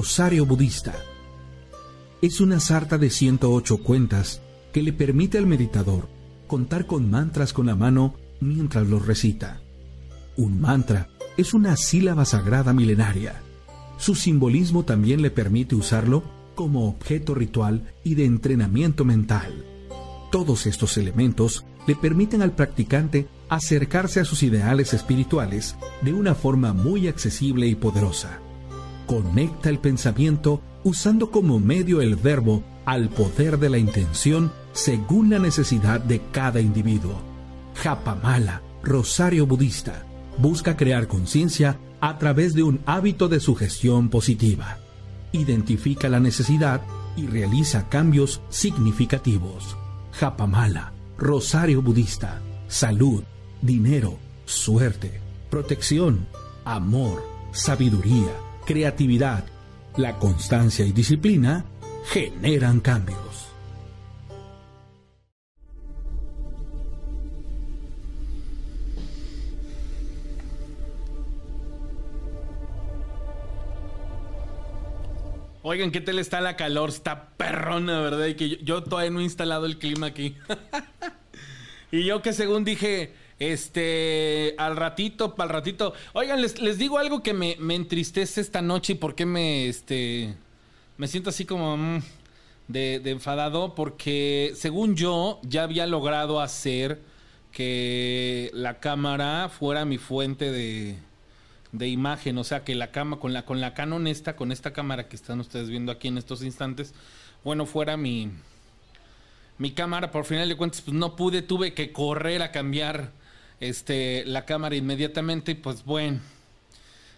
Rosario Budista. Es una sarta de 108 cuentas que le permite al meditador contar con mantras con la mano mientras los recita. Un mantra es una sílaba sagrada milenaria. Su simbolismo también le permite usarlo como objeto ritual y de entrenamiento mental. Todos estos elementos le permiten al practicante acercarse a sus ideales espirituales de una forma muy accesible y poderosa. Conecta el pensamiento usando como medio el verbo al poder de la intención según la necesidad de cada individuo. Japamala, Rosario Budista, busca crear conciencia a través de un hábito de sugestión positiva. Identifica la necesidad y realiza cambios significativos. Japamala, Rosario Budista, salud, dinero, suerte, protección, amor, sabiduría, creatividad, la constancia y disciplina generan cambios. Oigan, ¿qué tal está la calor? Está perrona, ¿verdad? Y que yo, yo todavía no he instalado el clima aquí. y yo que según dije, este, al ratito, el ratito. Oigan, les, les digo algo que me, me, entristece esta noche y por qué me, este, me siento así como mm, de, de enfadado. Porque según yo, ya había logrado hacer que la cámara fuera mi fuente de de imagen, o sea que la cama con la con la Canon esta, con esta cámara que están ustedes viendo aquí en estos instantes, bueno, fuera mi mi cámara, por final de cuentas pues no pude, tuve que correr a cambiar este la cámara inmediatamente y pues bueno,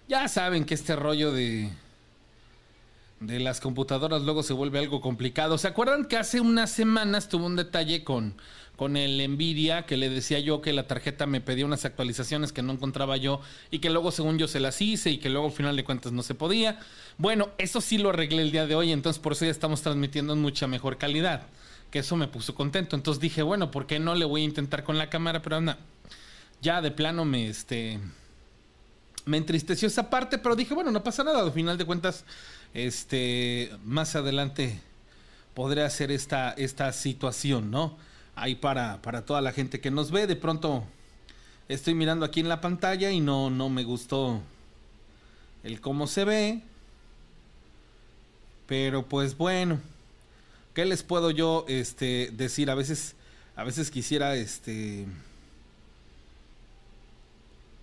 ya saben que este rollo de de las computadoras luego se vuelve algo complicado. ¿Se acuerdan que hace unas semanas tuve un detalle con con el Nvidia que le decía yo que la tarjeta me pedía unas actualizaciones que no encontraba yo y que luego según yo se las hice y que luego al final de cuentas no se podía. Bueno, eso sí lo arreglé el día de hoy, entonces por eso ya estamos transmitiendo en mucha mejor calidad, que eso me puso contento. Entonces dije, bueno, ¿por qué no le voy a intentar con la cámara? Pero anda, ya de plano me este me entristeció esa parte, pero dije, bueno, no pasa nada, al final de cuentas este más adelante podré hacer esta esta situación, ¿no? ahí para, para toda la gente que nos ve. De pronto estoy mirando aquí en la pantalla y no, no me gustó el cómo se ve. Pero pues bueno, ¿qué les puedo yo este, decir? A veces, a veces quisiera este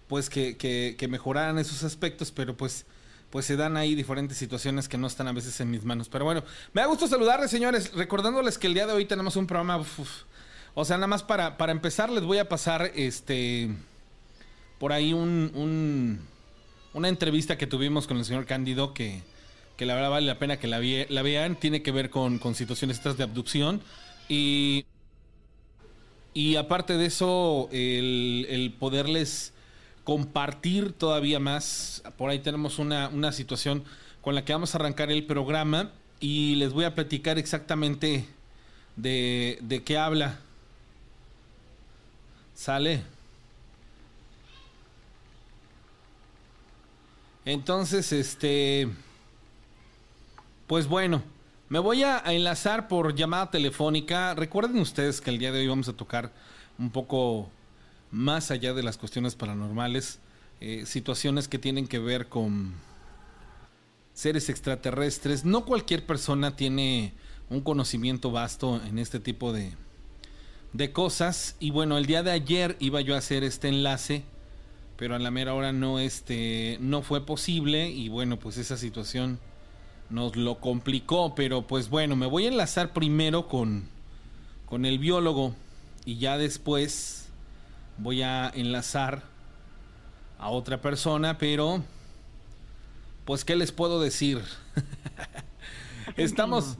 pues que, que, que, mejoraran esos aspectos, pero pues, pues se dan ahí diferentes situaciones que no están a veces en mis manos. Pero bueno, me da gusto saludarles, señores, recordándoles que el día de hoy tenemos un programa o sea, nada más para, para empezar, les voy a pasar este por ahí un, un, una entrevista que tuvimos con el señor Cándido que, que la verdad vale la pena que la, la vean. Tiene que ver con, con situaciones estas de abducción. Y, y aparte de eso, el, poderles compartir todavía más. Por ahí tenemos una, una situación con la que vamos a arrancar el programa y les voy a platicar exactamente de, de qué habla Sale. Entonces, este... Pues bueno, me voy a enlazar por llamada telefónica. Recuerden ustedes que el día de hoy vamos a tocar un poco más allá de las cuestiones paranormales, eh, situaciones que tienen que ver con seres extraterrestres. No cualquier persona tiene un conocimiento vasto en este tipo de, de cosas. Y bueno, el día de ayer iba yo a hacer este enlace, pero a la mera hora no, este, no fue posible. Y bueno, pues esa situación nos lo complicó. Pero pues bueno, me voy a enlazar primero con, con el biólogo y ya después voy a enlazar a otra persona, pero pues qué les puedo decir. Estamos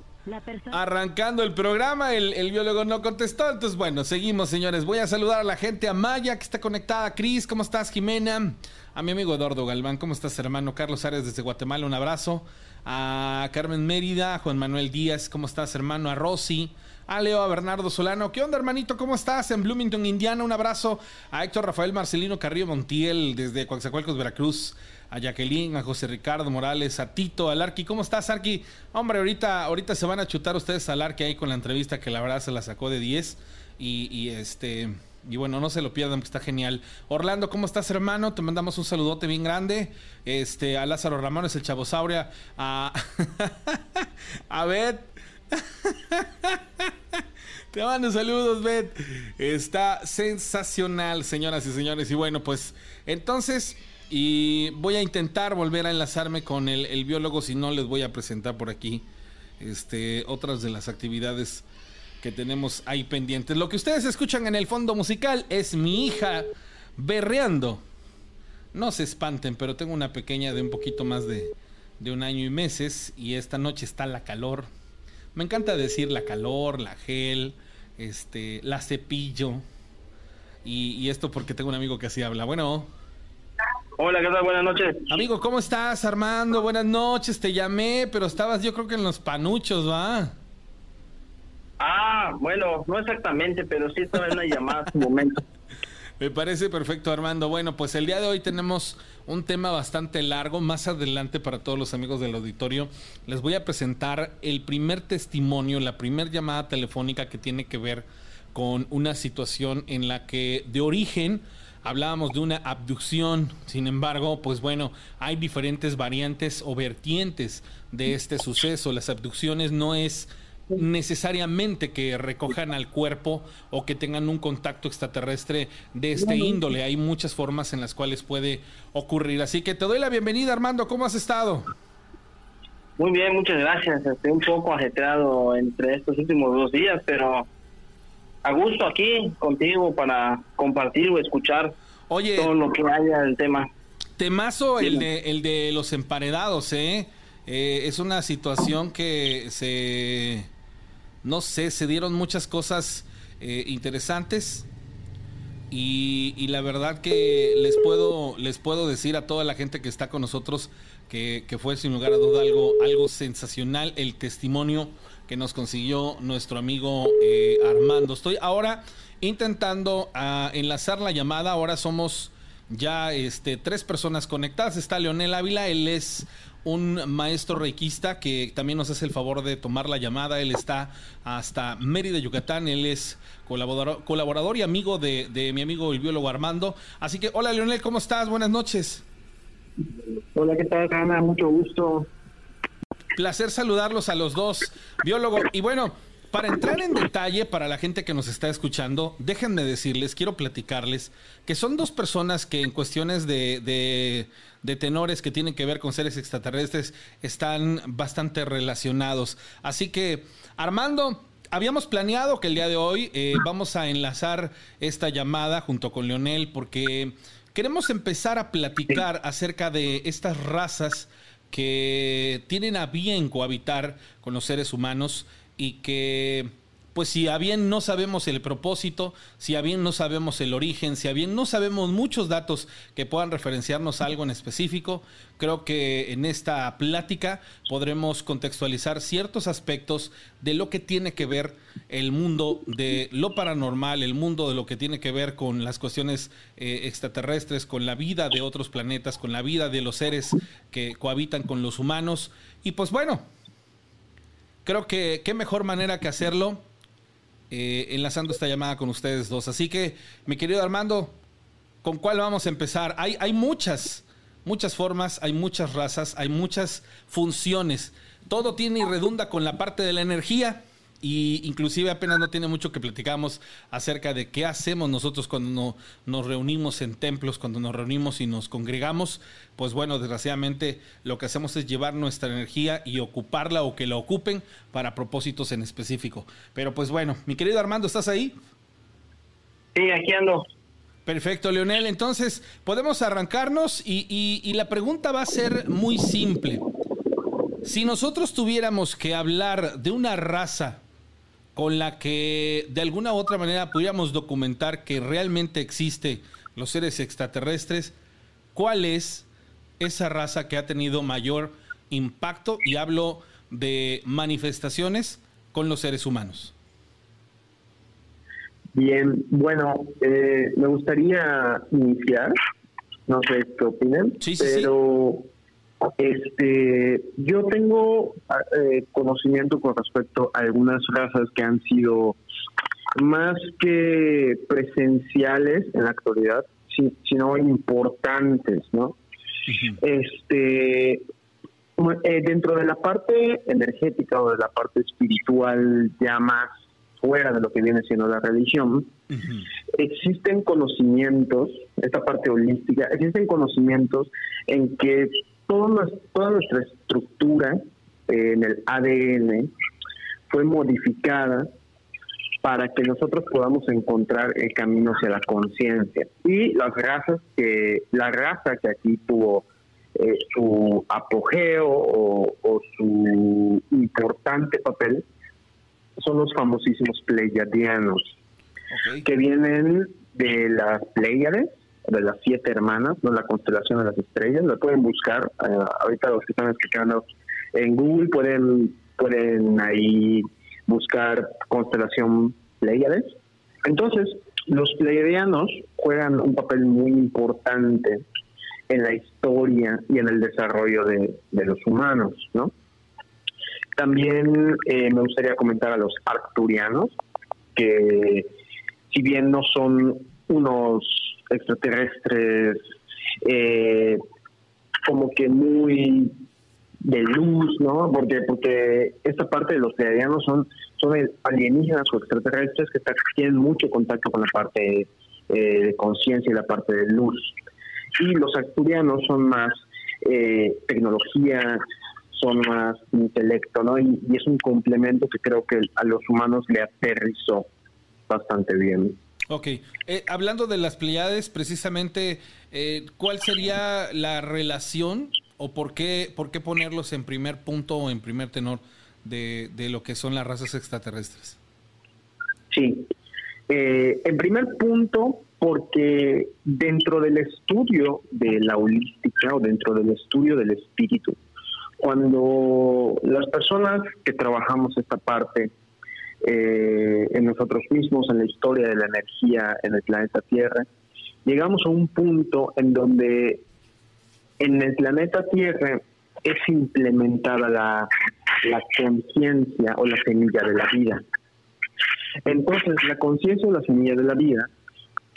Arrancando el programa, el, biólogo no contestó. Entonces, bueno, seguimos, señores. Voy a saludar a la gente, a Maya, que está conectada. Cris, ¿cómo estás? Jimena, a mi amigo Eduardo Galván. ¿Cómo estás, hermano? Carlos Ares desde Guatemala, un abrazo. A Carmen Mérida, a Juan Manuel Díaz, ¿cómo estás, hermano? A Rosy, a Leo, a Bernardo Solano. ¿Qué onda, hermanito? ¿Cómo estás? En Bloomington, Indiana, un abrazo. A Héctor Rafael Marcelino Carrillo Montiel, desde Coaxacualcos, Veracruz. A Jacqueline, a José Ricardo Morales, a Tito, al Arqui. ¿Cómo estás, Arqui? Hombre, ahorita, ahorita se van a chutar ustedes al Arqui ahí con la entrevista que la verdad se la sacó de 10. Y, este y bueno, no se lo pierdan, que está genial. Orlando, ¿cómo estás, hermano? Te mandamos un saludote bien grande. Este, a Lázaro Ramones, el Chavosauria. A. a Bet. Te mando saludos, Bet. Está sensacional, señoras y señores. Y bueno, pues entonces. Y voy a intentar volver a enlazarme con el, el biólogo, si no les voy a presentar por aquí este, otras de las actividades que tenemos ahí pendientes. Lo que ustedes escuchan en el fondo musical es mi hija berreando. No se espanten, pero tengo una pequeña de un poquito más de, de un año y meses y esta noche está la calor. Me encanta decir la calor, la gel, este, la cepillo. Y, y esto porque tengo un amigo que así habla. Bueno. Hola, ¿qué tal? Buenas noches. Amigo, ¿cómo estás, Armando? Buenas noches, te llamé, pero estabas yo creo que en los panuchos, ¿va? Ah, bueno, no exactamente, pero sí estaba en una llamada en su momento. Me parece perfecto, Armando. Bueno, pues el día de hoy tenemos un tema bastante largo. Más adelante, para todos los amigos del auditorio, les voy a presentar el primer testimonio, la primera llamada telefónica que tiene que ver con una situación en la que de origen hablábamos de una abducción. Sin embargo, pues bueno, hay diferentes variantes o vertientes de este suceso. Las abducciones no es necesariamente que recojan al cuerpo o que tengan un contacto extraterrestre de este índole. Hay muchas formas en las cuales puede ocurrir. Así que te doy la bienvenida, Armando. ¿Cómo has estado? Muy bien, muchas gracias. Estoy un poco ajetreado entre estos últimos dos días, pero a gusto aquí contigo para compartir o escuchar Oye, todo lo que haya del tema. Temazo el de, el de los emparedados, ¿eh? ¿eh? Es una situación que se no sé, se dieron muchas cosas eh, interesantes. Y, la verdad que les puedo, les puedo decir a toda la gente que está con nosotros que, fue sin lugar a duda algo, algo sensacional el testimonio que nos consiguió nuestro amigo eh, Armando. Estoy ahora intentando ah, enlazar la llamada. Ahora somos ya este, tres personas conectadas. Está Leonel Ávila, él es un maestro reikista que también nos hace el favor de tomar la llamada. Él está hasta Mérida, Yucatán. Él es colaborador, colaborador y amigo de, mi amigo el biólogo Armando. Así que, hola Leonel, ¿cómo estás? Buenas noches. Hola, ¿qué tal, Ana? Mucho gusto. Placer saludarlos a los dos, biólogo. Y bueno, para entrar en detalle para la gente que nos está escuchando, déjenme decirles, quiero platicarles que son dos personas que en cuestiones de, de, tenores que tienen que ver con seres extraterrestres están bastante relacionados. Así que, Armando, habíamos planeado que el día de hoy eh, vamos a enlazar esta llamada junto con Leonel porque queremos empezar a platicar acerca de estas razas que tienen a bien cohabitar con los seres humanos y que pues si a bien no sabemos el propósito, si a bien no sabemos el origen, si a bien no sabemos muchos datos que puedan referenciarnos a algo en específico, creo que en esta plática podremos contextualizar ciertos aspectos de lo que tiene que ver el mundo de lo paranormal, el mundo de lo que tiene que ver con las cuestiones eh, extraterrestres, con la vida de otros planetas, con la vida de los seres que cohabitan con los humanos. Y pues bueno, creo que qué mejor manera que hacerlo eh, enlazando esta llamada con ustedes dos. Así que, mi querido Armando, ¿con cuál vamos a empezar? Hay, hay muchas, muchas formas, hay muchas razas, hay muchas funciones. Todo tiene y redunda con la parte de la energía y inclusive apenas no tiene mucho que platicamos acerca de qué hacemos nosotros cuando nos reunimos en templos, cuando nos reunimos y nos congregamos. Pues bueno, desgraciadamente lo que hacemos es llevar nuestra energía y ocuparla o que la ocupen para propósitos en específico. Pero pues bueno, mi querido Armando, ¿estás ahí? Sí, aquí ando. Perfecto, Leonel. Entonces, podemos arrancarnos y, y la pregunta va a ser muy simple. Si nosotros tuviéramos que hablar de una raza con la que de alguna u otra manera pudiéramos documentar que realmente existe los seres extraterrestres, ¿cuál es esa raza que ha tenido mayor impacto? Y hablo de manifestaciones con los seres humanos. Bien, bueno, eh, me gustaría iniciar, no sé qué opinan, pero este, yo tengo eh, conocimiento con respecto a algunas razas que han sido más que presenciales en la actualidad, sino importantes, ¿no? Este, eh, dentro de la parte energética o de la parte espiritual ya más fuera de lo que viene siendo la religión, existen conocimientos, esta parte holística, existen conocimientos en que toda, toda nuestra estructura eh, en el ADN fue modificada para que nosotros podamos encontrar el camino hacia la conciencia. Y las razas que, la raza que aquí tuvo eh, su apogeo o, su importante papel son los famosísimos pleiadianos, que vienen de las Pleiades, de las siete hermanas, no la constelación de las estrellas, lo pueden buscar, eh, ahorita los que están escuchando en Google pueden, pueden ahí buscar constelación Pleiades. Entonces, los pleiadianos juegan un papel muy importante en la historia y en el desarrollo de, los humanos, ¿no? También eh, me gustaría comentar a los arcturianos, que si bien no son unos extraterrestres eh, como que muy de luz, ¿no? Porque porque esta parte de los pleiadianos son son alienígenas o extraterrestres que tienen mucho contacto con la parte eh, de conciencia y la parte de luz y los acturianos son más eh, tecnología, son más intelecto, ¿no? Y, es un complemento que creo que a los humanos le aterrizó bastante bien. Ok, eh, hablando de las Pleiades, precisamente, eh, ¿cuál sería la relación o por qué, por qué ponerlos en primer punto o en primer tenor de, de lo que son las razas extraterrestres? Sí, en primer punto, porque dentro del estudio de la holística o dentro del estudio del espíritu, cuando las personas que trabajamos esta parte eh, en nosotros mismos, en la historia de la energía en el planeta Tierra, llegamos a un punto en donde en el planeta Tierra es implementada la, la conciencia o la semilla de la vida. Entonces, la conciencia o la semilla de la vida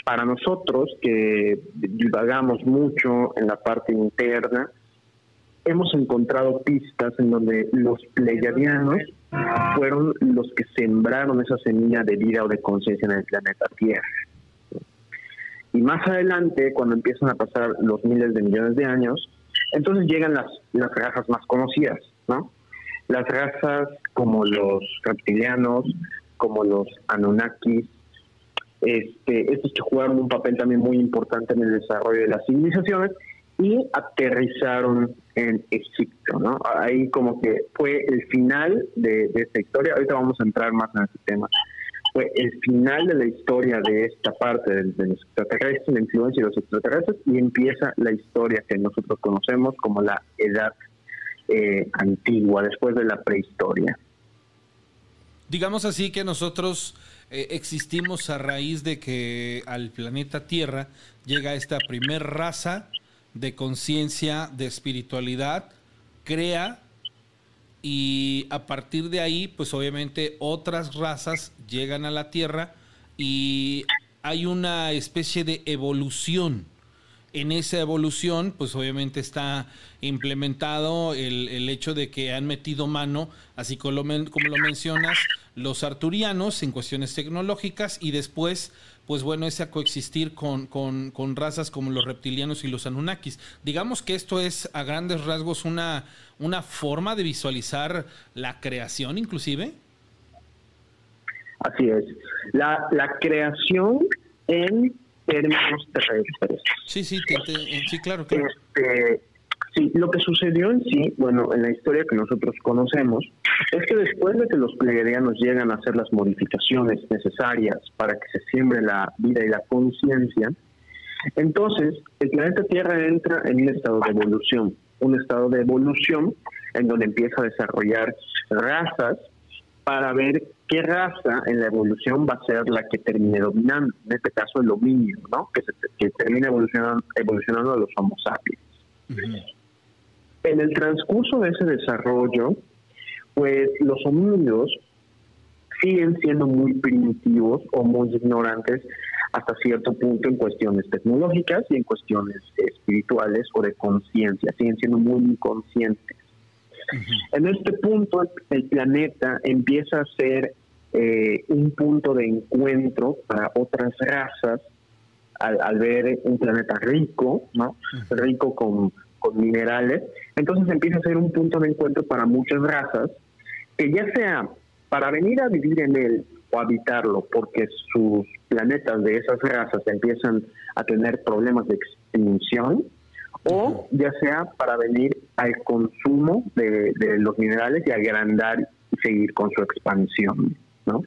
para nosotros que divagamos mucho en la parte interna, hemos encontrado pistas en donde los pleiadianos fueron los que sembraron esa semilla de vida o de conciencia en el planeta Tierra. Y más adelante, cuando empiezan a pasar los miles de millones de años, entonces llegan las, las razas más conocidas, ¿no? Las razas como los reptilianos, como los Anunnakis, este, estos que jugaron un papel también muy importante en el desarrollo de las civilizaciones y aterrizaron en Egipto, ¿no? Ahí como que fue el final de, esta historia, ahorita vamos a entrar más en este tema, fue el final de la historia de esta parte de, los extraterrestres, la influencia de los extraterrestres, y empieza la historia que nosotros conocemos como la edad eh, antigua, después de la prehistoria. Digamos así que nosotros eh, existimos a raíz de que al planeta Tierra llega esta primer raza de conciencia, de espiritualidad, crea y a partir de ahí, pues obviamente otras razas llegan a la Tierra y hay una especie de evolución en esa evolución, pues obviamente está implementado el, el, hecho de que han metido mano, así como lo, mencionas, los arturianos en cuestiones tecnológicas y después, pues bueno, ese coexistir con, con, con, razas como los reptilianos y los anunnakis. Digamos que esto es a grandes rasgos una, una forma de visualizar la creación inclusive. Así es. La, la creación en términos terrestres. Sí, sí, sí, claro, claro. Este, sí, lo que sucedió en sí, bueno, en la historia que nosotros conocemos, es que después de que los pleiadianos llegan a hacer las modificaciones necesarias para que se siembre la vida y la conciencia, Entonces, el planeta Tierra entra en un estado de evolución, un estado de evolución en donde empieza a desarrollar razas para ver qué raza en la evolución va a ser la que termine dominando, en este caso el dominio, ¿no? que, se, que termine evolucionando, evolucionando a los Homo sapiens. En el transcurso de ese desarrollo, pues los homínidos siguen siendo muy primitivos o muy ignorantes hasta cierto punto en cuestiones tecnológicas y en cuestiones espirituales o de conciencia, siguen siendo muy inconscientes. En este punto el planeta empieza a ser eh, un punto de encuentro para otras razas al, ver un planeta rico, ¿no? Rico con, con minerales. Entonces empieza a ser un punto de encuentro para muchas razas que ya sea para venir a vivir en él o habitarlo porque sus planetas de esas razas empiezan a tener problemas de extinción, o ya sea para venir al consumo de, los minerales y agrandar y seguir con su expansión. ¿no?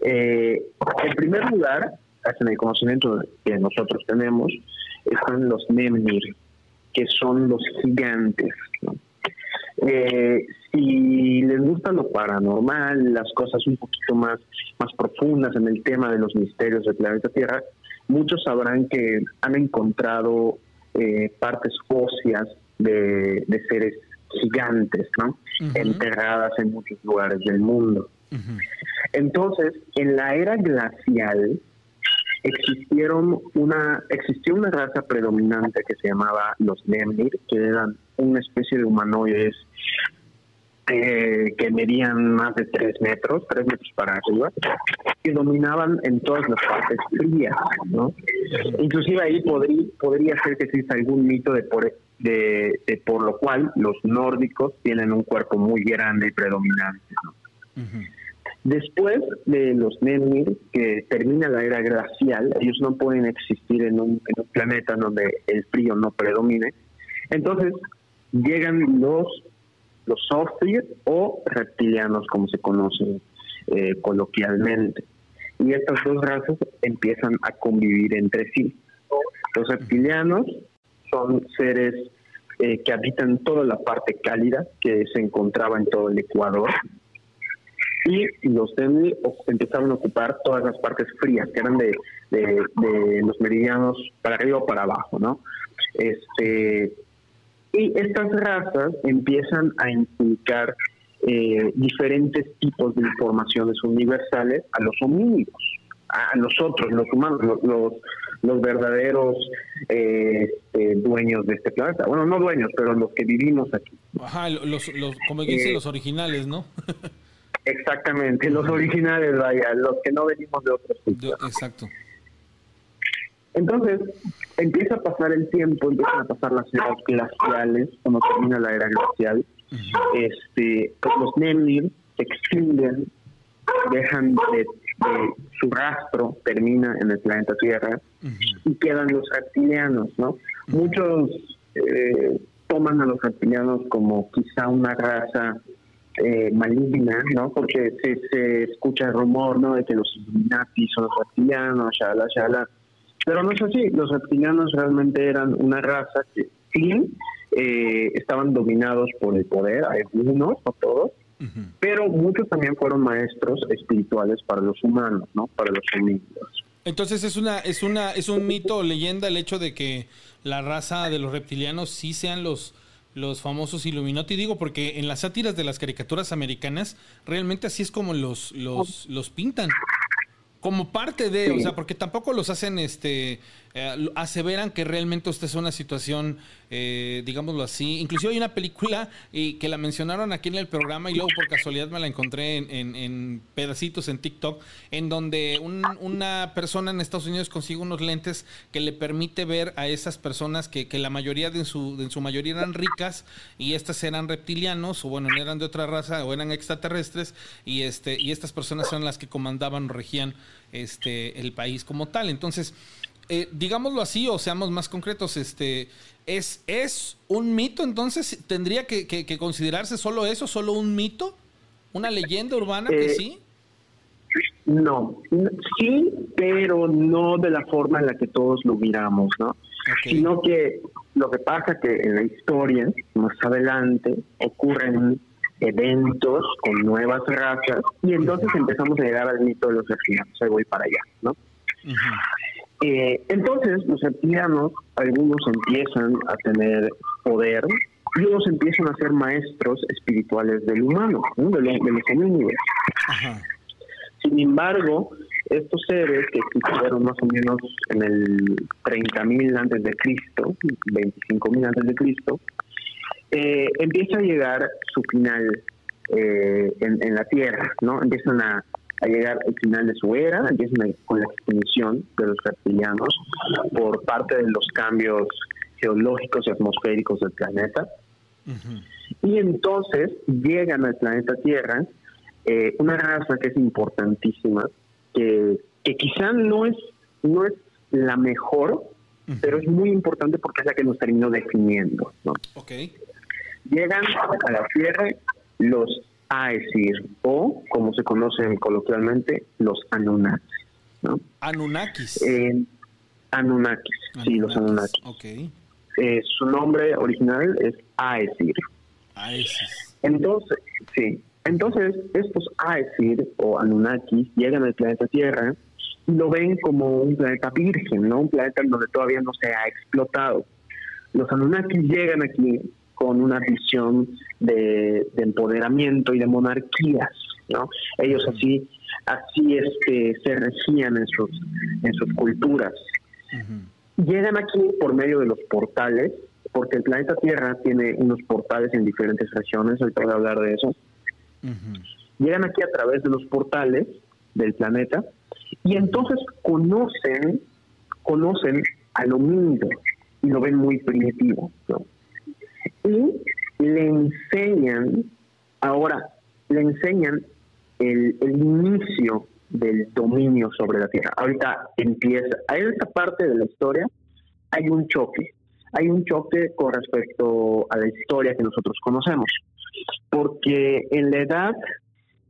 Eh, en primer lugar, en el conocimiento que nosotros tenemos, están los Memnir, que son los gigantes. Eh, si les gusta lo paranormal, las cosas un poquito más, más profundas en el tema de los misterios del planeta Tierra, muchos sabrán que han encontrado eh, partes óseas de, seres gigantes, ¿no? Enterradas en muchos lugares del mundo. Entonces, en la era glacial existieron una existió una raza predominante que se llamaba los Nemnir, que eran una especie de humanoides eh, que medían más de tres metros, tres metros para arriba, que dominaban en todas las partes frías, ¿no? Inclusive ahí podría, podría ser que exista algún mito de por, de, por lo cual los nórdicos tienen un cuerpo muy grande y predominante, Después de los Nemir, que termina la era glacial, ellos no pueden existir en un, en un planeta donde el frío no predomine. Entonces llegan los los software o reptilianos, como se conocen eh, coloquialmente. Y estas dos razas empiezan a convivir entre sí. Los reptilianos son seres eh, que habitan toda la parte cálida que se encontraba en todo el Ecuador. Y los Demi empezaron a ocupar todas las partes frías, que eran de, de los meridianos para arriba o para abajo, ¿no? Este, y estas razas empiezan a inculcar eh, diferentes tipos de informaciones universales a los homínidos, a nosotros, los humanos, los, los, verdaderos eh, este, dueños de este planeta. Bueno, no dueños, pero los que vivimos aquí. Ajá, los, como dicen eh, los originales, ¿no? exactamente, los originales, vaya, los que no venimos de otros sitios. Exacto. Entonces, empieza a pasar el tiempo, empiezan a pasar las eras glaciales, cuando termina la era glacial, este, pues los Nemir se extinguen, dejan de, su rastro, termina en el planeta Tierra, y quedan los reptilianos, ¿no? Muchos eh, toman a los reptilianos como quizá una raza eh, maligna, ¿no? Porque se, se escucha el rumor, ¿no? De que los Illuminati son los reptilianos, shala, shala pero no es así, los reptilianos realmente eran una raza que sí eh, estaban dominados por el poder, algunos, no todos, pero muchos también fueron maestros espirituales para los humanos, ¿no? Para los humanos. Entonces es una es una es un mito o leyenda el hecho de que la raza de los reptilianos sí sean los los famosos Illuminati, digo porque en las sátiras de las caricaturas americanas realmente así es como los los los pintan como parte de, o sea, porque tampoco los hacen, este, eh, aseveran que realmente esta es una situación, eh, digámoslo así. Inclusive hay una película y que la mencionaron aquí en el programa y luego por casualidad me la encontré en, pedacitos en TikTok, en donde una persona en Estados Unidos consigue unos lentes que le permite ver a esas personas que, la mayoría de su, de su mayoría eran ricas y estas eran reptilianos o bueno, eran de otra raza o eran extraterrestres y este y estas personas son las que comandaban, regían este el país como tal. Entonces, eh, digámoslo así o seamos más concretos, este es, es un mito, entonces tendría que, considerarse solo eso, solo un mito, una leyenda urbana que eh, sí. No, sí, pero no de la forma en la que todos lo miramos, ¿no? Sino que lo que pasa que en la historia, más adelante, ocurren eventos con nuevas razas y entonces empezamos a llegar al mito de los reptilianos. Ahí voy para allá, ¿no? Eh, entonces los reptilianos, algunos empiezan a tener poder y otros empiezan a ser maestros espirituales del humano, ¿no? de, los, de los Sin embargo, estos seres que existieron más o menos en el 30.000 antes de Cristo, 25.000 antes de Cristo, eh, empieza a llegar su final eh, en, la Tierra, ¿no? Empiezan a, llegar al final de su era, empiezan con la extinción de los reptilianos por parte de los cambios geológicos y atmosféricos del planeta. Y entonces llegan al planeta Tierra eh, una raza que es importantísima, que, que quizá no es, no es la mejor, pero es muy importante porque es la que nos terminó definiendo. ¿no? Llegan a la Tierra los Aesir, o como se conocen coloquialmente, los Anunnakis. ¿no? Anunnakis. Anunnakis, sí, los Anunnakis. Okay. Eh, su nombre original es Aesir. Aesir. Entonces, sí, entonces, estos Aesir o Anunnaki llegan al planeta Tierra y lo ven como un planeta virgen, ¿no? Un planeta en donde todavía no se ha explotado. Los Anunnaki llegan aquí con una visión de, empoderamiento y de monarquías, ¿no? Ellos así así este se regían en sus en sus culturas. Llegan aquí por medio de los portales, porque el planeta Tierra tiene unos portales en diferentes regiones, ahorita voy a hablar de eso Llegan aquí a través de los portales del planeta y entonces conocen, conocen al homínido y lo ven muy primitivo. Y le enseñan, ahora, le enseñan el, el inicio del dominio sobre la tierra. Ahorita empieza, en esta parte de la historia hay un choque, hay un choque con respecto a la historia que nosotros conocemos porque en la edad,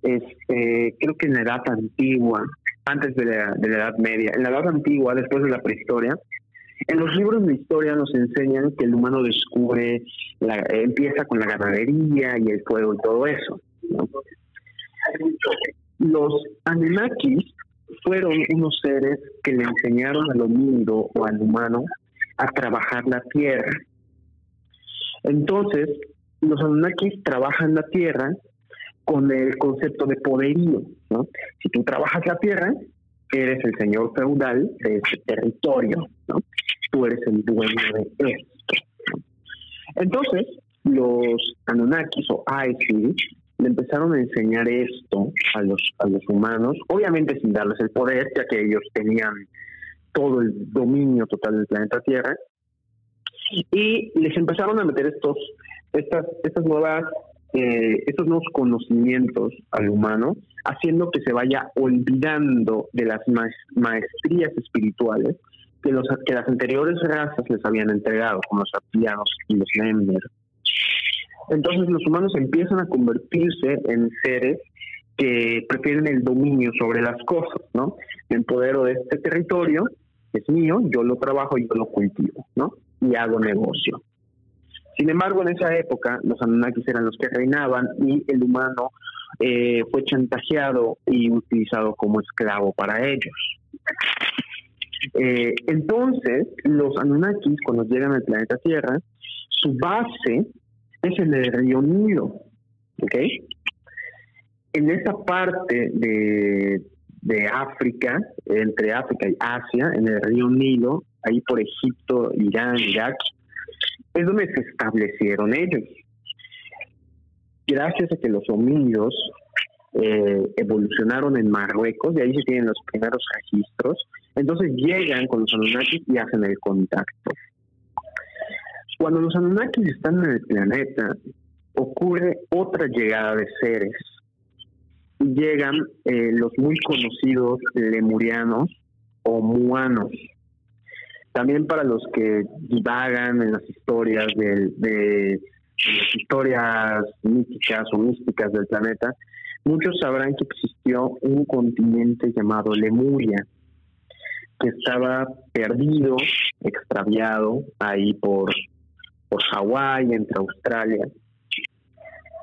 este, creo que en la edad antigua, antes de la, Edad Media, en la edad antigua, después de la prehistoria, en los libros de historia nos enseñan que el humano descubre, empieza con la ganadería y el fuego y todo eso. Los Anunnakis fueron unos seres que le enseñaron al homínido o al humano a trabajar la tierra. Entonces, los Anunnakis trabajan la tierra con el concepto de poderío. ¿no? Si tú trabajas la tierra, eres el señor feudal de ese territorio, ¿no? Tú eres el dueño de esto. Entonces, los Anunnakis o Aesir le empezaron a enseñar esto a los, a los humanos, obviamente sin darles el poder, ya que ellos tenían todo el dominio total del planeta Tierra, y les empezaron a meter estos estas, estas nuevas, eh, estos nuevos conocimientos al humano, haciendo que se vaya olvidando de las maestrías espirituales que, los, que las anteriores razas les habían entregado, como los artianos y los Lemmer. Entonces los humanos empiezan a convertirse en seres que prefieren el dominio sobre las cosas, ¿no? Me empodero de este territorio, es mío, yo lo trabajo yo lo cultivo, ¿no? Y hago negocio. Sin embargo, en esa época los Anunnakis eran los que reinaban y el humano eh, fue chantajeado y utilizado como esclavo para ellos. Eh, entonces, los Anunnakis, cuando llegan al planeta Tierra, su base es en el río Nilo. ¿Ok? En esa parte de, de África, entre África y Asia, en el río Nilo, ahí por Egipto, Irán, Irak, es donde se establecieron ellos. Gracias a que los homínidos eh, evolucionaron en Marruecos, de ahí se tienen los primeros registros, entonces llegan con los Anunnakis y hacen el contacto. Cuando los Anunnakis están en el planeta, ocurre otra llegada de seres. Llegan eh, los muy conocidos lemurianos o muanos. También para los que divagan en las historias de, las historias míticas o místicas del planeta, muchos sabrán que existió un continente llamado Lemuria, que estaba perdido, extraviado ahí por, por Hawái, entre Australia,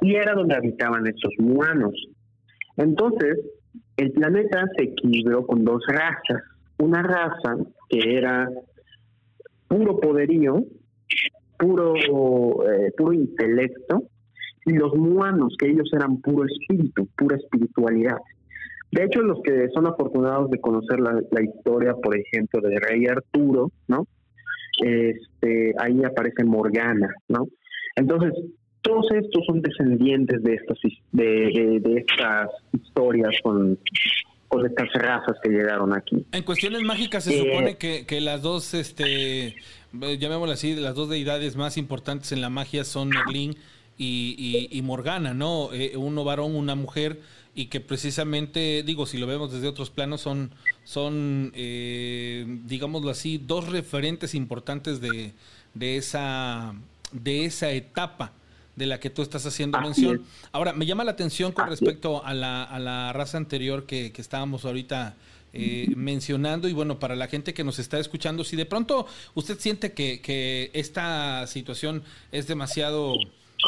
y era donde habitaban estos humanos. Entonces, el planeta se equilibró con dos razas. Una raza que era puro poderío, puro, eh, puro intelecto, y los muanos, que ellos eran puro espíritu, pura espiritualidad. De hecho, los que son afortunados de conocer la, historia, por ejemplo, de Rey Arturo, ¿no? Este, ahí aparece Morgana, ¿no? Entonces, todos estos son descendientes de estas de, estas historias con, con estas razas que llegaron aquí. En cuestiones mágicas se supone eh, que, las dos, este, llamémoslo así, las dos deidades más importantes en la magia son Merlín y, Morgana, ¿no? Eh, uno varón, una mujer y que precisamente, digo, si lo vemos desde otros planos, son, son eh, digámoslo así, dos referentes importantes de, de, esa, de esa etapa de la que tú estás haciendo mención. Ahora, me llama la atención con respecto a la, a la raza anterior que, que estábamos ahorita eh, mencionando y bueno, para la gente que nos está escuchando, si de pronto usted siente que, que esta situación es demasiado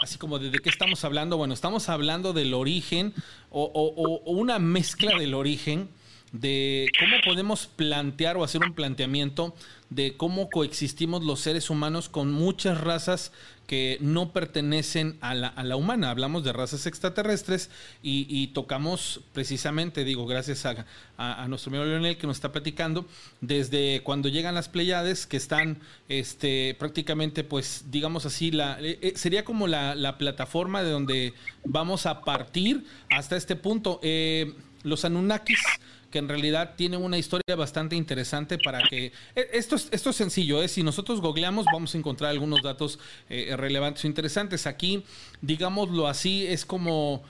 así como de, qué estamos hablando. Bueno, estamos hablando del origen o, una mezcla del origen de cómo podemos plantear o hacer un planteamiento de cómo coexistimos los seres humanos con muchas razas que no pertenecen a la, a la humana. Hablamos de razas extraterrestres y, tocamos precisamente, digo, gracias a, a, nuestro amigo Leonel que nos está platicando, desde cuando llegan las Pleiades, que están este, prácticamente, pues, digamos así, la, eh, eh, sería como la, la, plataforma de donde vamos a partir hasta este punto. Eh, los Anunnakis que en realidad tiene una historia bastante interesante para que... E, esto es, esto es sencillo, ¿eh? si nosotros googleamos vamos a encontrar algunos datos eh, relevantes o interesantes. Aquí, digámoslo así, es como...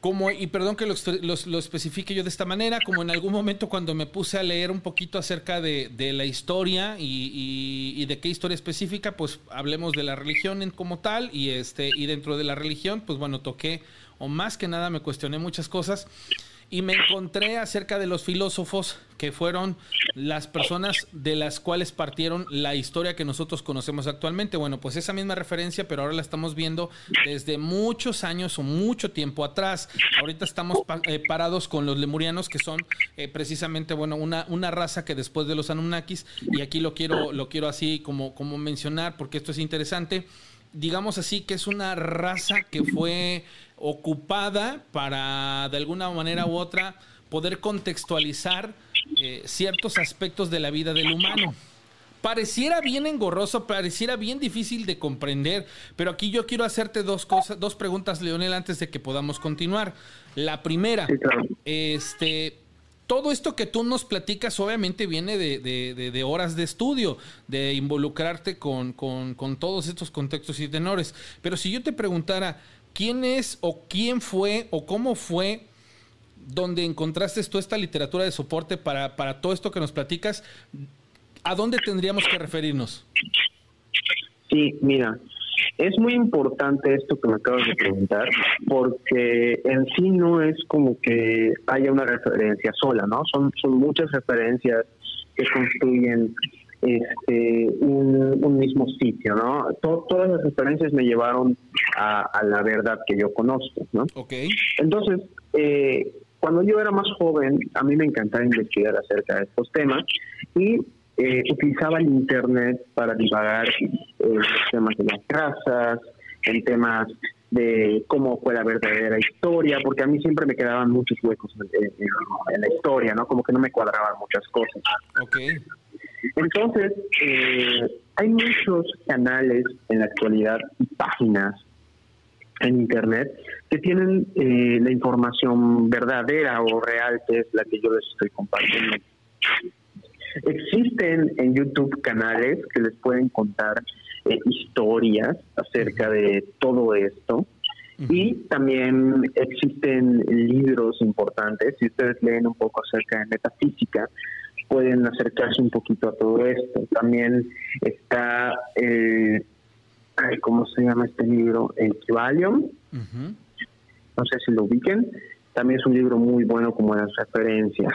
Como, y perdón que lo, lo, especifique yo de esta manera, como en algún momento cuando me puse a leer un poquito acerca de, de la historia y, y, de qué historia específica, pues hablemos de la religión en, como tal y, este, y dentro de la religión, pues bueno, toqué o más que nada me cuestioné muchas cosas y me encontré acerca de los filósofos que fueron las personas de las cuales partieron la historia que nosotros conocemos actualmente. Bueno, pues esa misma referencia, pero ahora la estamos viendo desde muchos años o mucho tiempo atrás. Ahorita estamos eh, parados con los lemurianos, que son eh, precisamente, bueno, una, una raza que después de los Anunnakis, y aquí lo quiero, lo quiero así como, como mencionar, porque esto es interesante digamos así, que es una raza que fue ocupada para, de alguna manera u otra, poder contextualizar eh, ciertos aspectos de la vida del humano. Pareciera bien engorroso, pareciera bien difícil de comprender, pero aquí yo quiero hacerte dos cosas, dos preguntas, Leonel, antes de que podamos continuar. La primera, este, todo esto que tú nos platicas obviamente viene de, horas de estudio, de involucrarte con, todos estos contextos y tenores. Pero si yo te preguntara, ¿quién es o quién fue o cómo fue donde encontraste tú esta literatura de soporte para, para todo esto que nos platicas? ¿A dónde tendríamos que referirnos? Sí, mira, es muy importante esto que me acabas de preguntar, porque en sí no es como que haya una referencia sola, ¿no? Son, son muchas referencias que construyen este, un, mismo sitio, ¿no? todas las referencias me llevaron a, la verdad que yo conozco, ¿no? Ok. Entonces, eh, cuando yo era más joven, a mí me encantaba investigar acerca de estos temas y eh, utilizaba el Internet para divagar en temas de las razas, en temas de cómo fue la verdadera historia, porque a mí siempre me quedaban muchos huecos en, la historia, ¿no? Como que no me cuadraban muchas cosas. Okay. Entonces, eh, hay muchos canales en la actualidad y páginas en Internet que tienen eh, la información verdadera o real, que es la que yo les estoy compartiendo. Existen en YouTube canales que les pueden contar eh, historias acerca de todo esto. Y también existen libros importantes. Si ustedes leen un poco acerca de metafísica, pueden acercarse un poquito a todo esto. También está, eh, ¿cómo se llama este libro? El Kivalium. no sé si lo ubiquen, también es un libro muy bueno como las referencias.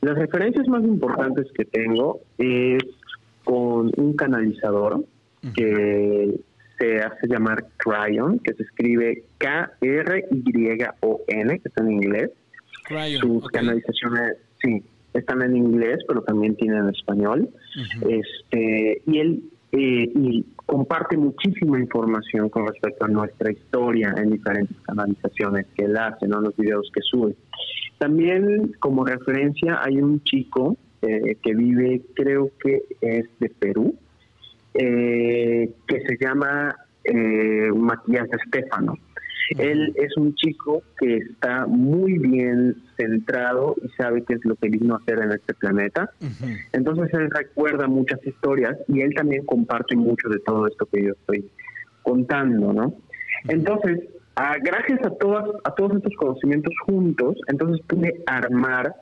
Las referencias más importantes que tengo es con un canalizador que se hace llamar Cryon, que se escribe K-R-Y-O-N, que está en inglés. Sus canalizaciones, sí, están en inglés, pero también tienen español. este Y él eh, y comparte muchísima información con respecto a nuestra historia en diferentes canalizaciones que él hace, ¿no? los videos que sube. También como referencia hay un chico eh, que vive, creo que es de Perú, eh, que se llama Matías Estefano. Él es un chico que está muy bien centrado y sabe qué es lo que vino a hacer en este planeta. Entonces él recuerda muchas historias y él también comparte mucho de todo esto que yo estoy contando, ¿no? Entonces, gracias a todas a todos estos conocimientos juntos, entonces pude armar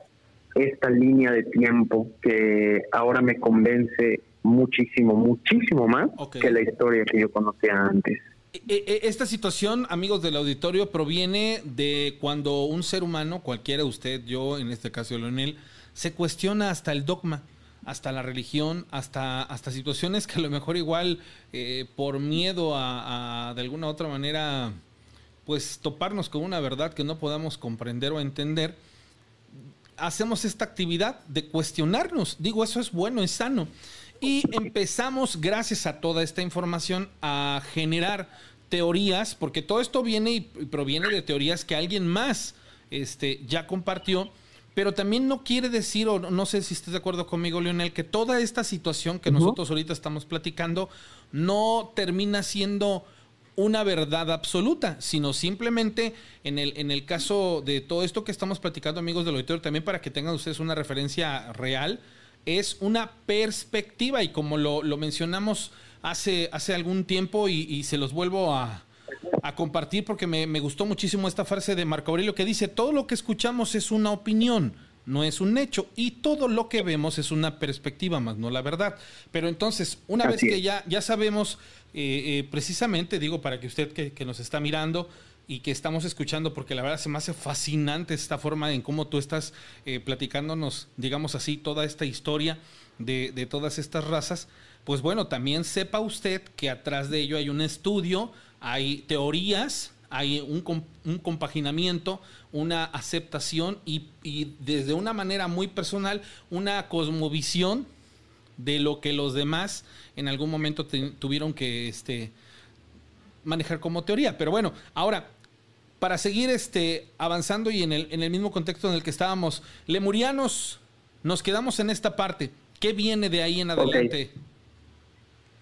esta línea de tiempo que ahora me convence muchísimo, muchísimo más que la historia que yo conocía antes. E, e, esta situación, amigos del auditorio, proviene de cuando un ser humano, cualquiera usted, yo, en este caso Leonel, se cuestiona hasta el dogma, hasta la religión, hasta, hasta situaciones que a lo mejor igual eh, por miedo a, de alguna u otra manera, pues toparnos con una verdad que no podamos comprender o entender, hacemos esta actividad de cuestionarnos. Digo, eso es bueno, es sano. Y empezamos, gracias a toda esta información, a generar teorías, porque todo esto viene y proviene de teorías que alguien más este, ya compartió. Pero también no quiere decir, o no sé si estás de acuerdo conmigo, Leonel, que toda esta situación que nosotros ahorita estamos platicando no termina siendo una verdad absoluta, sino simplemente en el, en el caso de todo esto que estamos platicando, amigos del auditorio, también para que tengan ustedes una referencia real, es una perspectiva y como lo, mencionamos hace, hace algún tiempo y, se los vuelvo a, compartir porque me, gustó muchísimo esta frase de Marco Aurelio que dice, todo lo que escuchamos es una opinión, no es un hecho y todo lo que vemos es una perspectiva más, no la verdad. Pero entonces, una vez que ya, ya sabemos eh, eh, precisamente, digo, para que usted que, que nos está mirando, y que estamos escuchando, porque la verdad se me hace fascinante esta forma en cómo tú estás eh, platicándonos, digamos así, toda esta historia de, todas estas razas, pues bueno, también sepa usted que atrás de ello hay un estudio, hay teorías, hay un, un compaginamiento, una aceptación y, y, desde una manera muy personal, una cosmovisión de lo que los demás en algún momento tuvieron que este, manejar como teoría. Pero bueno, ahora, para seguir este, avanzando y en el, en el mismo contexto en el que estábamos, lemurianos, nos quedamos en esta parte. ¿Qué viene de ahí en adelante?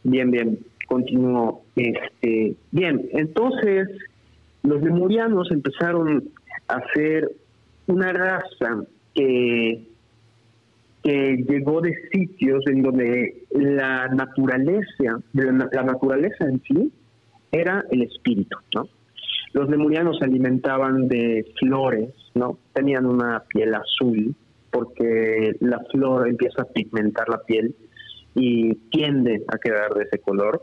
Bien, bien, continúo. Este, bien, entonces los lemurianos empezaron a ser una raza que, que llegó de sitios en donde la naturaleza, la naturaleza en sí, era el espíritu, ¿no? Los lemurianos se alimentaban de flores, ¿no? Tenían una piel azul porque la flor empieza a pigmentar la piel y tiende a quedar de ese color.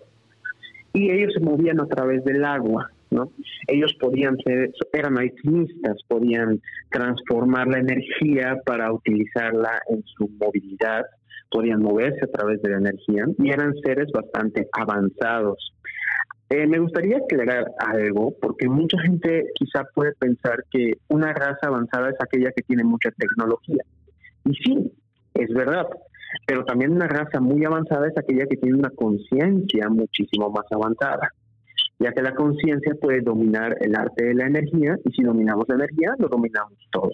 Y ellos se movían a través del agua, ¿no? Ellos podían ser, eran alquimistas, podían transformar la energía para utilizarla en su movilidad, podían moverse a través de la energía y eran seres bastante avanzados. Eh, me gustaría aclarar algo, porque mucha gente quizá puede pensar que una raza avanzada es aquella que tiene mucha tecnología. Y sí, es verdad, pero también una raza muy avanzada es aquella que tiene una conciencia muchísimo más avanzada, ya que la conciencia puede dominar el arte de la energía y si dominamos la energía, lo dominamos todos.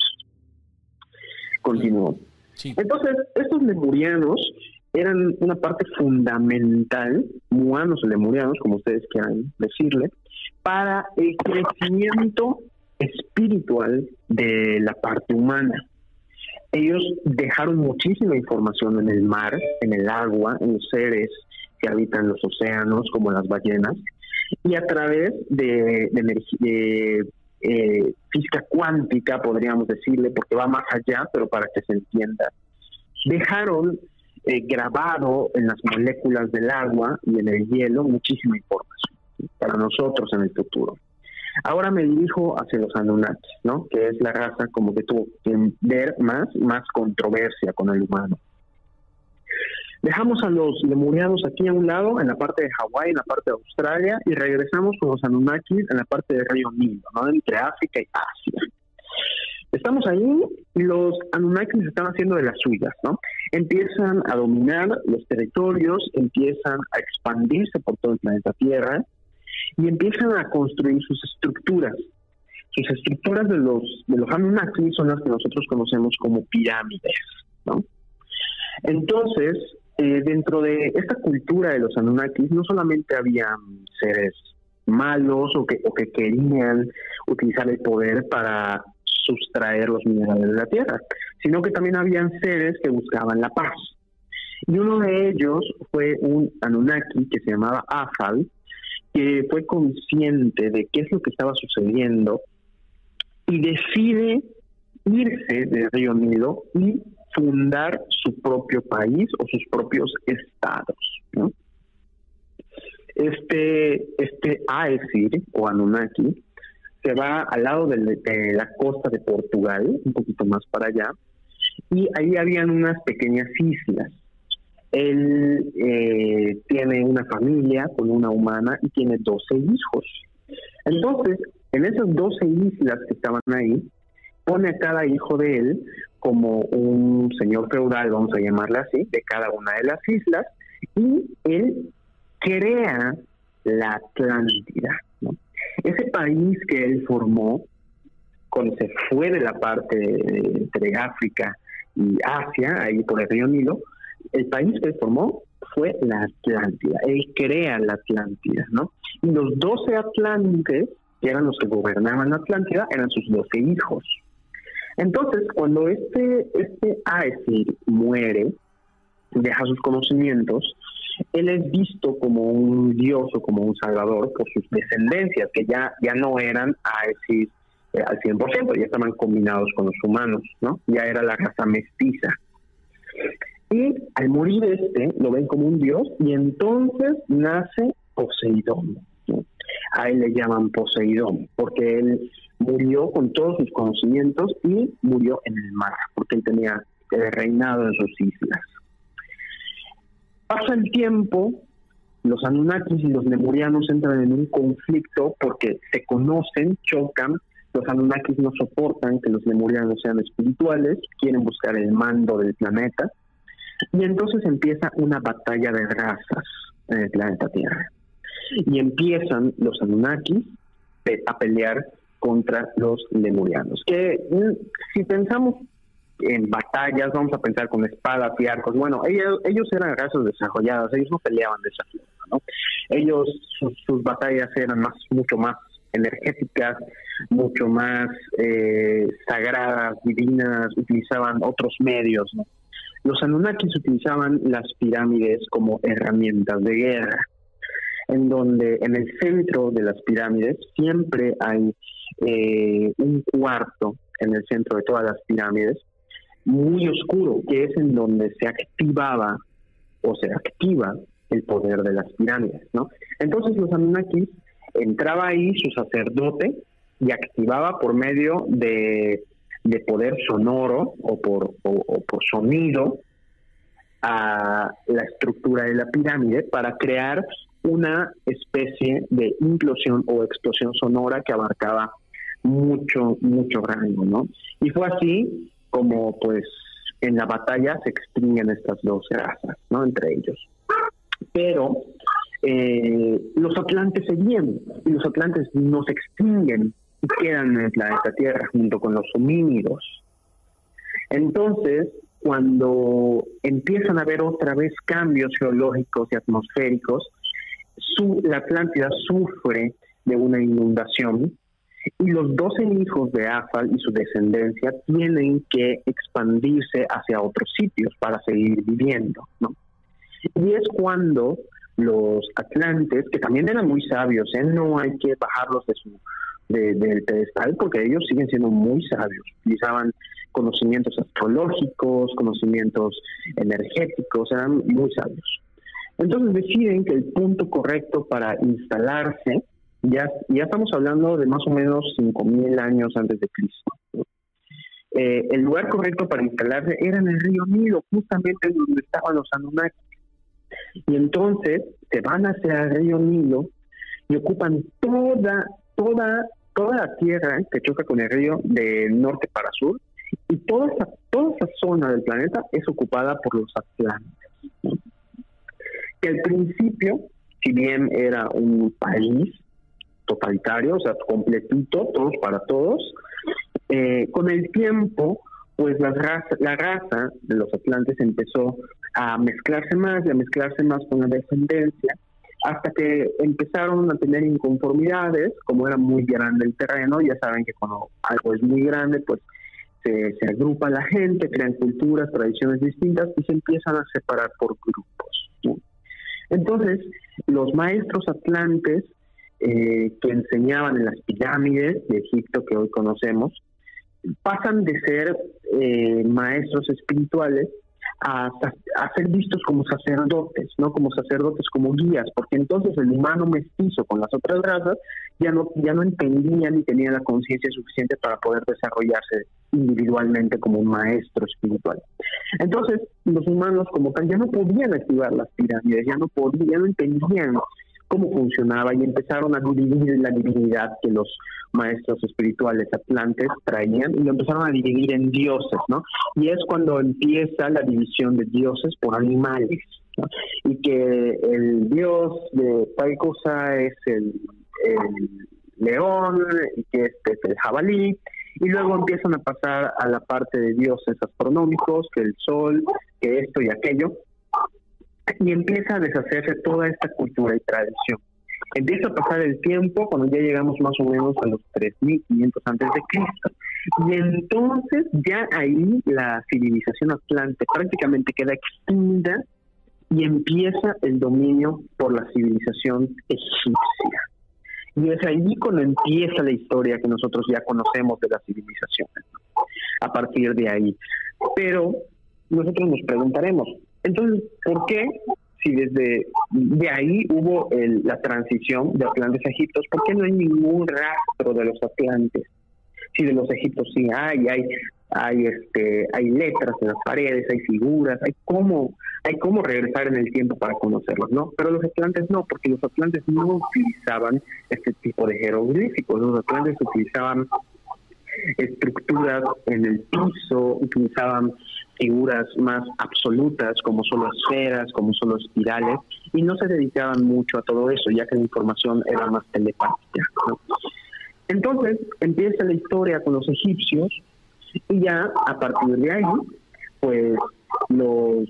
Continúo. Entonces, estos lemurianos eran una parte fundamental, muanos o lemurianos, como ustedes quieran decirle, para el crecimiento espiritual de la parte humana. Ellos dejaron muchísima información en el mar, en el agua, en los seres que habitan los océanos, como las ballenas, y a través de, de, eh, física cuántica, podríamos decirle, porque va más allá, pero para que se entienda, dejaron eh, grabado en las moléculas del agua y en el hielo muchísima información para nosotros en el futuro. Ahora me dirijo hacia los Anunnakis, ¿no? Que es la raza como que tuvo que ver más, más controversia con el humano. Dejamos a los lemurianos aquí a un lado, en la parte de Hawái, en la parte de Australia, y regresamos con los Anunnakis en la parte del río Nilo, ¿no? Entre África y Asia. Estamos ahí los Anunnakis están haciendo de las suyas, ¿no? Empiezan a dominar los territorios, empiezan a expandirse por todo el planeta Tierra y empiezan a construir sus estructuras. Sus estructuras de los de los Anunnaki son las que nosotros conocemos como pirámides, ¿no? Entonces, eh, dentro de esta cultura de los Anunnakis no solamente había seres malos o que, o que querían utilizar el poder para sustraer los minerales de la tierra, sino que también habían seres que buscaban la paz. Y uno de ellos fue un Anunnaki que se llamaba Afal, que fue consciente de qué es lo que estaba sucediendo y decide irse del río Nilo y fundar su propio país o sus propios estados. Este, este Aesir o Anunnaki se va al lado de, la costa de Portugal, un poquito más para allá, y ahí habían unas pequeñas islas. Él eh, tiene una familia con una humana y tiene 12 hijos. Entonces, en esas 12 islas que estaban ahí, pone a cada hijo de él como un señor feudal, vamos a llamarle así, de cada una de las islas, y él crea la Atlántida. Ese país que él formó, cuando se fue de la parte entre África y Asia, ahí por el río Nilo, el país que él formó fue la Atlántida. Él crea la Atlántida, ¿no? Y los doce atlantes, que eran los que gobernaban la Atlántida, eran sus doce hijos. Entonces, cuando este, este Aesir muere, deja sus conocimientos, él es visto como un dios o como un salvador por sus descendencias, que ya, ya no eran Aesir eh, al 100%, ya estaban combinados con los humanos, ¿no? Ya era la raza mestiza. Y al morir este, lo ven como un dios y entonces nace Poseidón. A él le llaman Poseidón, porque él murió con todos sus conocimientos y murió en el mar, porque él tenía el reinado en sus islas. Pasa el tiempo, los Anunnakis y los Lemurianos entran en un conflicto porque se conocen, chocan, los Anunnakis no soportan que los Lemurianos sean espirituales, quieren buscar el mando del planeta, y entonces empieza una batalla de razas en el planeta Tierra. Y empiezan los Anunnakis a pelear contra los lemurianos. Que mm, si pensamos en batallas, vamos a pensar con espadas y arcos. Bueno, ellos, ellos eran razas desarrolladas, ellos no peleaban de ¿no? Ellos, sus, batallas eran más, mucho más energéticas, mucho más eh, sagradas, divinas, utilizaban otros medios, ¿no? Los Anunnakis utilizaban las pirámides como herramientas de guerra, en donde en el centro de las pirámides siempre hay eh, un cuarto en el centro de todas las pirámides, muy oscuro, que es en donde se activaba o se activa el poder de las pirámides, ¿no? Entonces los Anunnakis entraba ahí su sacerdote y activaba por medio de, poder sonoro o por, o por sonido a la estructura de la pirámide para crear una especie de implosión o explosión sonora que abarcaba mucho, mucho rango, ¿no? Y fue así como, pues, en la batalla se extinguen estas dos razas, ¿no? Entre ellos. Pero eh, los atlantes seguían, y los atlantes no se extinguen y quedan en el planeta Tierra junto con los homínidos. Entonces, cuando empiezan a haber otra vez cambios geológicos y atmosféricos, su, la Atlántida sufre de una inundación y los doce hijos de Afal y su descendencia tienen que expandirse hacia otros sitios para seguir viviendo, ¿no? Y es cuando los atlantes, que también eran muy sabios, ¿eh? no hay que bajarlos de su del pedestal porque ellos siguen siendo muy sabios, utilizaban conocimientos astrológicos, conocimientos energéticos, eran muy sabios. Entonces deciden que el punto correcto para instalarse Ya, ya estamos hablando de más o menos 5.000 años antes de Cristo. Eh, el lugar correcto para instalarse era en el río Nilo, justamente donde estaban los Anunnaki. Y entonces se van hacia el río Nilo y ocupan toda, toda, toda la tierra que choca con el río de norte para sur y toda esa, toda esa zona del planeta es ocupada por los atlantes. Que al principio, si bien era un país totalitario, o sea, completito, todos para todos, eh, con el tiempo, pues la raza, la raza de los atlantes empezó a mezclarse más y a mezclarse más con la descendencia, hasta que empezaron a tener inconformidades, como era muy grande el terreno, ya saben que cuando algo es muy grande, pues se, agrupa la gente, crean culturas, tradiciones distintas y se empiezan a separar por grupos. Entonces, los maestros atlantes eh, que enseñaban en las pirámides de Egipto que hoy conocemos, pasan de ser eh, maestros espirituales a, ser vistos como sacerdotes, no como sacerdotes, como guías, porque entonces el humano mestizo con las otras razas ya no ya no entendía ni tenía la conciencia suficiente para poder desarrollarse individualmente como un maestro espiritual. Entonces, los humanos como tal ya no podían activar las pirámides, ya no podían, ya no entendían cómo funcionaba y empezaron a dividir la divinidad que los maestros espirituales atlantes traían y lo empezaron a dividir en dioses, ¿no? Y es cuando empieza la división de dioses por animales, ¿no? Y que el dios de tal cosa es el, león y que este es el jabalí y luego empiezan a pasar a la parte de dioses astronómicos, que el sol, que esto y aquello, y empieza a deshacerse toda esta cultura y tradición. Empieza a pasar el tiempo cuando ya llegamos más o menos a los 3500 antes de Cristo. Y entonces ya ahí la civilización atlante prácticamente queda extinta y empieza el dominio por la civilización egipcia. Y es ahí cuando empieza la historia que nosotros ya conocemos de la civilización. A partir de ahí. Pero nosotros nos preguntaremos, entonces, ¿por qué si desde de ahí hubo la transición de Atlantes a Egiptos, ¿por qué no hay ningún rastro de los Atlantes? Si de los egiptos sí hay, hay, hay este, hay letras en las paredes, hay figuras, hay cómo, hay cómo regresar en el tiempo para conocerlos, ¿no? Pero los atlantes no, porque los atlantes no utilizaban este tipo de jeroglíficos, los atlantes utilizaban estructuras en el piso, utilizaban figuras más absolutas como solo esferas, como solo espirales, y no se dedicaban mucho a todo eso, ya que la información era más telepática. Entonces empieza la historia con los egipcios y ya a partir de ahí, pues los,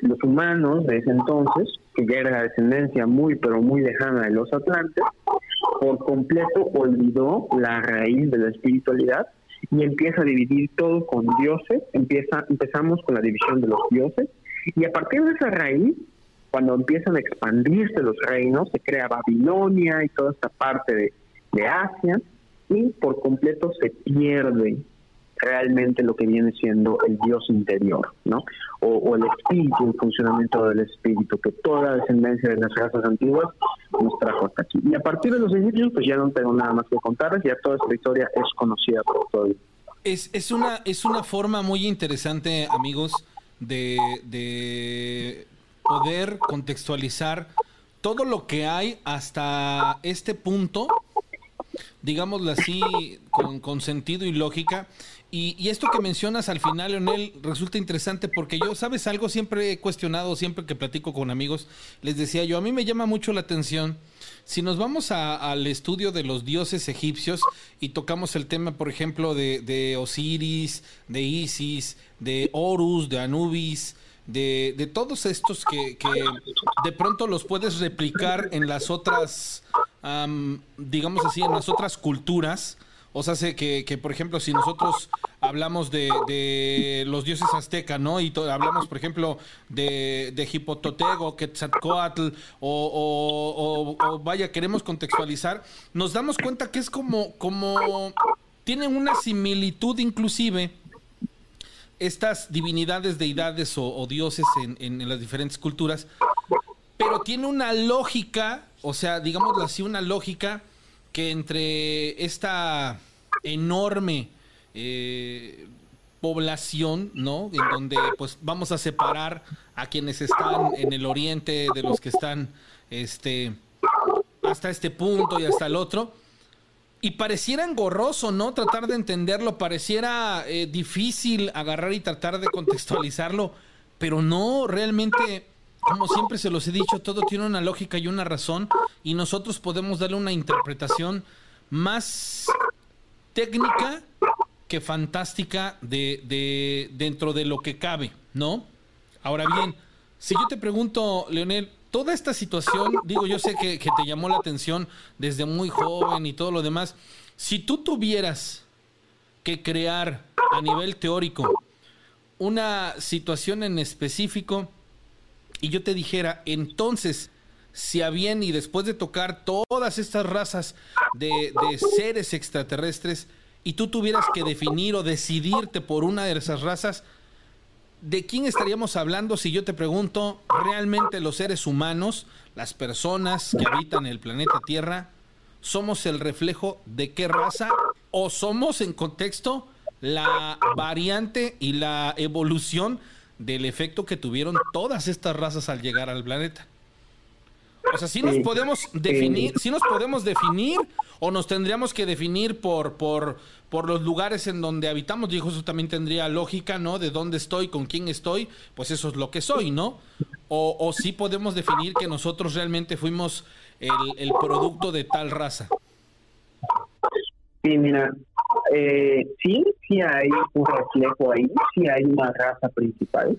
los humanos de ese entonces, que ya era la descendencia muy pero muy lejana de los atlantes, por completo olvidó la raíz de la espiritualidad y empieza a dividir todo con dioses, empieza, empezamos con la división de los dioses, y a partir de esa raíz, cuando empiezan a expandirse los reinos, se crea Babilonia y toda esta parte de, de Asia, y por completo se pierde realmente lo que viene siendo el Dios interior, ¿no? O, el espíritu, el funcionamiento del espíritu, que toda descendencia de las razas antiguas nos trajo hasta aquí. Y a partir de los egipcios, pues ya no tengo nada más que contarles, ya toda esta historia es conocida por todos. Es, es, una, es una forma muy interesante, amigos, de, de poder contextualizar todo lo que hay hasta este punto digámoslo así, con, sentido y lógica, y, esto que mencionas al final, Leonel, resulta interesante porque yo, ¿sabes algo? Siempre he cuestionado, siempre que platico con amigos, les decía yo, a mí me llama mucho la atención. Si nos vamos al estudio de los dioses egipcios y tocamos el tema, por ejemplo, de, Osiris, de Isis, de Horus, de Anubis, de, de todos estos que, que, de pronto los puedes replicar en las otras, digamos así, en las otras culturas o sea, sé que, que, por ejemplo, si nosotros hablamos de, de los dioses aztecas, ¿no? Y hablamos, por ejemplo, de, de Hipototego, Quetzalcoatl, o, o, vaya, queremos contextualizar, nos damos cuenta que es como, como, tienen una similitud inclusive estas divinidades, deidades o, dioses en, en, las diferentes culturas, pero tiene una lógica, o sea, digámoslo así, una lógica que entre esta enorme eh, población, ¿no? En donde pues vamos a separar a quienes están en el oriente de los que están este hasta este punto y hasta el otro. Y pareciera engorroso, ¿no? Tratar de entenderlo, pareciera eh, difícil agarrar y tratar de contextualizarlo, pero no, realmente, como siempre se los he dicho, todo tiene una lógica y una razón, y nosotros podemos darle una interpretación más técnica que fantástica de, de dentro de lo que cabe, ¿no? Ahora bien, si yo te pregunto, Leonel, toda esta situación, digo, yo sé que, te llamó la atención desde muy joven y todo lo demás. Si tú tuvieras que crear a nivel teórico una situación en específico y yo te dijera, entonces, si a bien y después de tocar todas estas razas de, de seres extraterrestres y tú tuvieras que definir o decidirte por una de esas razas, ¿de quién estaríamos hablando si yo te pregunto, realmente los seres humanos, las personas que habitan el planeta Tierra, somos el reflejo de qué raza o somos en contexto la variante y la evolución del efecto que tuvieron todas estas razas al llegar al planeta? O sea, si nos podemos definir, si nos podemos definir o nos tendríamos que definir por, por, por los lugares en donde habitamos. Dijo, eso también tendría lógica, ¿no? De dónde estoy, con quién estoy, pues eso es lo que soy, ¿no? O, o sí podemos definir que nosotros realmente fuimos el, producto de tal raza. Sí, mira, eh, sí, sí hay un reflejo ahí, sí hay una raza principal.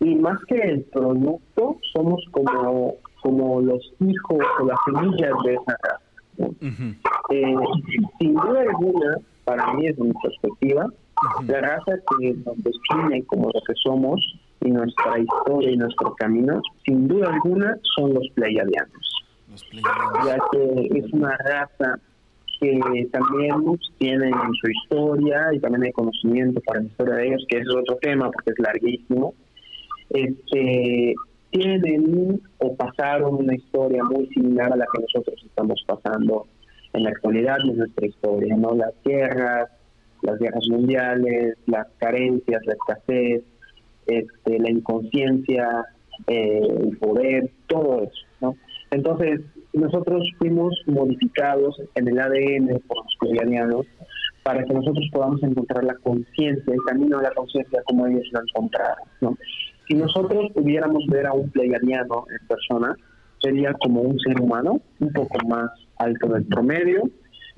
Y más que el producto, somos como, como los hijos o las semillas de esa raza. Eh, sin duda alguna, para mí es mi perspectiva, la raza que nos define como lo que somos y nuestra historia y nuestro camino, sin duda alguna, son los pleiadianos. Ya que es una raza que también tiene su historia y también hay conocimiento para la historia de ellos, que es otro tema porque es larguísimo. Este, tienen o pasaron una historia muy similar a la que nosotros estamos pasando en la actualidad de nuestra historia, ¿no? Las guerras, las guerras mundiales, las carencias, la escasez, este, la inconsciencia, eh, el poder, todo eso, ¿no? Entonces, nosotros fuimos modificados en el ADN por los pleyadianos para que nosotros podamos encontrar la conciencia, el camino de la conciencia como ellos lo encontraron. Si nosotros pudiéramos ver a un pleyadiano en persona, sería como un ser humano, un poco más alto del promedio,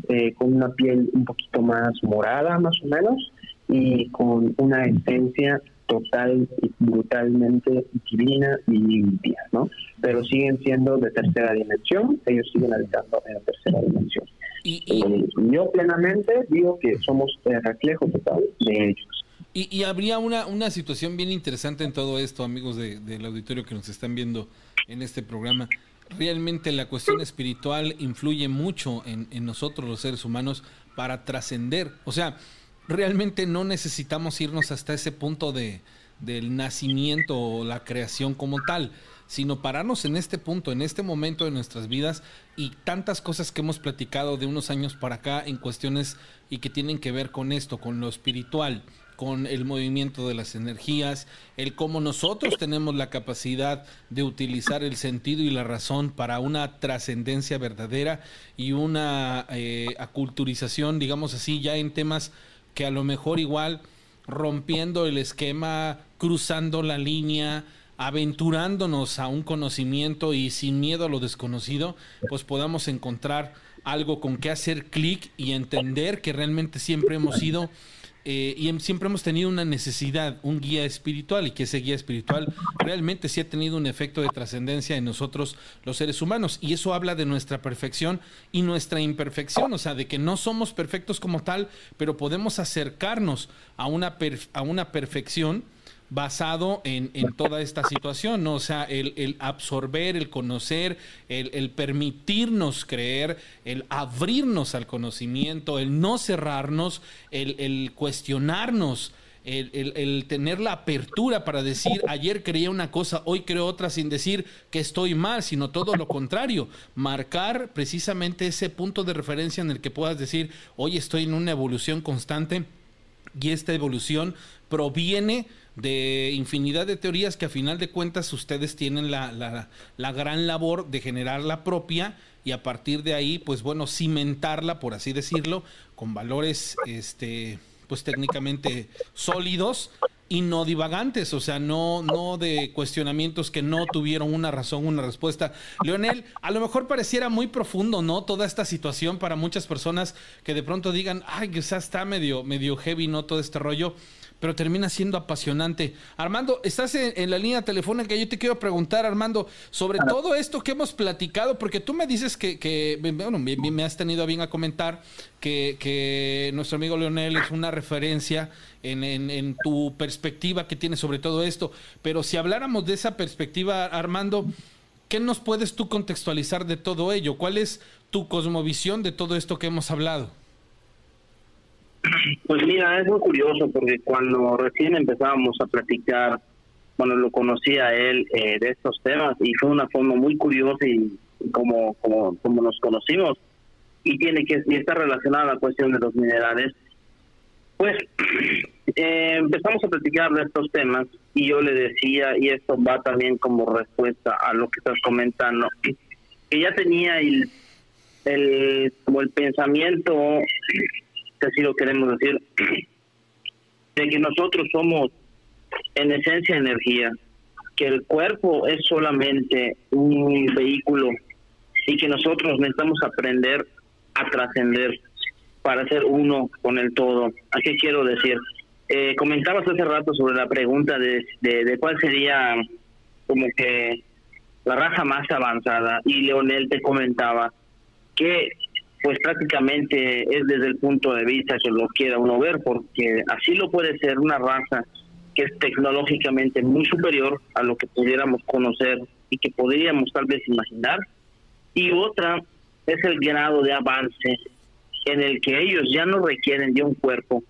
eh, con una piel un poquito más morada más o menos y con una esencia total y brutalmente divina y limpia, ¿no? Pero siguen siendo de tercera dimensión, ellos siguen habitando en la tercera dimensión. Y, eh, yo plenamente digo que somos el reflejo total de ellos. Y, habría una, una situación bien interesante en todo esto, amigos del auditorio que nos están viendo en este programa realmente la cuestión espiritual influye mucho en, nosotros los seres humanos para trascender. O sea, realmente no necesitamos irnos hasta ese punto de, del nacimiento o la creación como tal, sino pararnos en este punto, en este momento de nuestras vidas y tantas cosas que hemos platicado de unos años para acá en cuestiones y que tienen que ver con esto, con lo espiritual, con el movimiento de las energías, el cómo nosotros tenemos la capacidad de utilizar el sentido y la razón para una trascendencia verdadera y una eh, aculturización, digamos así, ya en temas que a lo mejor igual rompiendo el esquema, cruzando la línea, aventurándonos a un conocimiento y sin miedo a lo desconocido, pues podamos encontrar algo con que hacer clic y entender que realmente siempre hemos sido eh, y siempre hemos tenido una necesidad, un guía espiritual, y que ese guía espiritual realmente sí ha tenido un efecto de trascendencia en nosotros los seres humanos. Y eso habla de nuestra perfección y nuestra imperfección, o sea, de que no somos perfectos como tal, pero podemos acercarnos a una, a una perfección basado en, en, toda esta situación. O sea, el, el absorber, el conocer, el, el, permitirnos creer, el abrirnos al conocimiento, el no cerrarnos, el, el cuestionarnos el, tener la apertura para decir, ayer creía una cosa, hoy creo otra, sin decir que estoy mal, sino todo lo contrario, marcar precisamente ese punto de referencia en el que puedas decir, hoy estoy en una evolución constante y esta evolución proviene de infinidad de teorías que a final de cuentas ustedes tienen la, la, la, gran labor de generar la propia y a partir de ahí, pues bueno, cimentarla, por así decirlo, con valores este, pues técnicamente sólidos y no divagantes, o sea, no, no de cuestionamientos que no tuvieron una razón, una respuesta. Leonel, a lo mejor pareciera muy profundo, ¿no? Toda esta situación para muchas personas que de pronto digan, ay, quizás está medio, medio heavy, ¿no? Todo este rollo pero termina siendo apasionante. Armando, estás en, la línea telefónica. Yo te quiero preguntar, Armando, sobre todo esto que hemos platicado, porque tú me dices que, bueno, me, has tenido a bien a comentar que, nuestro amigo Leonel es una referencia en, en, tu perspectiva que tienes sobre todo esto. Pero si habláramos de esa perspectiva, Armando, ¿qué nos puedes tú contextualizar de todo ello? ¿Cuál es tu cosmovisión de todo esto que hemos hablado? Pues mira, es muy curioso porque cuando recién empezábamos a platicar, bueno, lo conocí a él eh, de estos temas y fue una forma muy curiosa y como, como, como nos conocimos y tiene que y está relacionada a la cuestión de los minerales. Pues eh, empezamos a platicar de estos temas y yo le decía, y esto va también como respuesta a lo que estás comentando, que ya tenía el, el como el pensamiento si así lo queremos decir, de que nosotros somos en esencia energía, que el cuerpo es solamente un vehículo y que nosotros necesitamos aprender a trascender para ser uno con el todo. ¿A qué quiero decir? Eh, comentabas hace rato sobre la pregunta de, de, de cuál sería como que la raza más avanzada y Leonel te comentaba que pues prácticamente es desde el punto de vista que lo quiera uno ver, porque así lo puede ser una raza que es tecnológicamente muy superior a lo que pudiéramos conocer y que podríamos tal vez imaginar, y otra es el grado de avance en el que ellos ya no requieren de un cuerpo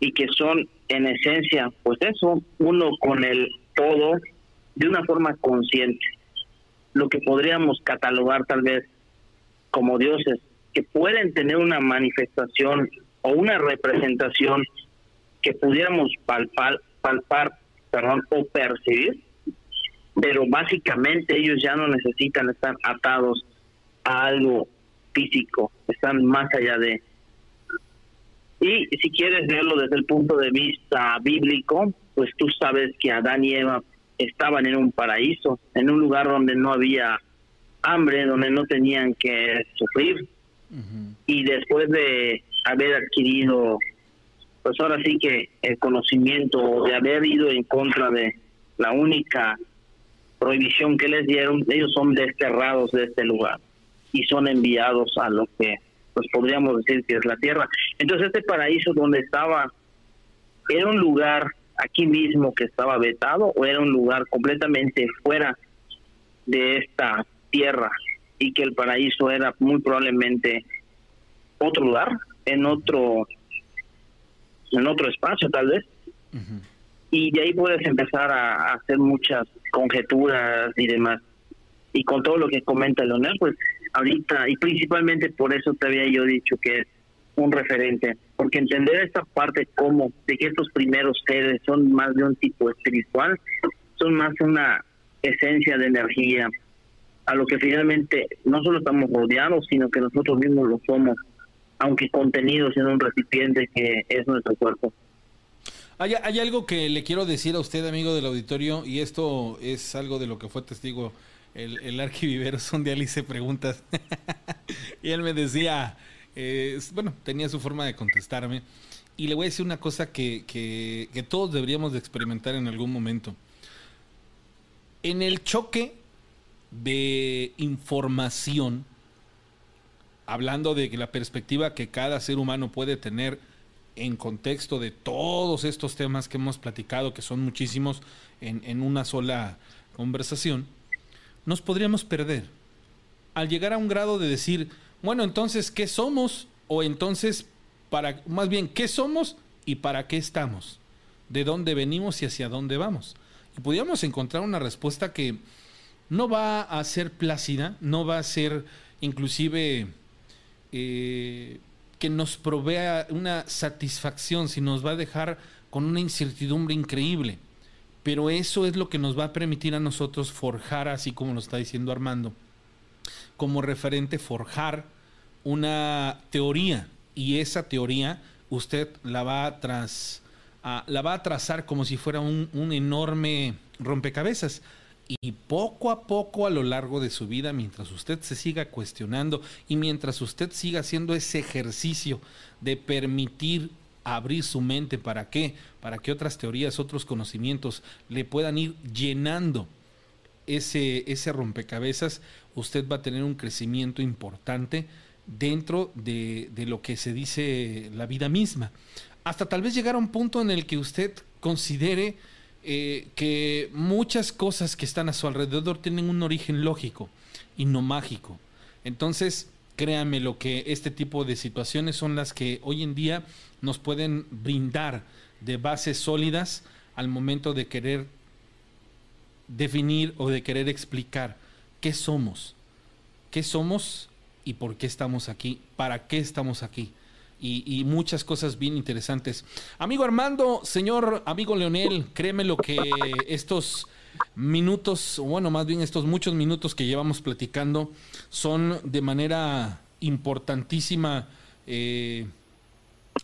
y que son en esencia, pues eso, uno con el todo de una forma consciente, lo que podríamos catalogar tal vez como dioses que pueden tener una manifestación o una representación que pudiéramos palpar, palpar perdón, o percibir, pero básicamente ellos ya no necesitan estar atados a algo físico, están más allá de. Y si quieres verlo desde el punto de vista bíblico, pues tú sabes que Adán y Eva estaban en un paraíso, en un lugar donde no había hambre, donde no tenían que sufrir, y después de haber adquirido, pues ahora sí que el conocimiento de haber ido en contra de la única prohibición que les dieron, ellos son desterrados de este lugar y son enviados a lo que pues podríamos decir que es la tierra. Entonces este paraíso donde estaba era un lugar aquí mismo que estaba vetado o era un lugar completamente fuera de esta tierra y que el paraíso era muy probablemente otro lugar, en otro en otro espacio tal vez. Y de ahí puedes empezar a, hacer muchas conjeturas y demás. Y con todo lo que comenta Leonel, pues ahorita, y principalmente por eso te había yo dicho que es un referente, porque entender esta parte como de que estos primeros seres son más de un tipo espiritual, son más una esencia de energía, a lo que finalmente no solo estamos rodeados, sino que nosotros mismos lo somos, aunque contenidos en un recipiente que es nuestro cuerpo. Hay, hay, algo que le quiero decir a usted, amigo del auditorio, y esto es algo de lo que fue testigo el, el arquivivero. Un día le hice preguntas y él me decía, eh, bueno, tenía su forma de contestarme. Y le voy a decir una cosa que, que, que todos deberíamos de experimentar en algún momento. En el choque de información, hablando de la perspectiva que cada ser humano puede tener en contexto de todos estos temas que hemos platicado, que son muchísimos en, en una sola conversación, nos podríamos perder. Al llegar a un grado de decir, bueno, entonces, ¿qué somos? O entonces, para, más bien, ¿qué somos y para qué estamos? de dónde venimos y hacia dónde vamos. Y pudiéramos encontrar una respuesta que no va a ser plácida, no va a ser inclusive eh, que nos provea una satisfacción, sino nos va a dejar con una incertidumbre increíble. Pero eso es lo que nos va a permitir a nosotros forjar, así como lo está diciendo Armando, como referente forjar una teoría. Y esa teoría usted la va a, tras, la va a trazar como si fuera un, un enorme rompecabezas. Y poco a poco a lo largo de su vida, mientras usted se siga cuestionando y mientras usted siga haciendo ese ejercicio de permitir abrir su mente. ¿Para qué? Para que otras teorías, otros conocimientos le puedan ir llenando ese, ese rompecabezas. Usted va a tener un crecimiento importante dentro de, de lo que se dice la vida misma. Hasta tal vez llegar a un punto en el que usted considere eh, que muchas cosas que están a su alrededor tienen un origen lógico y no mágico. Entonces, créame lo que este tipo de situaciones son las que hoy en día nos pueden brindar de bases sólidas al momento de querer definir o de querer explicar qué somos, qué somos y por qué estamos aquí, para qué estamos aquí. Y, muchas cosas bien interesantes. Amigo Armando, señor amigo Leonel, créeme lo que estos minutos, bueno, más bien estos muchos minutos que llevamos platicando son de manera importantísima eh,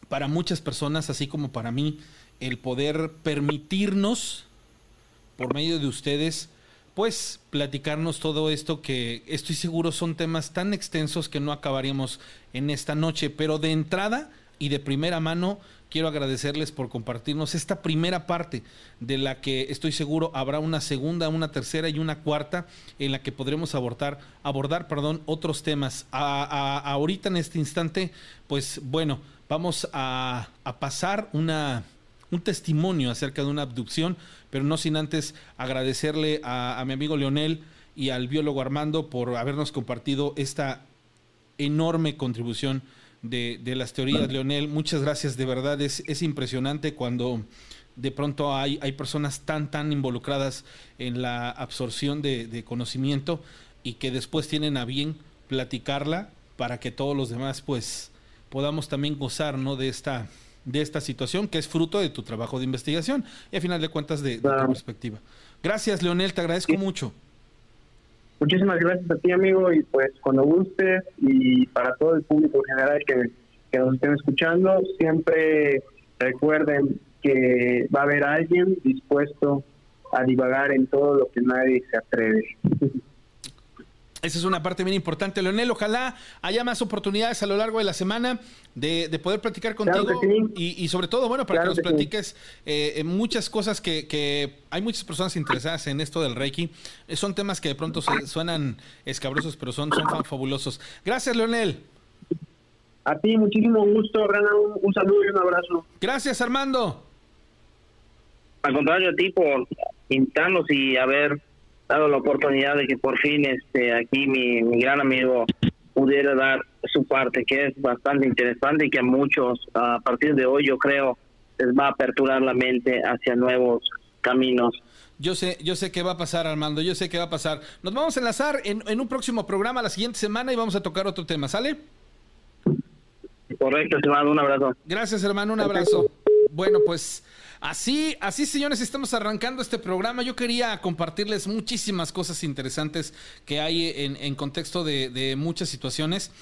para muchas personas, así como para mí, el poder permitirnos, por medio de ustedes, pues platicarnos todo esto que estoy seguro son temas tan extensos que no acabaríamos en esta noche, pero de entrada y de primera mano quiero agradecerles por compartirnos esta primera parte de la que estoy seguro habrá una segunda, una tercera y una cuarta en la que podremos abordar, abordar perdón, otros temas. ahorita en este instante, pues bueno, vamos a, pasar una, un testimonio acerca de una abducción, pero no sin antes agradecerle a, a mi amigo Leonel y al biólogo Armando por habernos compartido esta enorme contribución de, las teorías, Leonel. Muchas gracias, de verdad, es, es impresionante cuando de pronto hay, hay personas tan, tan involucradas en la absorción de, conocimiento y que después tienen a bien platicarla para que todos los demás pues podamos también gozar ¿no? de esta de esta situación que es fruto de tu trabajo de investigación y a final de cuentas de, tu perspectiva. Gracias, Leonel, te agradezco mucho. Muchísimas gracias a ti, amigo, y pues cuando gustes y para todo el público en general que, que nos estén escuchando, siempre recuerden que va a haber alguien dispuesto a divagar en todo lo que nadie se atreve. Esa es una parte bien importante, Leonel. Ojalá haya más oportunidades a lo largo de la semana de, poder platicar contigo y, sobre todo, bueno, para que nos platiques eh, muchas cosas que, hay muchas personas interesadas en esto del Reiki. Eh, son temas que de pronto suenan escabrosos, pero son, son fabulosos. Gracias, Leonel. A ti, muchísimo gusto, Un, un saludo y un abrazo. Gracias, Armando. Al contrario, a ti por invitarnos y haber dado la oportunidad de que por fin este aquí mi, mi gran amigo pudiera dar su parte, que es bastante interesante y que a muchos a partir de hoy yo creo les va a aperturar la mente hacia nuevos caminos. Yo sé, yo sé qué va a pasar, Armando, yo sé qué va a pasar. Nos vamos a enlazar en, en un próximo programa la siguiente semana y vamos a tocar otro tema, ¿sale? Correcto, hermano, un abrazo. Gracias, hermano, un abrazo. Bueno, pues Así, así, señores, estamos arrancando este programa. Yo quería compartirles muchísimas cosas interesantes que hay en, contexto de, muchas situaciones.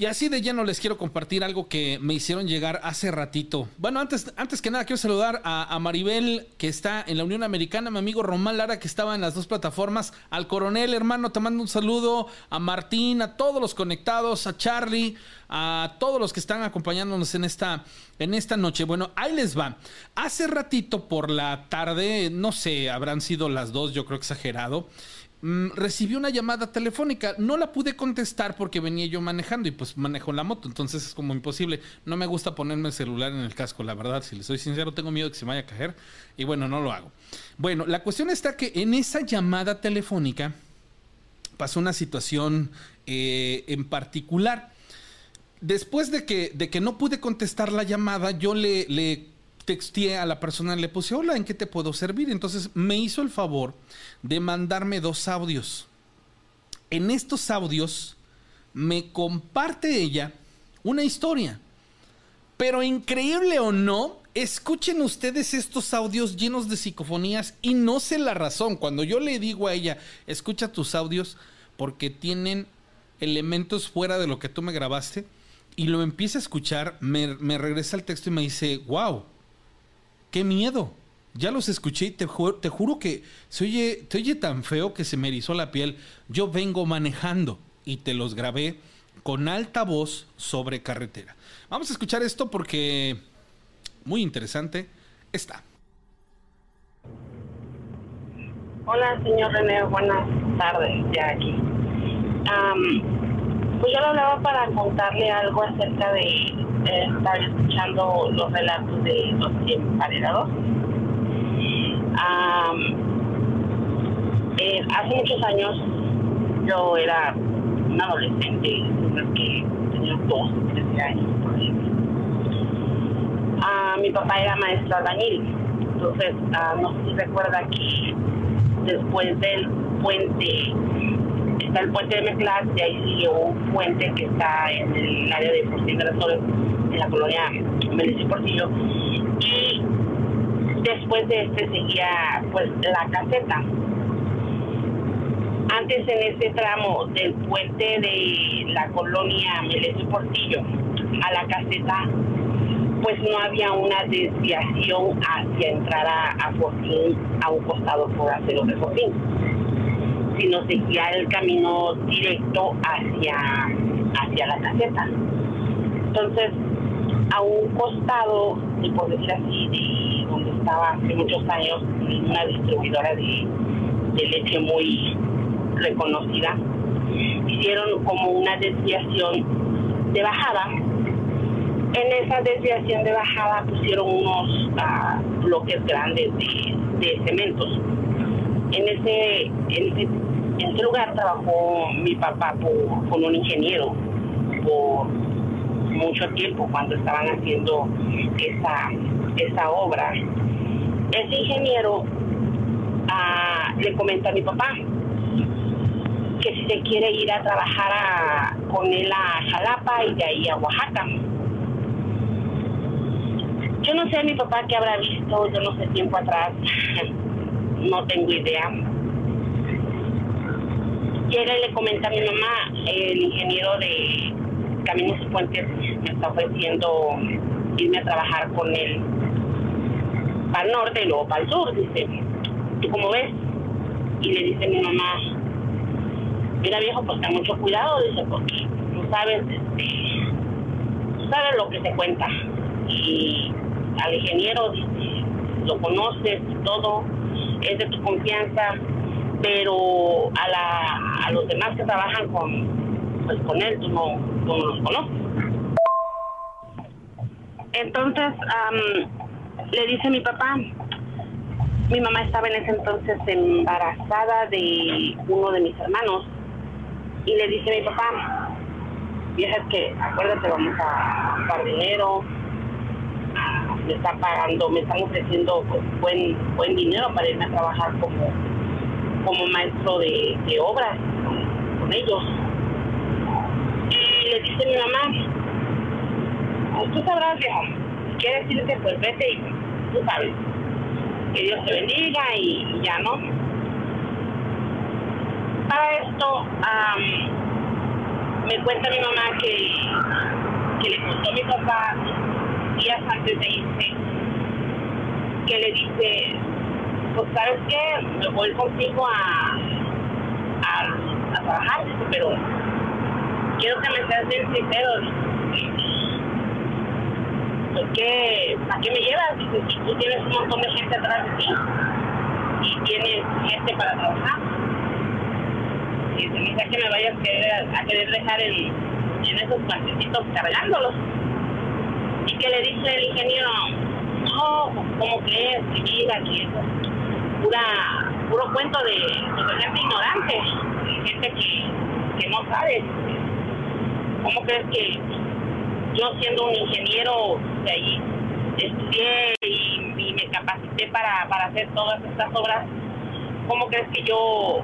Y así de lleno les quiero compartir algo que me hicieron llegar hace ratito. Bueno, antes, antes que nada quiero saludar a, Maribel, que está en la Unión Americana, mi amigo Román Lara, que estaba en las dos plataformas, al coronel, hermano, te mando un saludo, a Martín, a todos los conectados, a Charlie, a todos los que están acompañándonos en esta, en esta noche. Bueno, ahí les va. Hace ratito por la tarde, no sé, habrán sido las dos, yo creo exagerado. Mm, recibí una llamada telefónica. No la pude contestar porque venía yo manejando y pues manejo la moto, entonces es como imposible. No me gusta ponerme el celular en el casco, la verdad, si le soy sincero, tengo miedo que se vaya a caer y bueno, no lo hago. Bueno, la cuestión está que en esa llamada telefónica pasó una situación eh, en particular. Después de que, de que no pude contestar la llamada, yo le texteé a la persona, le puse, hola, ¿en qué te puedo servir? Entonces me hizo el favor de mandarme dos audios. En estos audios me comparte ella una historia. Pero increíble o no, escuchen ustedes estos audios llenos de psicofonías y no sé la razón. Cuando yo le digo a ella, escucha tus audios porque tienen elementos fuera de lo que tú me grabaste, y lo empieza a escuchar, me, regresa el texto y me dice, wow, qué miedo. Ya los escuché y te, juro que se oye, te oye tan feo que se me erizó la piel. Yo vengo manejando y te los grabé con alta voz sobre carretera. Vamos a escuchar esto porque muy interesante está. Hola, señor René, buenas tardes, ya aquí. pues yo le hablaba para contarle algo acerca de estar escuchando los relatos de los emparedados. Eh, hace muchos años yo era un adolescente, que tenía 12, 13 años, por ejemplo. Ah, mi papá era maestro albañil, entonces ah, no sé si recuerda que después del puente está el puente de Mezclas y ahí sigue un puente que está en el área de Porcillo las en la colonia Melissa y Porcillo. Y después de este seguía pues la caseta antes en ese tramo del puente de la colonia Melesio Portillo a la caseta, pues no había una desviación hacia entrar a, Fortín a un costado por acero de Fortín, sino seguía el camino directo hacia, hacia la caseta. Entonces, a un costado, por decir así, de donde estaba hace muchos años una distribuidora de leche muy reconocida, hicieron como una desviación de bajada. En esa desviación de bajada pusieron unos ah, bloques grandes de, cementos. En ese, lugar trabajó mi papá con un ingeniero por mucho tiempo cuando estaban haciendo esa, esa obra. Ese ingeniero ah, le comenta a mi papá, que si se quiere ir a trabajar con él a Jalapa y de ahí a Oaxaca. Yo no sé mi papá qué habrá visto, yo no sé tiempo atrás, no tengo idea. Llega y le comenta a mi mamá, el ingeniero de Caminos y Puentes me está ofreciendo irme a trabajar con él para el norte y luego para el sur, dice, ¿tú cómo ves? Y le dice mi mamá, mira viejo, pues ten mucho cuidado, dice, porque tú sabes, este, tú sabes lo que se cuenta. Y al ingeniero, dice, lo conoces todo, es de tu confianza, pero a, la, a los demás que trabajan con, pues con él, tú no, tú no los conoces. Entonces, le dice mi papá, mi mamá estaba en ese entonces embarazada de uno de mis hermanos y le dice a mi papá, vieja, que acuérdate, vamos a dar dinero, me está pagando, me están ofreciendo buen buen dinero para irme a trabajar como, como maestro de, obras con, ellos. Y le dice mi mamá, tú sabrás, viejo, quiere decirte, pues vete y tú sabes, que Dios te bendiga y ya no para esto, me cuenta mi mamá que, que le contó a mi papá días antes de irse, que le dice, sabes qué, me voy contigo a, a, a trabajar, pero quiero que me seas bien sincero. ¿Por qué? ¿Para qué me llevas? Si tú tienes un montón de gente atrás de ti y tienes gente para trabajar y se que me vayas a querer, dejar en esos plantecitos cargándolos. Y que le dice el ingeniero, no, ¿cómo crees? Que vida, aquí es pura, puro cuento de, gente ignorante, gente que, que no sabe. ¿Cómo crees que yo siendo un ingeniero de ahí, estudié y, me capacité para, para hacer todas estas obras, ¿cómo crees que yo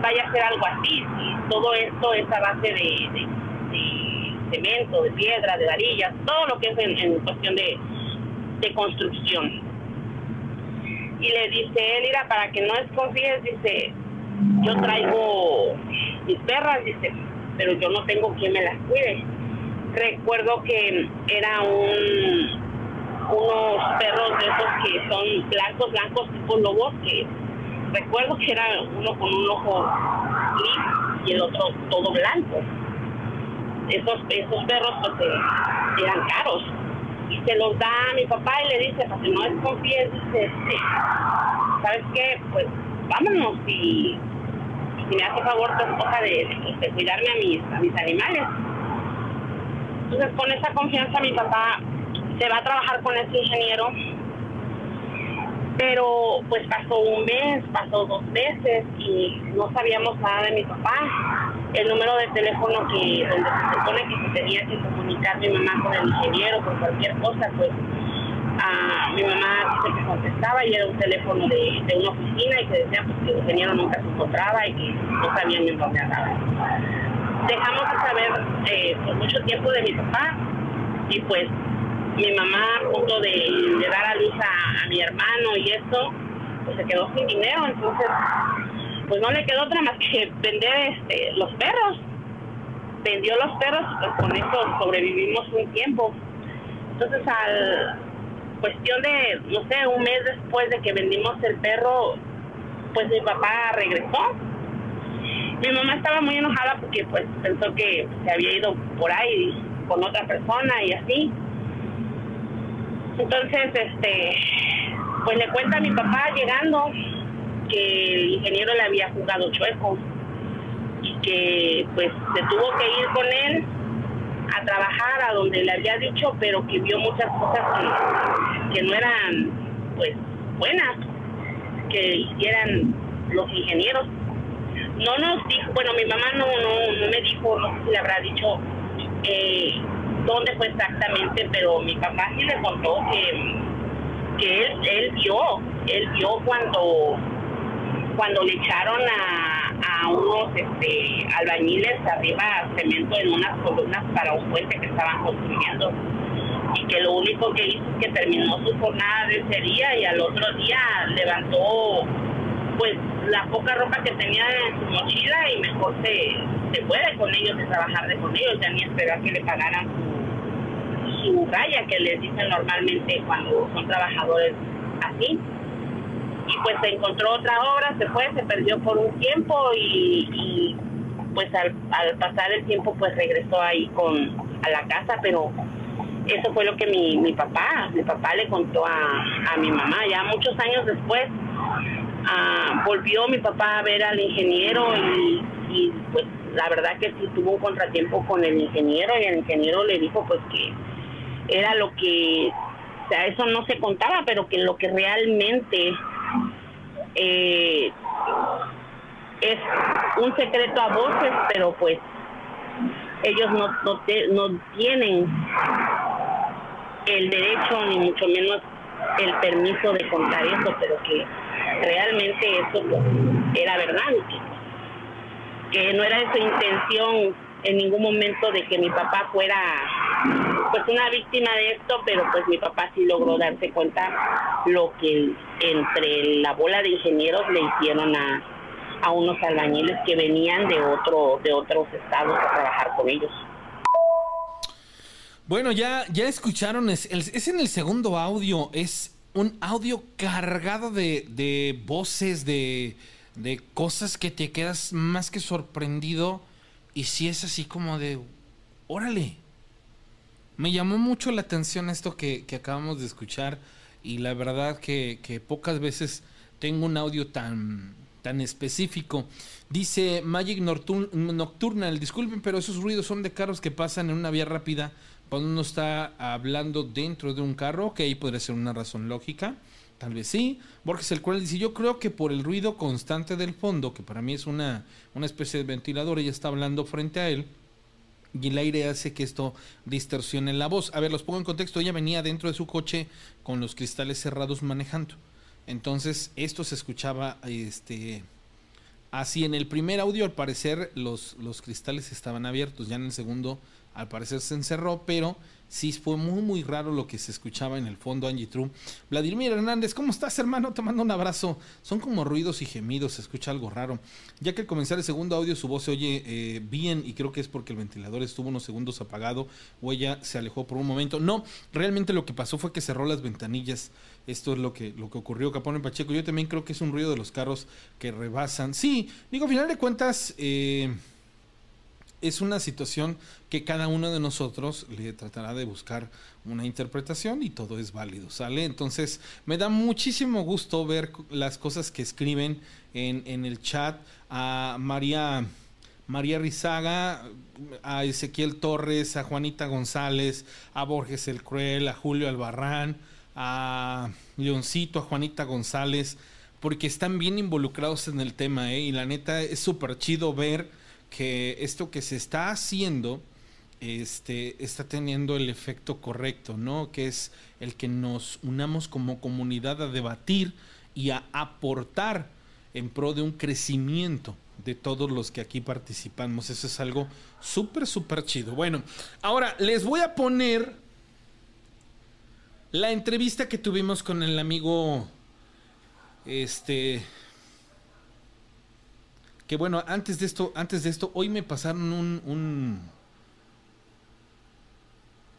vaya a hacer algo así? Si todo esto es a base de, cemento, de piedra, de varillas, todo lo que es en, cuestión de, de construcción. Y le dice él, mira, para que no desconfíes, dice, yo traigo mis perras, dice, pero yo no tengo quien me las cuide. Recuerdo que era un unos perros de esos que son blancos, blancos tipo lobos, que recuerdo que era uno con un ojo gris y el otro todo blanco. Esos, esos perros pues eran caros. Y se los da a mi papá y le dice, para que no desconfíes, dice, este, ¿sabes qué? Pues vámonos y si me hace favor tu esposa de, cuidarme a mis, a mis animales. Entonces con esa confianza mi papá se va a trabajar con este ingeniero, pero pues pasó un mes, pasó dos meses y no sabíamos nada de mi papá. El número de teléfono que donde se supone que se tenía que comunicar mi mamá con el ingeniero por cualquier cosa, pues mi mamá dice que contestaba y era un teléfono de, una oficina y que decía pues, que el ingeniero nunca se encontraba y que no sabían en dónde andaba. Dejamos de saber eh, por mucho tiempo de mi papá y pues mi mamá a punto de, dar a luz a, mi hermano y eso, pues se quedó sin dinero, entonces pues no le quedó otra más que vender este, los perros. Vendió los perros, pues con eso sobrevivimos un tiempo. Entonces al cuestión de, no sé, un mes después de que vendimos el perro, pues mi papá regresó. Mi mamá estaba muy enojada porque pues pensó que se había ido por ahí con otra persona y así. Entonces, este, pues le cuenta a mi papá llegando que el ingeniero le había jugado chueco y que pues se tuvo que ir con él a trabajar a donde le había dicho, pero que vio muchas cosas que, no eran pues buenas que hicieran los ingenieros. No nos dijo, bueno, mi mamá no, no, no me dijo, no sé si le habrá dicho eh, dónde fue exactamente, pero mi papá sí le contó que, que él, él vio, él vio cuando, cuando le echaron a, unos este, albañiles arriba cemento en unas columnas para un puente que estaban construyendo. Y que lo único que hizo es que terminó su jornada de ese día y al otro día levantó pues la poca ropa que tenía en su mochila y mejor se, se puede con ellos de trabajar de con ellos, ya ni esperar que le pagaran su, su raya que les dicen normalmente cuando son trabajadores así y pues se encontró otra obra, se fue, se perdió por un tiempo y, pues al, pasar el tiempo pues regresó ahí con a la casa, pero eso fue lo que mi, mi papá, mi papá le contó a, a mi mamá, ya muchos años después ah, volvió mi papá a ver al ingeniero y, y pues la verdad que sí tuvo un contratiempo con el ingeniero y el ingeniero le dijo pues que era lo que, o sea, eso no se contaba, pero que lo que realmente eh, es un secreto a voces, pero pues ellos no, no, tienen el derecho ni mucho menos el permiso de contar eso, pero que realmente eso era verdad, que no era su intención en ningún momento de que mi papá fuera pues una víctima de esto, pero pues mi papá sí logró darse cuenta lo que entre la bola de ingenieros le hicieron a, a unos albañiles que venían de otro de otros estados a trabajar con ellos. Bueno, ya, ya escucharon, es, es en el segundo audio, es un audio cargado de, de voces, de, de cosas que te quedas más que sorprendido y si es así como de, órale. Me llamó mucho la atención esto que, acabamos de escuchar y la verdad que, pocas veces tengo un audio tan, tan específico. Dice Magic Nocturnal, disculpen, pero esos ruidos son de carros que pasan en una vía rápida cuando uno está hablando dentro de un carro, que ahí podría ser una razón lógica. Tal vez sí. Borges el cual dice, yo creo que por el ruido constante del fondo, que para mí es una, una especie de ventilador, ella está hablando frente a él, y el aire hace que esto distorsione la voz. A ver, los pongo en contexto. Ella venía dentro de su coche con los cristales cerrados manejando. Entonces, esto se escuchaba este así en el primer audio al parecer los los cristales estaban abiertos, ya en el segundo al parecer se encerró, pero sí fue muy, muy raro lo que se escuchaba en el fondo, Angie True. Vladimir Hernández, ¿cómo estás, hermano? Te mando un abrazo. Son como ruidos y gemidos, se escucha algo raro. Ya que al comenzar el segundo audio su voz se oye eh, bien y creo que es porque el ventilador estuvo unos segundos apagado o ella se alejó por un momento. No, realmente lo que pasó fue que cerró las ventanillas. Esto es lo que, lo que ocurrió, Capone Pacheco. Yo también creo que es un ruido de los carros que rebasan. Sí, digo, al final de cuentas... Eh, es una situación que cada uno de nosotros le tratará de buscar una interpretación y todo es válido, ¿sale? Entonces, me da muchísimo gusto ver las cosas que escriben en, en el chat a María. María Rizaga, a Ezequiel Torres, a Juanita González, a Borges el Cruel, a Julio Albarrán, a Leoncito, a Juanita González, porque están bien involucrados en el tema, ¿eh? Y la neta es súper chido ver que esto que se está haciendo este, está teniendo el efecto correcto, ¿no? Que es el que nos unamos como comunidad a debatir y a aportar en pro de un crecimiento de todos los que aquí participamos. Eso es algo súper, súper chido. Bueno, ahora les voy a poner la entrevista que tuvimos con el amigo, este, que bueno, antes de esto, antes de esto, hoy me pasaron un,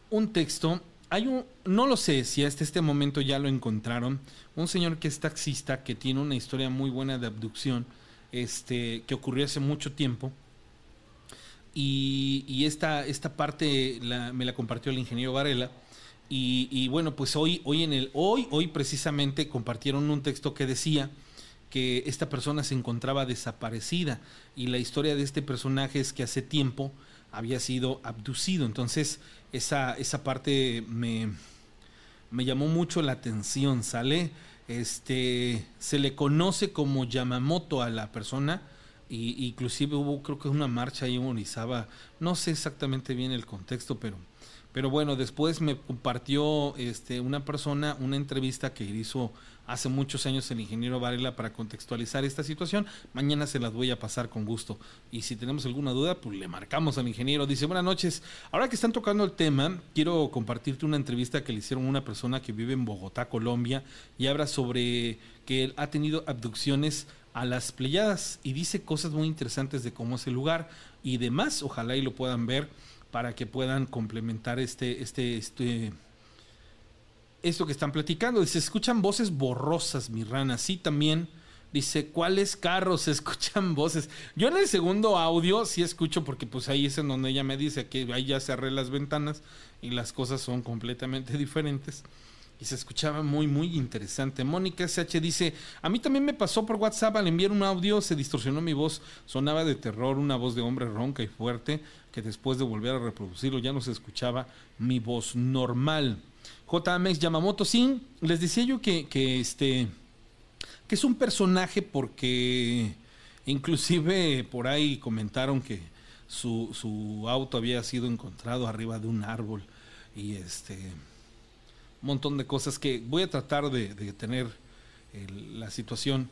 un, texto. Hay un, no lo sé si hasta este momento ya lo encontraron. Un señor que es taxista, que tiene una historia muy buena de abducción, este, que ocurrió hace mucho tiempo. Y, y esta, esta parte me la compartió el ingeniero Varela. Y, y, bueno, pues hoy, hoy en el, hoy, hoy precisamente compartieron un texto que decía que esta persona se encontraba desaparecida y la historia de este personaje es que hace tiempo había sido abducido. Entonces, esa, esa parte me, me llamó mucho la atención, ¿sale? Este, se le conoce como Yamamoto a la persona, y inclusive hubo creo que una marcha ahí en no sé exactamente bien el contexto, pero pero bueno, después me compartió este, una persona una entrevista que hizo hace muchos años el ingeniero Varela para contextualizar esta situación. Mañana se las voy a pasar con gusto. Y si tenemos alguna duda, pues le marcamos al ingeniero. Dice, buenas noches. Ahora que están tocando el tema, quiero compartirte una entrevista que le hicieron una persona que vive en Bogotá, Colombia, y habla sobre que él ha tenido abducciones a las Pleyadas y dice cosas muy interesantes de cómo es el lugar y demás. Ojalá y lo puedan ver para que puedan complementar este, este, este, esto que están platicando. Dice, escuchan voces borrosas, mi rana. Sí, también. Dice, ¿cuáles carros se escuchan voces? Yo en el segundo audio sí escucho porque pues ahí es en donde ella me dice que ahí ya cerré las ventanas y las cosas son completamente diferentes y se escuchaba muy, muy interesante. Mónica SH dice, a mí también me pasó por WhatsApp al enviar un audio, se distorsionó mi voz, sonaba de terror, una voz de hombre ronca y fuerte, que después de volver a reproducirlo ya no se escuchaba mi voz normal. JMX Yamamoto, sí, les decía yo que, que este, que es un personaje porque inclusive por ahí comentaron que su, su auto había sido encontrado arriba de un árbol y este montón de cosas que voy a tratar de, tener la situación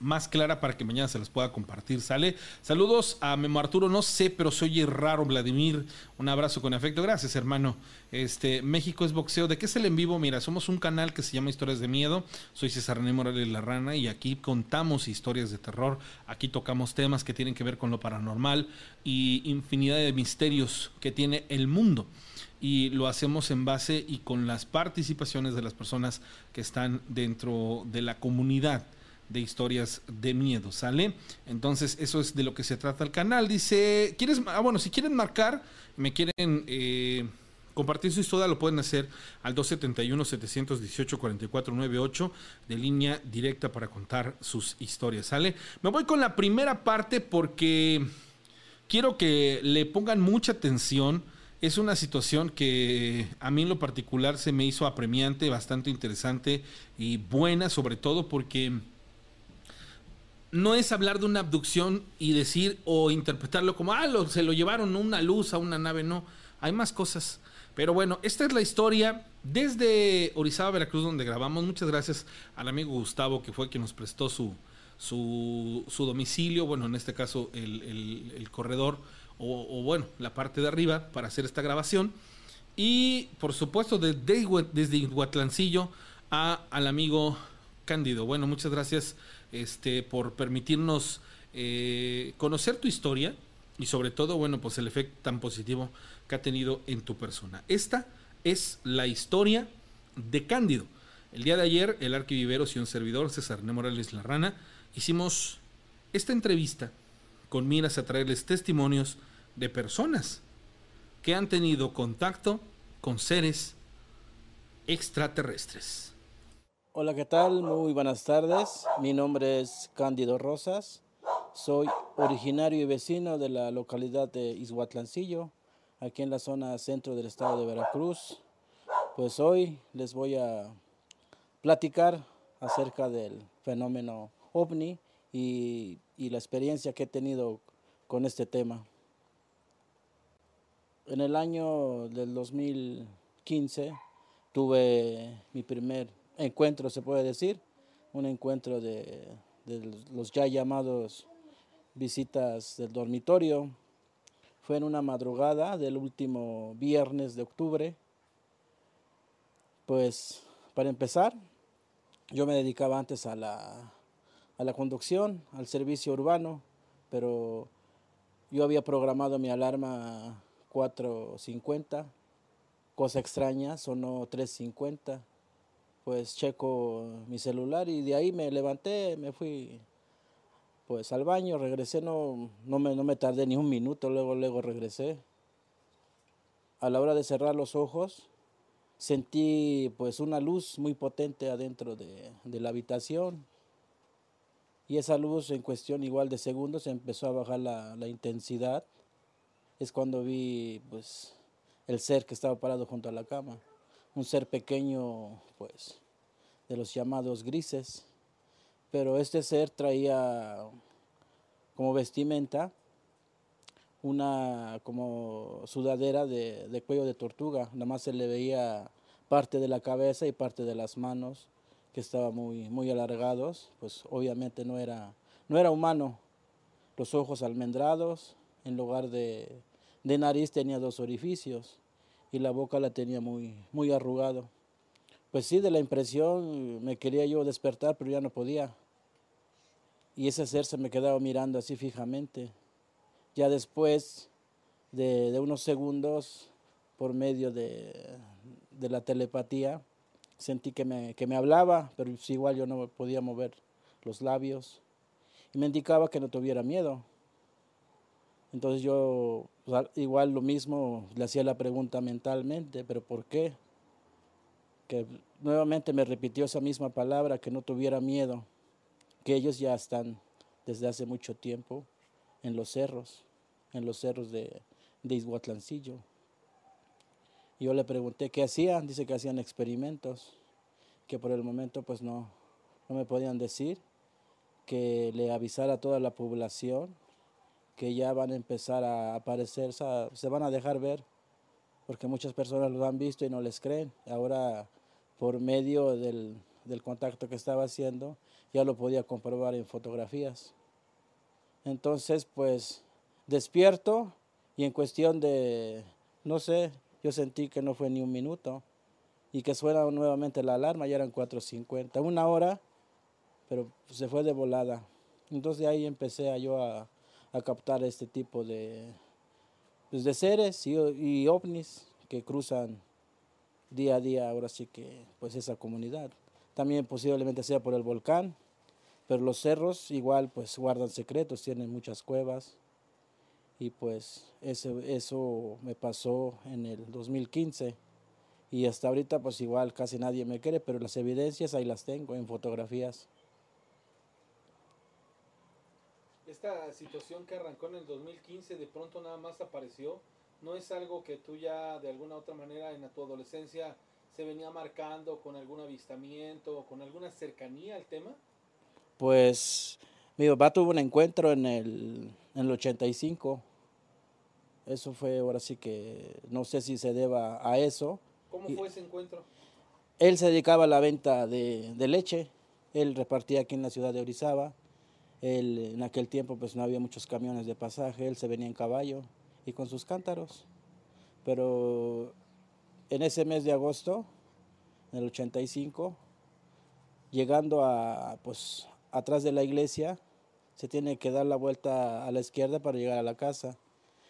más clara para que mañana se las pueda compartir. ¿Sale? Saludos a Memo Arturo, no sé, pero soy raro, Vladimir. Un abrazo con afecto. Gracias, hermano. Este, México es boxeo. ¿De qué es el en vivo? Mira, somos un canal que se llama Historias de Miedo. Soy César René Morales La Rana y aquí contamos historias de terror. Aquí tocamos temas que tienen que ver con lo paranormal y infinidad de misterios que tiene el mundo y lo hacemos en base y con las participaciones de las personas que están dentro de la comunidad de historias de miedo, ¿sale? Entonces, eso es de lo que se trata el canal. Dice, ¿quieres? Ah, bueno, si quieren marcar, me quieren eh, compartir su historia, lo pueden hacer al 271-718-4498 de línea directa para contar sus historias, ¿sale? Me voy con la primera parte porque quiero que le pongan mucha atención es una situación que a mí en lo particular se me hizo apremiante, bastante interesante y buena, sobre todo porque no es hablar de una abducción y decir o interpretarlo como, ah, se lo llevaron una luz a una nave, no. Hay más cosas. Pero bueno, esta es la historia desde Orizaba, Veracruz, donde grabamos. Muchas gracias al amigo Gustavo, que fue quien nos prestó su, su, domicilio, bueno, en este caso el, corredor o, bueno, la parte de arriba para hacer esta grabación. Y por supuesto desde, desde a, al amigo Cándido. Bueno, muchas gracias este, por permitirnos eh, conocer tu historia y sobre todo, bueno, pues el efecto tan positivo que ha tenido en tu persona. Esta es la historia de Cándido. El día de ayer, el arquivivero y un servidor, César N. Morales La Rana, hicimos esta entrevista con miras a traerles testimonios de personas que han tenido contacto con seres extraterrestres. Hola, ¿qué tal? Muy buenas tardes. Mi nombre es Cándido Rosas. Soy originario y vecino de la localidad de Izhuatlancillo, aquí en la zona centro del estado de Veracruz. Pues hoy les voy a platicar acerca del fenómeno ovni y, y la experiencia que he tenido con este tema. En el año del 2015 tuve mi primer encuentro, se puede decir, un encuentro de, los ya llamados visitas del dormitorio. Fue en una madrugada del último viernes de octubre. Pues para empezar, yo me dedicaba antes a la, a la conducción, al servicio urbano, pero yo había programado mi alarma 4.50, cosa extraña, sonó 3.50 pues checo mi celular y de ahí me levanté, me fui pues al baño, regresé, no, no, me, no me tardé ni un minuto, luego, luego regresé. A la hora de cerrar los ojos, sentí pues una luz muy potente adentro de, la habitación y esa luz en cuestión igual de segundos empezó a bajar la, la, intensidad. Es cuando vi pues el ser que estaba parado junto a la cama un ser pequeño, pues, de los llamados grises. Pero este ser traía como vestimenta una como sudadera de, cuello de tortuga. Nada más se le veía parte de la cabeza y parte de las manos que estaban muy, muy alargados. Pues obviamente no era, no era humano. Los ojos almendrados, en lugar de, de nariz tenía dos orificios y la boca la tenía muy, muy arrugado. Pues sí, de la impresión me quería yo despertar, pero ya no podía. Y ese ser se me quedaba mirando así fijamente. Ya después de, unos segundos, por medio de, la telepatía, sentí que me, que me hablaba, pero igual yo no podía mover los labios. Y me indicaba que no tuviera miedo. Entonces yo igual lo mismo le hacía la pregunta mentalmente, pero ¿por qué? Que nuevamente me repitió esa misma palabra, que no tuviera miedo, que ellos ya están desde hace mucho tiempo en los cerros, en los cerros de, de Izhuatlancillo. Yo le pregunté qué hacían, dice que hacían experimentos, que por el momento pues no, no me podían decir, que le avisara a toda la población que ya van a empezar a aparecer, se van a dejar ver, porque muchas personas lo han visto y no les creen. Ahora, por medio del, contacto que estaba haciendo, ya lo podía comprobar en fotografías. Entonces, pues, despierto y en cuestión de, no sé, yo sentí que no fue ni un minuto y que suena nuevamente la alarma, ya eran 4.50, una hora, pero se fue de volada. Entonces de ahí empecé a yo a, a captar este tipo de, pues, de seres y, ovnis que cruzan día a día ahora sí que pues esa comunidad. También posiblemente sea por el volcán, pero los cerros igual pues guardan secretos, tienen muchas cuevas y pues eso, eso me pasó en el 2015 y hasta ahorita pues igual casi nadie me quiere, pero las evidencias ahí las tengo en fotografías. Esta situación que arrancó en el 2015 de pronto nada más apareció, ¿no es algo que tú ya de alguna otra manera en tu adolescencia se venía marcando con algún avistamiento o con alguna cercanía al tema? Pues Mi papá tuvo un encuentro en el, en el 85. Eso fue ahora sí que no sé si se deba a eso. ¿Cómo fue ese encuentro? Él se dedicaba a la venta de, de leche. Él repartía aquí en la ciudad de Orizaba. En aquel tiempo pues no había muchos camiones de pasaje. Él se venía en caballo y con sus cántaros. Pero en ese mes de agosto, en el 85, llegando a, pues, atrás de la iglesia, se tiene que dar la vuelta a la izquierda para llegar a la casa.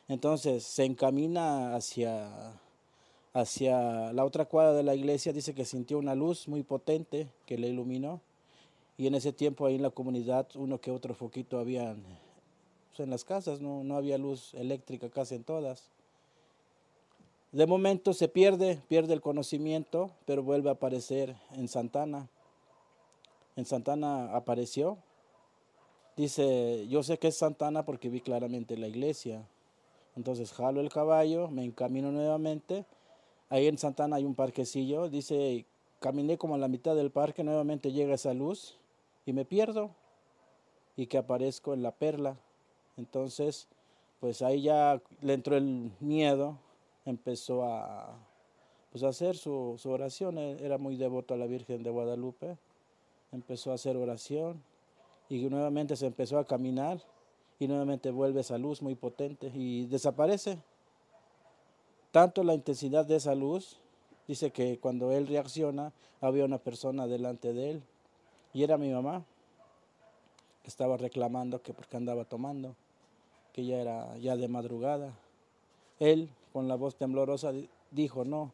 Entonces se encamina hacia, hacia la otra cuadra de la iglesia, dice que sintió una luz muy potente que le iluminó. Y en ese tiempo ahí en la comunidad uno que otro foquito había pues, en las casas, no, no había luz eléctrica casi en todas. De momento se pierde, pierde el conocimiento, pero vuelve a aparecer en Santana. En Santana apareció. Dice, yo sé que es Santana porque vi claramente la iglesia. Entonces jalo el caballo, me encamino nuevamente. Ahí en Santana hay un parquecillo. Dice, caminé como a la mitad del parque, nuevamente llega esa luz y me pierdo. Y que aparezco en la perla. Entonces, pues ahí ya le entró el miedo, empezó a, pues, hacer su, su, oración. E, era muy devoto a la Virgen de Guadalupe. Empezó a hacer oración y nuevamente se empezó a caminar y nuevamente vuelve esa luz muy potente y desaparece. Tanto la intensidad de esa luz, dice que cuando él reacciona había una persona delante de él y era mi mamá que estaba reclamando que porque andaba tomando, que ya era ya de madrugada. Él con la voz temblorosa dijo, no,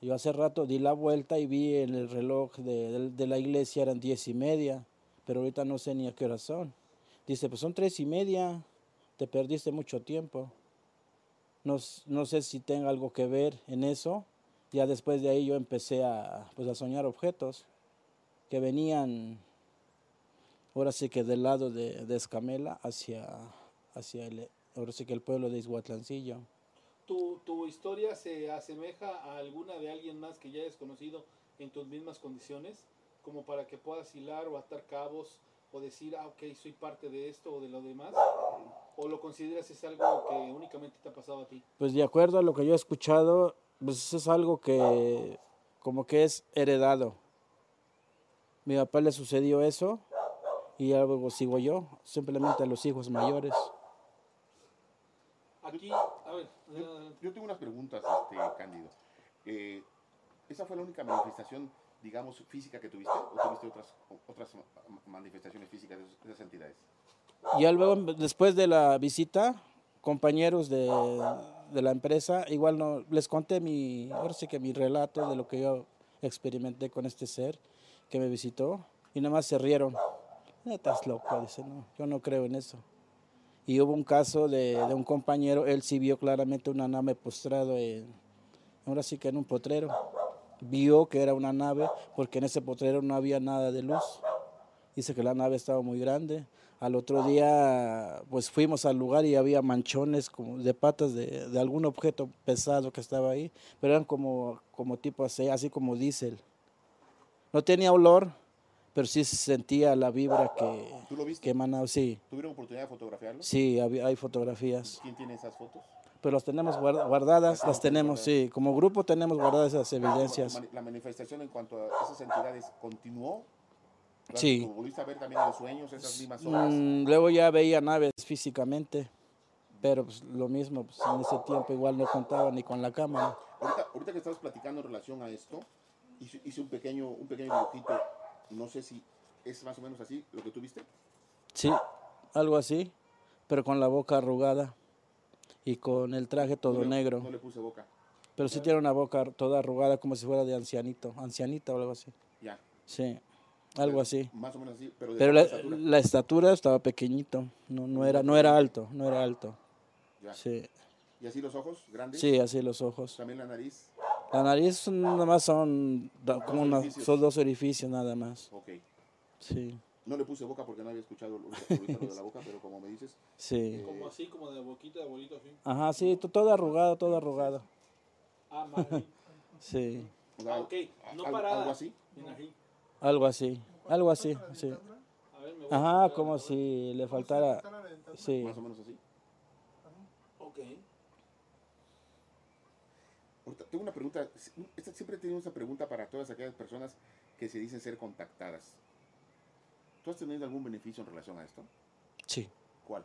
yo hace rato di la vuelta y vi en el reloj de, la iglesia eran diez y media, pero ahorita no sé ni a qué hora son. Dice, pues son tres y media, te perdiste mucho tiempo. No, no sé si tenga algo que ver en eso. Ya después de ahí yo empecé a, pues a soñar objetos que venían, ahora sí que del lado de, de Escamela hacia, hacia el, ahora sí que el pueblo de Izhuatlancillo tu, historia se asemeja a alguna de alguien más que ya hayas conocido en tus mismas condiciones, como para que puedas hilar o atar cabos o decir, ah, ok, soy parte de esto o de lo demás? ¿O lo consideras es algo que únicamente te ha pasado a ti? Pues de acuerdo a lo que yo he escuchado, pues es algo que como que es heredado. Mi papá le sucedió eso y algo sigo yo, simplemente a los hijos mayores. Aquí, a ver, yo, tengo unas preguntas, este, Cándido. Eh, ¿Esa fue la única manifestación, digamos, física que tuviste o tuviste otras, otras manifestaciones físicas de esas entidades? Ya luego, después de la visita, compañeros de, de, la empresa, igual no les conté mi, ahora sí que mi relato de lo que yo experimenté con este ser que me visitó y nada más se rieron. Estás loco, dice, no, yo no creo en eso. Y hubo un caso de, de un compañero, él sí vio claramente una nave postrado en, ahora sí que en un potrero. Vio que era una nave porque en ese potrero no había nada de luz. Dice que la nave estaba muy grande. Al otro día, pues fuimos al lugar y había manchones como de patas de, de algún objeto pesado que estaba ahí, pero eran como, como tipo así, así como diésel. No tenía olor, pero sí se sentía la vibra que, ¿Tú lo viste? que emanaba. Sí. ¿Tuvieron oportunidad de fotografiarlo? Sí, hay fotografías. ¿Quién tiene esas fotos? Pero las tenemos guardadas, las tenemos, sí. Como grupo tenemos guardadas esas evidencias. ¿La manifestación en cuanto a esas entidades continuó? Sí. ¿Volviste a ver también en sueños esas mismas horas? Mm, luego ya veía naves físicamente, pero pues, lo mismo, pues, en ese tiempo igual no contaba ni con la cámara. Ahorita, ahorita que estabas platicando en relación a esto, hice, hice un pequeño, un pequeño dibujito no sé si es más o menos así lo que tú viste. Sí, algo así, pero con la boca arrugada y con el traje todo negro. No le puse boca. Pero sí tiene una boca toda arrugada como si fuera de ancianito, ancianita o algo así. Ya. Sí, algo así. Más o menos así, pero, pero la, estatura? estaba pequeñito, no, no, era, no era alto, no era alto. Ya. Sí. ¿Y así los ojos grandes? Sí, así los ojos. ¿También la nariz? La nariz nada más son como una, son dos orificios nada más. Ok. Sí. No le puse boca porque no había escuchado lo, de la boca, pero como me dices. Sí. Eh, como así, como de boquita, de bolito así. Ajá, sí, todo arrugado, todo arrugado. Ah, madre. sí. Ah, ok, no parada. ¿Algo así? Algo así, algo así, sí. A ver. Ajá, como si le faltara... Sí. Más o menos así. Ok. Tengo una pregunta. Siempre he tenido esa pregunta para todas aquellas personas que se dicen ser contactadas. ¿Tú has tenido algún beneficio en relación a esto? Sí. ¿Cuál?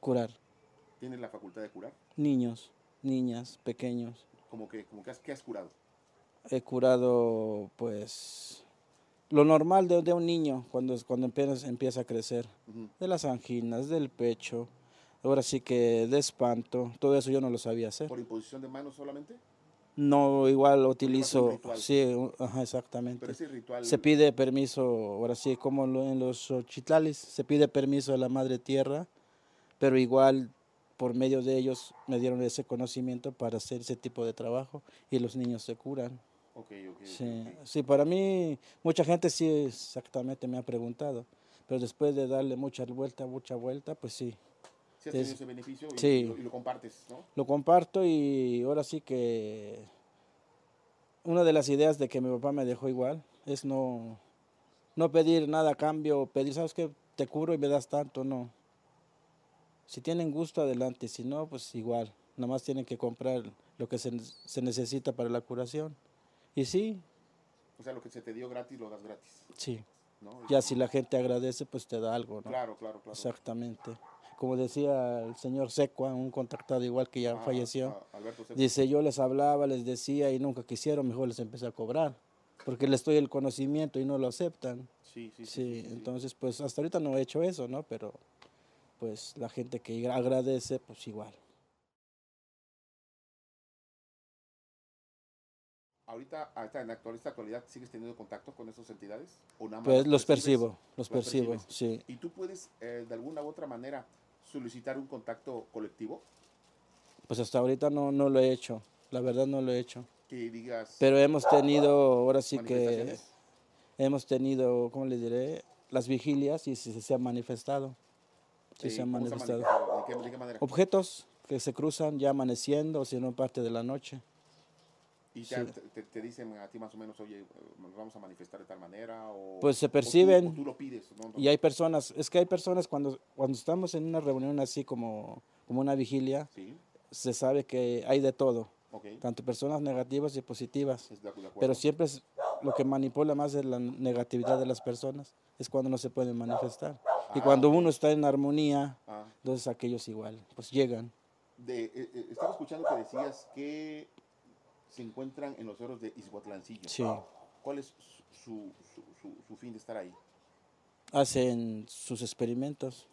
Curar. ¿Tienes la facultad de curar? Niños, niñas, pequeños. ¿Cómo que, como que has, qué has curado? He curado, pues, lo normal de, de un niño cuando, cuando empieza, empieza a crecer. De las anginas, del pecho, ahora sí que de espanto. Todo eso yo no lo sabía hacer. ¿Por imposición de manos solamente? No, igual utilizo, sí, ajá, exactamente. Pero ese ritual... Se pide permiso, ahora sí, como en los chitlales, se pide permiso a la Madre Tierra, pero igual por medio de ellos me dieron ese conocimiento para hacer ese tipo de trabajo y los niños se curan. Okay, okay, sí, sí, para mí mucha gente sí exactamente me ha preguntado, pero después de darle mucha vuelta, mucha vuelta, pues sí, si has tenido ese beneficio y, lo, compartes, ¿no? Lo comparto y ahora sí que una de las ideas de que mi papá me dejó igual es no, no pedir nada a cambio, pedir, ¿sabes qué? Te curo y me das tanto, no. Si tienen gusto, adelante, si no, pues igual. Nada más tienen que comprar lo que se, se necesita para la curación. Y sí. O sea, lo que se te dio gratis, lo das gratis. Sí. Ya si la gente agradece, pues te da algo, ¿no? Claro, claro, claro. Exactamente como decía el señor Secua, un contactado igual que ya ah, falleció, ah, dice, yo les hablaba, les decía y nunca quisieron, mejor les empecé a cobrar, porque les doy el conocimiento y no lo aceptan. Sí, sí, sí, entonces pues hasta ahorita no he hecho eso, ¿no? Pero pues la gente que agradece, pues igual. Ahorita, en la actualidad, ¿sigues teniendo contacto con esas entidades? ¿O nada más pues los percibo, los percibo, sí. ¿Y tú puedes, eh, de alguna u otra manera, solicitar un contacto colectivo? Pues hasta ahorita no, no lo he hecho, la verdad no lo he hecho. Que digas... Pero hemos tenido, ahora sí que hemos tenido, ¿cómo le diré? Las vigilias y se, se han manifestado. Sí, se han manifestado. ¿De qué, manera? Objetos que se cruzan ya amaneciendo o si no parte de la noche. ¿Y te, dicen a ti más o menos, oye, nos vamos a manifestar de tal manera? O, pues se perciben. tú, lo pides. Y hay personas, es que hay personas cuando, cuando estamos en una reunión así como, como una vigilia, se sabe que hay de todo. Tanto personas negativas y positivas. pero siempre es, lo que manipula más es la negatividad de las personas. Es cuando no se pueden manifestar. y ah, cuando uno está en armonía, ah. entonces aquellos igual, pues llegan. De, eh, eh, estaba escuchando que decías que se encuentran en los cerros de Izhuatlancillo. Sí. ¿Cuál es su, su, fin de estar ahí? Hacen sus experimentos,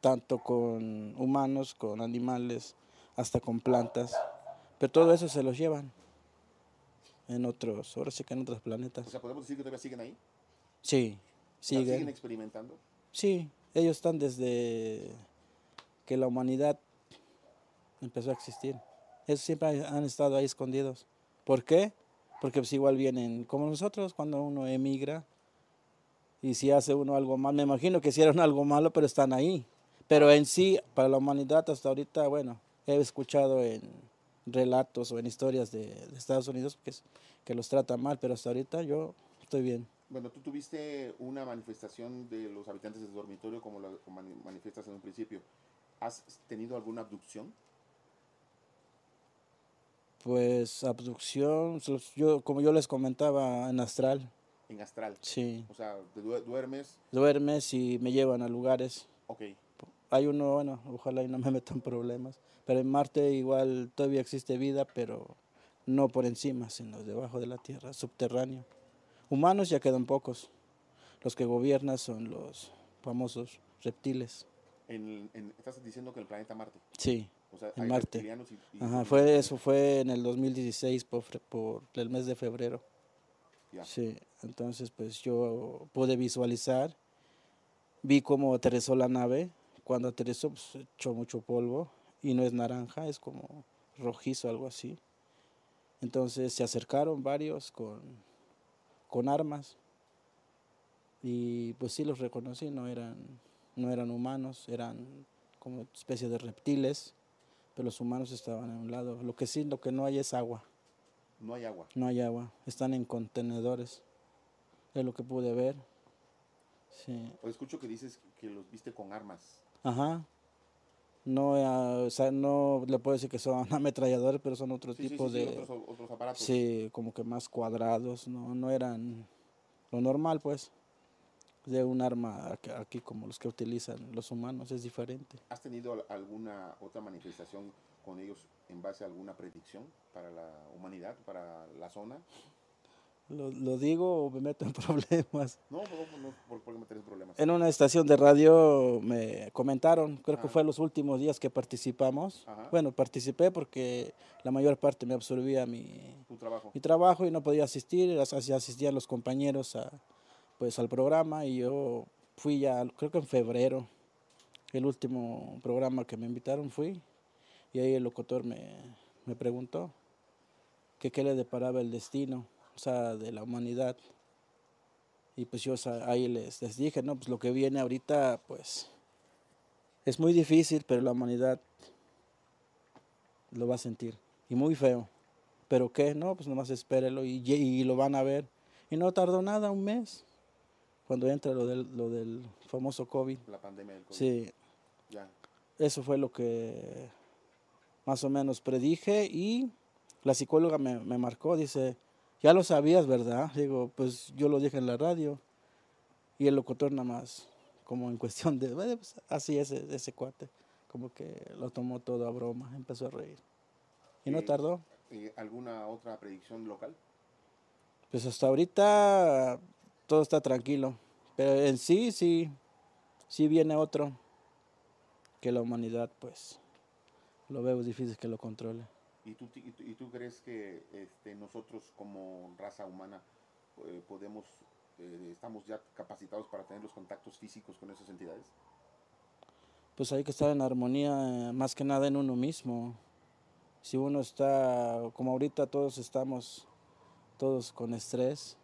tanto con humanos, con animales, hasta con plantas. Pero todo eso se los llevan en otros, ahora sí que en otros planetas. O sea, ¿podemos decir que todavía siguen ahí? Sí, siguen. ¿Siguen experimentando? Sí, ellos están desde que la humanidad empezó a existir. Esos siempre han estado ahí escondidos. ¿Por qué? Porque pues igual vienen como nosotros cuando uno emigra y si hace uno algo mal, me imagino que hicieron algo malo, pero están ahí. Pero en sí, para la humanidad hasta ahorita, bueno, he escuchado en relatos o en historias de, Estados Unidos que, que los tratan mal, pero hasta ahorita yo estoy bien. Bueno, tú tuviste una manifestación de los habitantes del dormitorio como lo manifiestas en un principio. ¿Has tenido alguna abducción? Pues abducción, yo, como yo les comentaba, en astral. En astral. Sí. O sea, duermes. Duermes y me llevan a lugares. Ok. Hay uno, bueno, ojalá y no me metan problemas. Pero en Marte igual todavía existe vida, pero no por encima, sino debajo de la Tierra, subterráneo. Humanos ya quedan pocos. Los que gobiernan son los famosos reptiles. ¿Estás diciendo que el planeta Marte? Sí en Marte. Ajá, fue, eso fue en el 2016 por, por el mes de febrero. Sí, entonces pues yo pude visualizar, vi cómo aterrizó la nave, cuando aterrizó pues echó mucho polvo y no es naranja, es como rojizo, algo así. Entonces se acercaron varios con, con armas y pues sí los reconocí, no eran, no eran humanos, eran como especie de reptiles pero los humanos estaban a un lado. Lo que sí, lo que no hay es agua. No hay agua. No hay agua. Están en contenedores. Es lo que pude ver. Sí. O escucho que dices que los viste con armas. Ajá. No, eh, o sea, no le puedo decir que son ametralladores, pero son otro tipo de... Otros, aparatos. Sí, como que más cuadrados, no, no eran lo normal, pues. De un arma aquí como los que utilizan los humanos, es diferente. ¿Has tenido alguna otra manifestación con ellos en base a alguna predicción para la humanidad, para la zona? ¿Lo, lo digo o me meto en problemas? No, no, no ¿por, qué meter en problemas? En una estación de radio me comentaron, creo que fue los últimos días que participamos. Bueno, participé porque la mayor parte me absorbía mi, trabajo? mi trabajo y no podía asistir, así asistían los compañeros a, pues, al programa y yo fui ya, creo que en febrero, el último programa que me invitaron fui y ahí el locutor me, me preguntó que qué le deparaba el destino o sea, de la humanidad. Y pues yo ahí les, les dije, no, pues lo que viene ahorita, pues es muy difícil, pero la humanidad lo va a sentir. Y muy feo. ¿Pero qué? No, pues nomás espérelo y, y lo van a ver. Y no tardó nada, un mes, cuando entra lo del, lo del famoso COVID. La pandemia del COVID. Sí. Ya. Eso fue lo que más o menos predije y la psicóloga me, me marcó, dice, ya lo sabías, ¿verdad? Digo, pues yo lo dije en la radio. Y el locutor nada más, como en cuestión de, pues, así es ese cuate, como que lo tomó todo a broma, empezó a reír. Y no tardó. ¿Y ¿Alguna otra predicción local? Pues hasta ahorita todo está tranquilo. Pero en sí, sí, sí viene otro que la humanidad, pues, lo veo difícil que lo controle. ¿Y tú, y tú, crees que este, nosotros como raza humana eh, podemos, eh, estamos ya capacitados para tener los contactos físicos con esas entidades? Pues hay que estar en armonía eh, más que nada en uno mismo. Si uno está, como ahorita todos estamos, todos con estrés,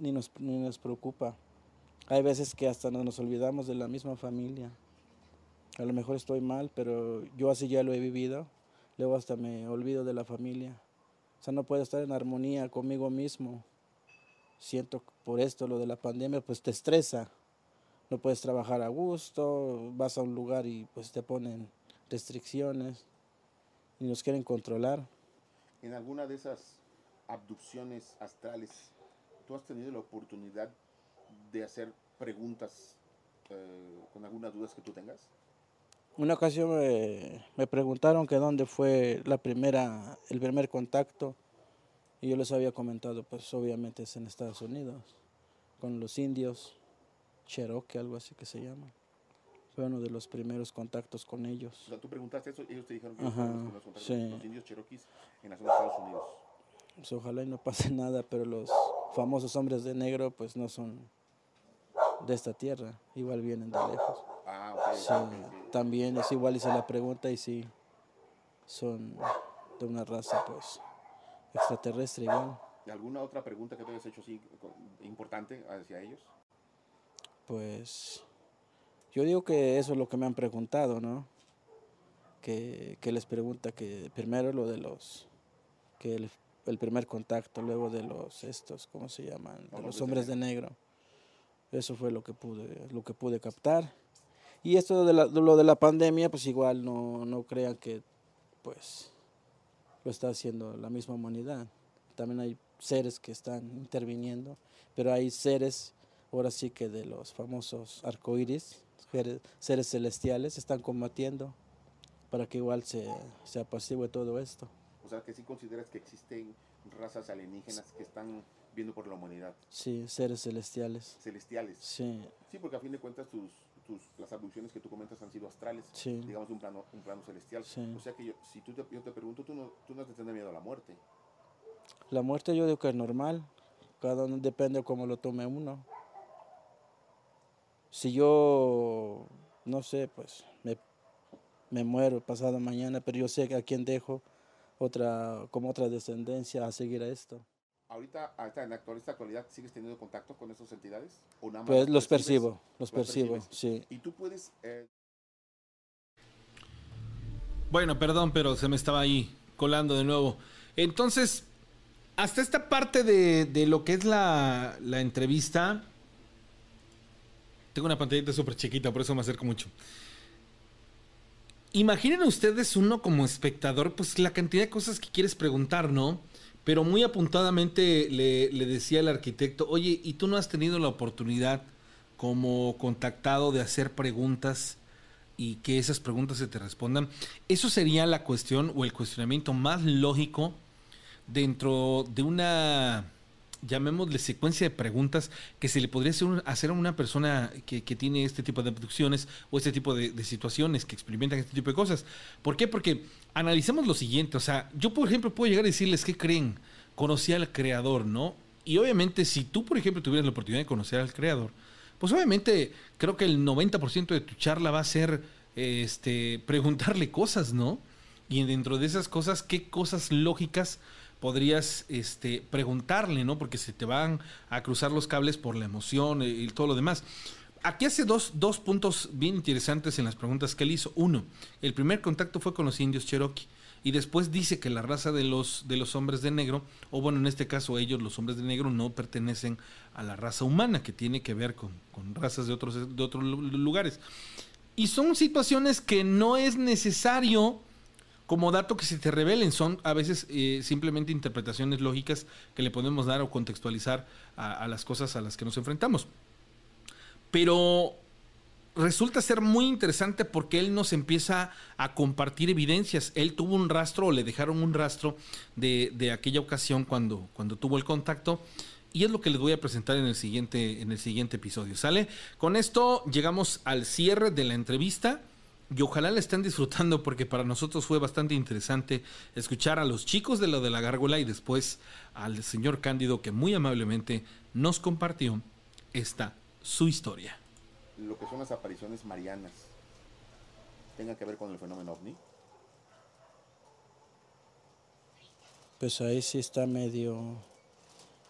ni nos, ni nos preocupa. Hay veces que hasta nos olvidamos de la misma familia. A lo mejor estoy mal, pero yo así ya lo he vivido luego hasta me olvido de la familia. O sea, no puedo estar en armonía conmigo mismo. Siento por esto, lo de la pandemia, pues te estresa. No puedes trabajar a gusto, vas a un lugar y pues te ponen restricciones y nos quieren controlar. En alguna de esas abducciones astrales, ¿tú has tenido la oportunidad de hacer preguntas eh, con algunas dudas que tú tengas? Una ocasión me, preguntaron que dónde fue la primera, el primer contacto y yo les había comentado, pues obviamente es en Estados Unidos, con los indios, Cherokee, algo así que se llama. Fue uno de los primeros contactos con ellos. O sea, tú preguntaste eso y ellos te dijeron que Ajá, los, sí. los indios Cherokees en la zona de Estados Unidos. Pues ojalá y no pase nada, pero los famosos hombres de negro pues no son de esta tierra, igual vienen de lejos. Ah, okay, sí, también es igual hice la pregunta y sí, son de una raza pues extraterrestre igual. ¿Alguna otra pregunta que te hayas hecho así importante hacia ellos? Pues yo digo que eso es lo que me han preguntado, ¿no? Que, que les pregunta que primero lo de los, que el, el, primer contacto, luego de los estos, ¿cómo se llaman? De los hombres de negro. Eso fue lo que pude, lo que pude captar. Y esto de, lo de la pandemia, pues igual no, no crean que pues lo está haciendo la misma humanidad. También hay seres que están interviniendo, pero hay seres, ahora sí que de los famosos arcoíris, seres celestiales, están combatiendo para que igual se, se apacigüe todo esto. O sea, que sí consideras que existen razas alienígenas que están viendo por la humanidad. Sí, seres celestiales. Celestiales. Sí. Sí, porque a fin de cuentas tus, tus, las abducciones que tú comentas han sido astrales, digamos de un plano, un plano celestial. O sea que yo, si tú te, yo te pregunto, tú no, tú no te tienes miedo a la muerte. La muerte yo digo que es normal, cada uno depende de cómo lo tome uno. Si yo, no sé, pues me, me muero pasado mañana, pero yo sé a quién dejo otra, como otra descendencia a seguir a esto. Ahorita, en la actualidad, ¿sigues teniendo contacto con esas entidades? pues los percibo, los, percibo, sí. Y tú puedes... Eh, bueno, perdón, pero se me estaba ahí colando de nuevo. Entonces, hasta esta parte de, de lo que es la, la entrevista, Tengo una pantallita súper chiquita, por eso me acerco mucho. Imaginen ustedes uno como espectador, pues la cantidad de cosas que quieres preguntar, ¿no? Pero muy apuntadamente le, decía el arquitecto, oye, ¿y tú no has tenido la oportunidad como contactado de hacer preguntas y que esas preguntas se te respondan? Eso sería la cuestión o el cuestionamiento más lógico dentro de una llamémosle secuencia de preguntas que se le podría hacer, a una persona que, tiene este tipo de abducciones o este tipo de, situaciones, que experimentan este tipo de cosas. ¿Por qué? Porque analicemos lo siguiente, o sea, yo por ejemplo puedo llegar a decirles qué creen, conocí al creador, ¿no? Y obviamente si tú por ejemplo tuvieras la oportunidad de conocer al creador, pues obviamente creo que el 90% de tu charla va a ser este preguntarle cosas, ¿no? Y dentro de esas cosas, ¿qué cosas lógicas podrías este, preguntarle, ¿no? Porque se te van a cruzar los cables por la emoción y todo lo demás. Aquí hace dos, dos puntos bien interesantes en las preguntas que él hizo. Uno, el primer contacto fue con los indios Cherokee. Y después dice que la raza de los, de los hombres de negro, o bueno, en este caso ellos, los hombres de negro, no pertenecen a la raza humana, que tiene que ver con, con razas de otros, de otros lugares. Y son situaciones que no es necesario como dato que se te revelen. Son a veces eh, simplemente interpretaciones lógicas que le podemos dar o contextualizar a, las cosas a las que nos enfrentamos. Pero resulta ser muy interesante porque él nos empieza a compartir evidencias. Él tuvo un rastro o le dejaron un rastro de, de, aquella ocasión cuando, cuando tuvo el contacto. Y es lo que les voy a presentar en el siguiente, en el siguiente episodio. ¿Sale? Con esto llegamos al cierre de la entrevista y ojalá la estén disfrutando porque para nosotros fue bastante interesante escuchar a los chicos de lo de la gárgola y después al señor Cándido que muy amablemente nos compartió esta su historia. Lo que son las apariciones marianas tenga que ver con el fenómeno ovni. Pues ahí sí está medio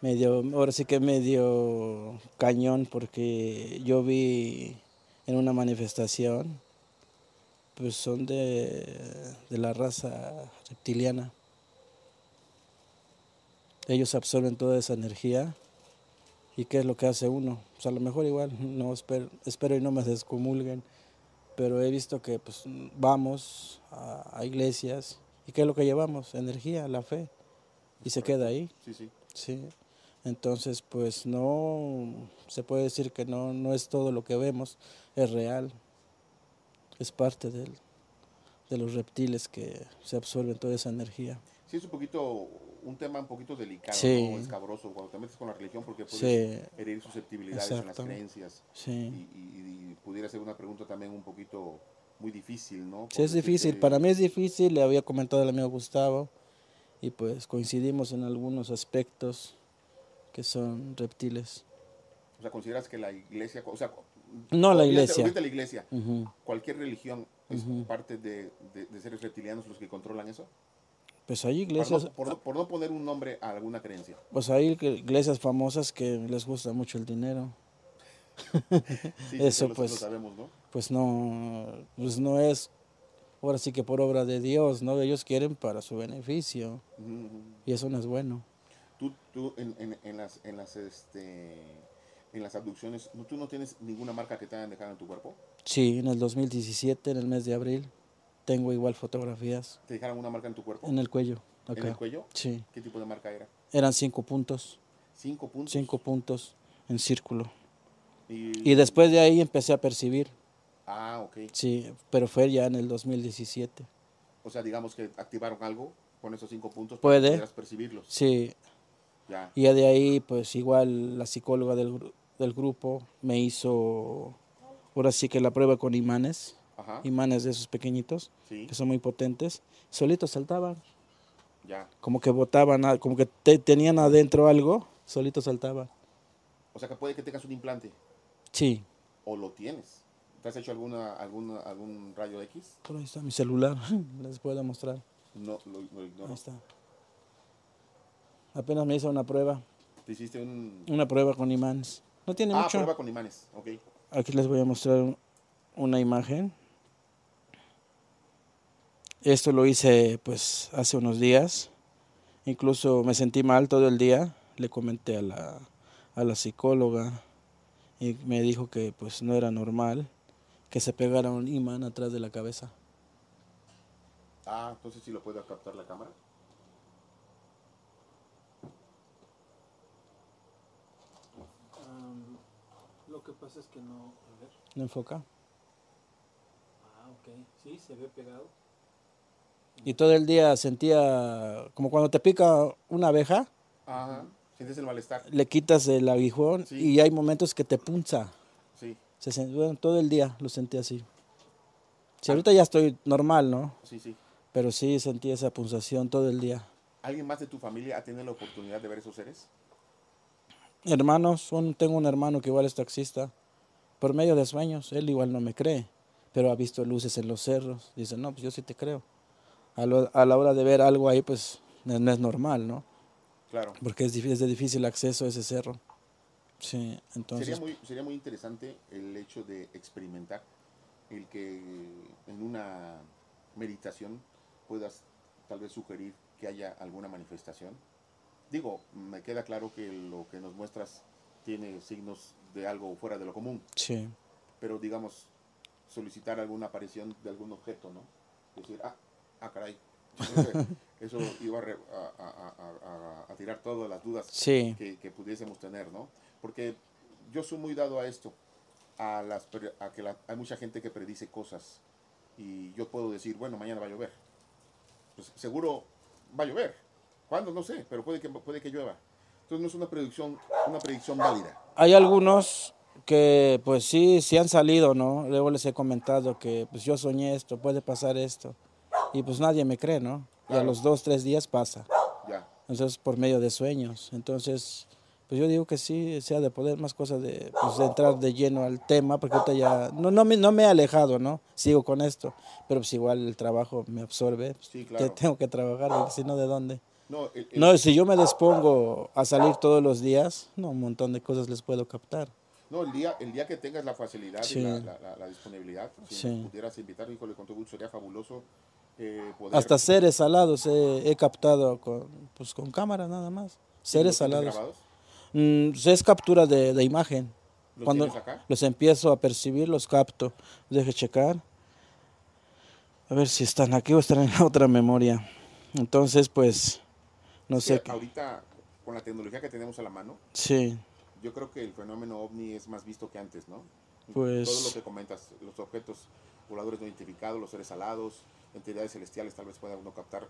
medio ahora sí que medio cañón porque yo vi en una manifestación pues son de, la raza reptiliana. Ellos absorben toda esa energía. ¿Y qué es lo que hace uno? Pues a lo mejor igual, no espero, espero y no me descomulguen, pero he visto que pues vamos a, iglesias y ¿qué es lo que llevamos? Energía, la fe, y se queda ahí. Sí, sí. Sí. Entonces, pues no se puede decir que no, no es todo lo que vemos, es real es parte de, de los reptiles que se absorben toda esa energía. Sí, es un poquito, un tema un poquito delicado, escabroso, cuando te metes con la religión, porque puedes herir susceptibilidades en las creencias. Y, pudiera ser una pregunta también un poquito muy difícil, ¿no? sí, es difícil, para mí es difícil, le había comentado al amigo Gustavo, y pues coincidimos en algunos aspectos que son reptiles. O sea, ¿consideras que la iglesia, o sea, no la iglesia. la iglesia. Cualquier religión es parte de, seres reptilianos los que controlan eso. Pues hay iglesias. Por no, poner un nombre a alguna creencia. Pues hay iglesias famosas que les gusta mucho el dinero. eso pues. sabemos, ¿no? Pues no, pues no es. Ahora sí que por obra de Dios, ¿no? Ellos quieren para su beneficio. Y eso no es bueno. Tú, tú en, en, en las, en las este, en las abducciones, ¿tú no tienes ninguna marca que te hayan dejado en tu cuerpo? Sí, en el 2017, en el mes de abril, tengo igual fotografías. ¿Te dejaron una marca en tu cuerpo? En el cuello. ¿En el cuello? Sí. ¿Qué tipo de marca era? Eran cinco puntos. ¿Cinco puntos? Cinco puntos en círculo. Y, después de ahí empecé a percibir. Ah, ok. Sí, pero fue ya en el 2017. O sea, digamos que activaron algo con esos cinco puntos para ¿Puede? que percibirlos. Sí. Ya. Y ya de ahí, pues igual la psicóloga del, del grupo me hizo, ahora sí que la prueba con imanes, imanes de esos pequeñitos, que son muy potentes, solitos saltaban. Ya. Como que botaban, como que tenían adentro algo, solitos saltaban. O sea que puede que tengas un implante. Sí. O lo tienes. ¿Te has hecho alguna, alguna, algún rayo X? Por ahí está mi celular, les puedo mostrar. No, lo, ignoro. Ahí está. Apenas me hizo una prueba. ¿Te hiciste un... Una prueba con imanes. No tiene ah, mucho. prueba con imanes, ok. Aquí les voy a mostrar una imagen. Esto lo hice pues hace unos días. Incluso me sentí mal todo el día. Le comenté a la, a la psicóloga y me dijo que pues no era normal que se pegara un imán atrás de la cabeza. Ah, entonces sí lo puede captar la cámara. Que pasa es que no... ¿No enfoca? Ah, ok. Sí, se ve pegado. Y todo el día sentía como cuando te pica una abeja. Ajá. Sientes el malestar. Le quitas el aguijón y hay momentos que te punza. Sí. Se, bueno, todo el día lo sentí así. Si ahorita ya estoy normal, ¿no? Sí, sí. Pero sí sentí esa punzación todo el día. ¿Alguien más de tu familia ha tenido la oportunidad de ver esos seres? Hermanos, tengo un hermano que igual es taxista. Por medio de sueños, él igual no me cree, pero ha visto luces en los cerros. Dice, no, pues yo sí te creo. A, la hora de ver algo ahí, pues no es normal, ¿no? Claro. Porque es, es de difícil acceso a ese cerro. Sí, entonces... Sería muy, sería muy interesante el hecho de experimentar, el que en una meditación puedas tal vez sugerir que haya alguna manifestación. Digo, me queda claro que lo que nos muestras tiene signos de algo fuera de lo común. Sí. Pero digamos, solicitar alguna aparición de algún objeto, ¿no? Decir, ah, ah, caray, eso iba a, tirar todas las dudas que, pudiésemos tener, ¿no? Porque yo soy muy dado a esto, a, las, a que hay mucha gente que predice cosas y yo puedo decir, bueno, mañana va a llover. Pues seguro va a llover. ¿Cuándo? No sé, pero puede que, puede que llueva. Entonces no es una predicción, una predicción válida. Hay algunos que pues sí, sí han salido, ¿no? Luego les he comentado que pues yo soñé esto, puede pasar esto y pues nadie me cree, ¿no? Y a los dos, tres días pasa. Ya. Entonces, por medio de sueños. Entonces, pues yo digo que sí, sea de poder más cosas de, pues, entrar de lleno al tema, porque ahorita ya, no, no, me, no me he alejado, ¿no? Sigo con esto, pero pues igual el trabajo me absorbe. Sí, claro. tengo que trabajar, si no, ¿de dónde? No, no, si yo me dispongo a salir todos los días, no, un montón de cosas les puedo captar. No, el día, el día que tengas la facilidad y la, la, disponibilidad, si pudieras invitar, híjole, con todo gusto sería fabuloso eh, Hasta seres alados he, captado con, pues, con cámara nada más. Seres alados. Mm, es captura de, imagen. Cuando los empiezo a percibir, los capto. Deje checar. A ver si están aquí o están en la otra memoria. Entonces, pues, no sé. Ahorita, con la tecnología que tenemos a la mano, sí. yo creo que el fenómeno ovni es más visto que antes, ¿no? Pues. Todo lo que comentas, los objetos voladores no identificados, los seres alados, entidades celestiales tal vez pueda uno captar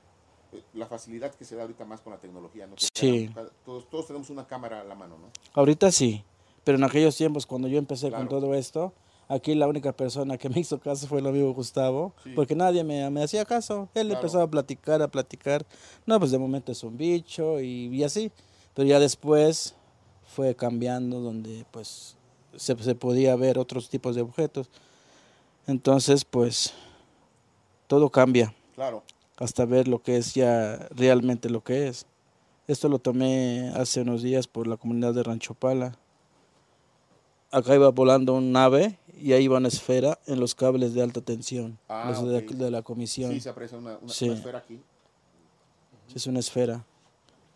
eh, la facilidad que se da ahorita más con la tecnología, ¿no? sí. todos, todos tenemos una cámara a la mano, ¿no? Ahorita sí, pero en aquellos tiempos cuando yo empecé con todo esto, aquí la única persona que me hizo caso fue el amigo Gustavo, porque nadie me, me, hacía caso. Él empezaba a platicar, a platicar. No, pues de momento es un bicho y, y así. Pero ya después fue cambiando donde pues se, se podía ver otros tipos de objetos. Entonces, pues todo cambia. Claro. Hasta ver lo que es ya realmente lo que es. Esto lo tomé hace unos días por la comunidad de Rancho Pala. Acá iba volando un nave y ahí iba una esfera en los cables de alta tensión, ah, los de, la comisión. Sí, se aprecia una, esfera aquí. es una esfera.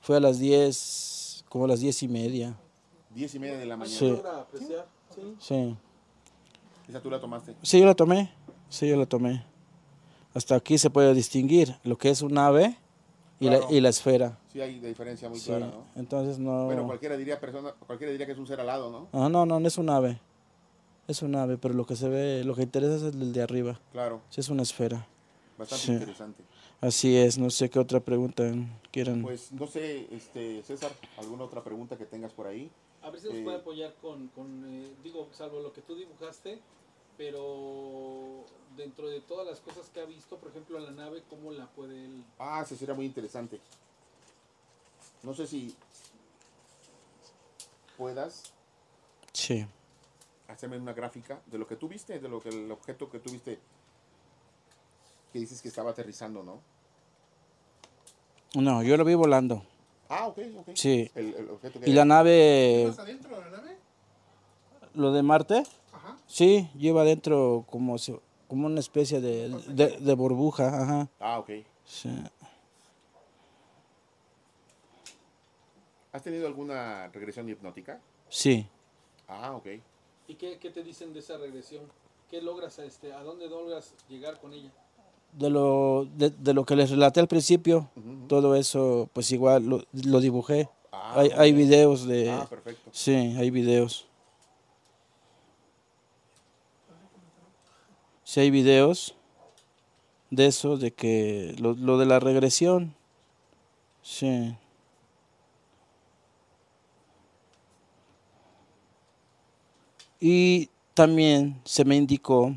Fue a las 10, como a las diez y media. Diez y media de la mañana. Sí. sí. ¿Esa tú la tomaste? Sí, yo la tomé. Sí, yo la tomé. Hasta aquí se puede distinguir lo que es un ave y, la, y la esfera. Sí, hay diferencia muy clara, ¿no? Entonces no... Bueno, cualquiera diría, persona, cualquiera diría que es un ser alado, ¿no? Ah, no, no, no es un ave. Es un ave, pero lo que se ve, lo que interesa es el de arriba. Claro. Sí, es una esfera. Bastante interesante. Así es, no sé qué otra pregunta quieran. Pues no sé, este César, alguna otra pregunta que tengas por ahí. A ver si nos puede eh, apoyar con, con eh, digo, salvo lo que tú dibujaste, pero dentro de todas las cosas que ha visto, por ejemplo, la nave, ¿cómo la puede él? Ah, eso sería muy interesante. No sé si puedas. Sí. Hacerme una gráfica de lo que tú viste, de lo que el objeto que tú viste, que dices que estaba aterrizando, ¿no? No, yo lo vi volando. Ah, ok, ok. Sí. ¿Y la nave? ¿Qué adentro de la nave? ¿Lo de Marte? Sí, lleva adentro como, como una especie de, de, burbuja. Ajá. Ah, ok. Sí. ¿Has tenido alguna regresión hipnótica? Sí. Ah, ok. ¿Y qué, te dicen de esa regresión? ¿Qué logras, este, a dónde logras llegar con ella? De lo, de, lo que les relaté al principio, todo eso, pues igual lo, dibujé. Ah, hay, hay videos de... Ah, perfecto. Sí, hay videos. Sí hay videos de eso, de que lo, lo de la regresión. Sí. Y también se me indicó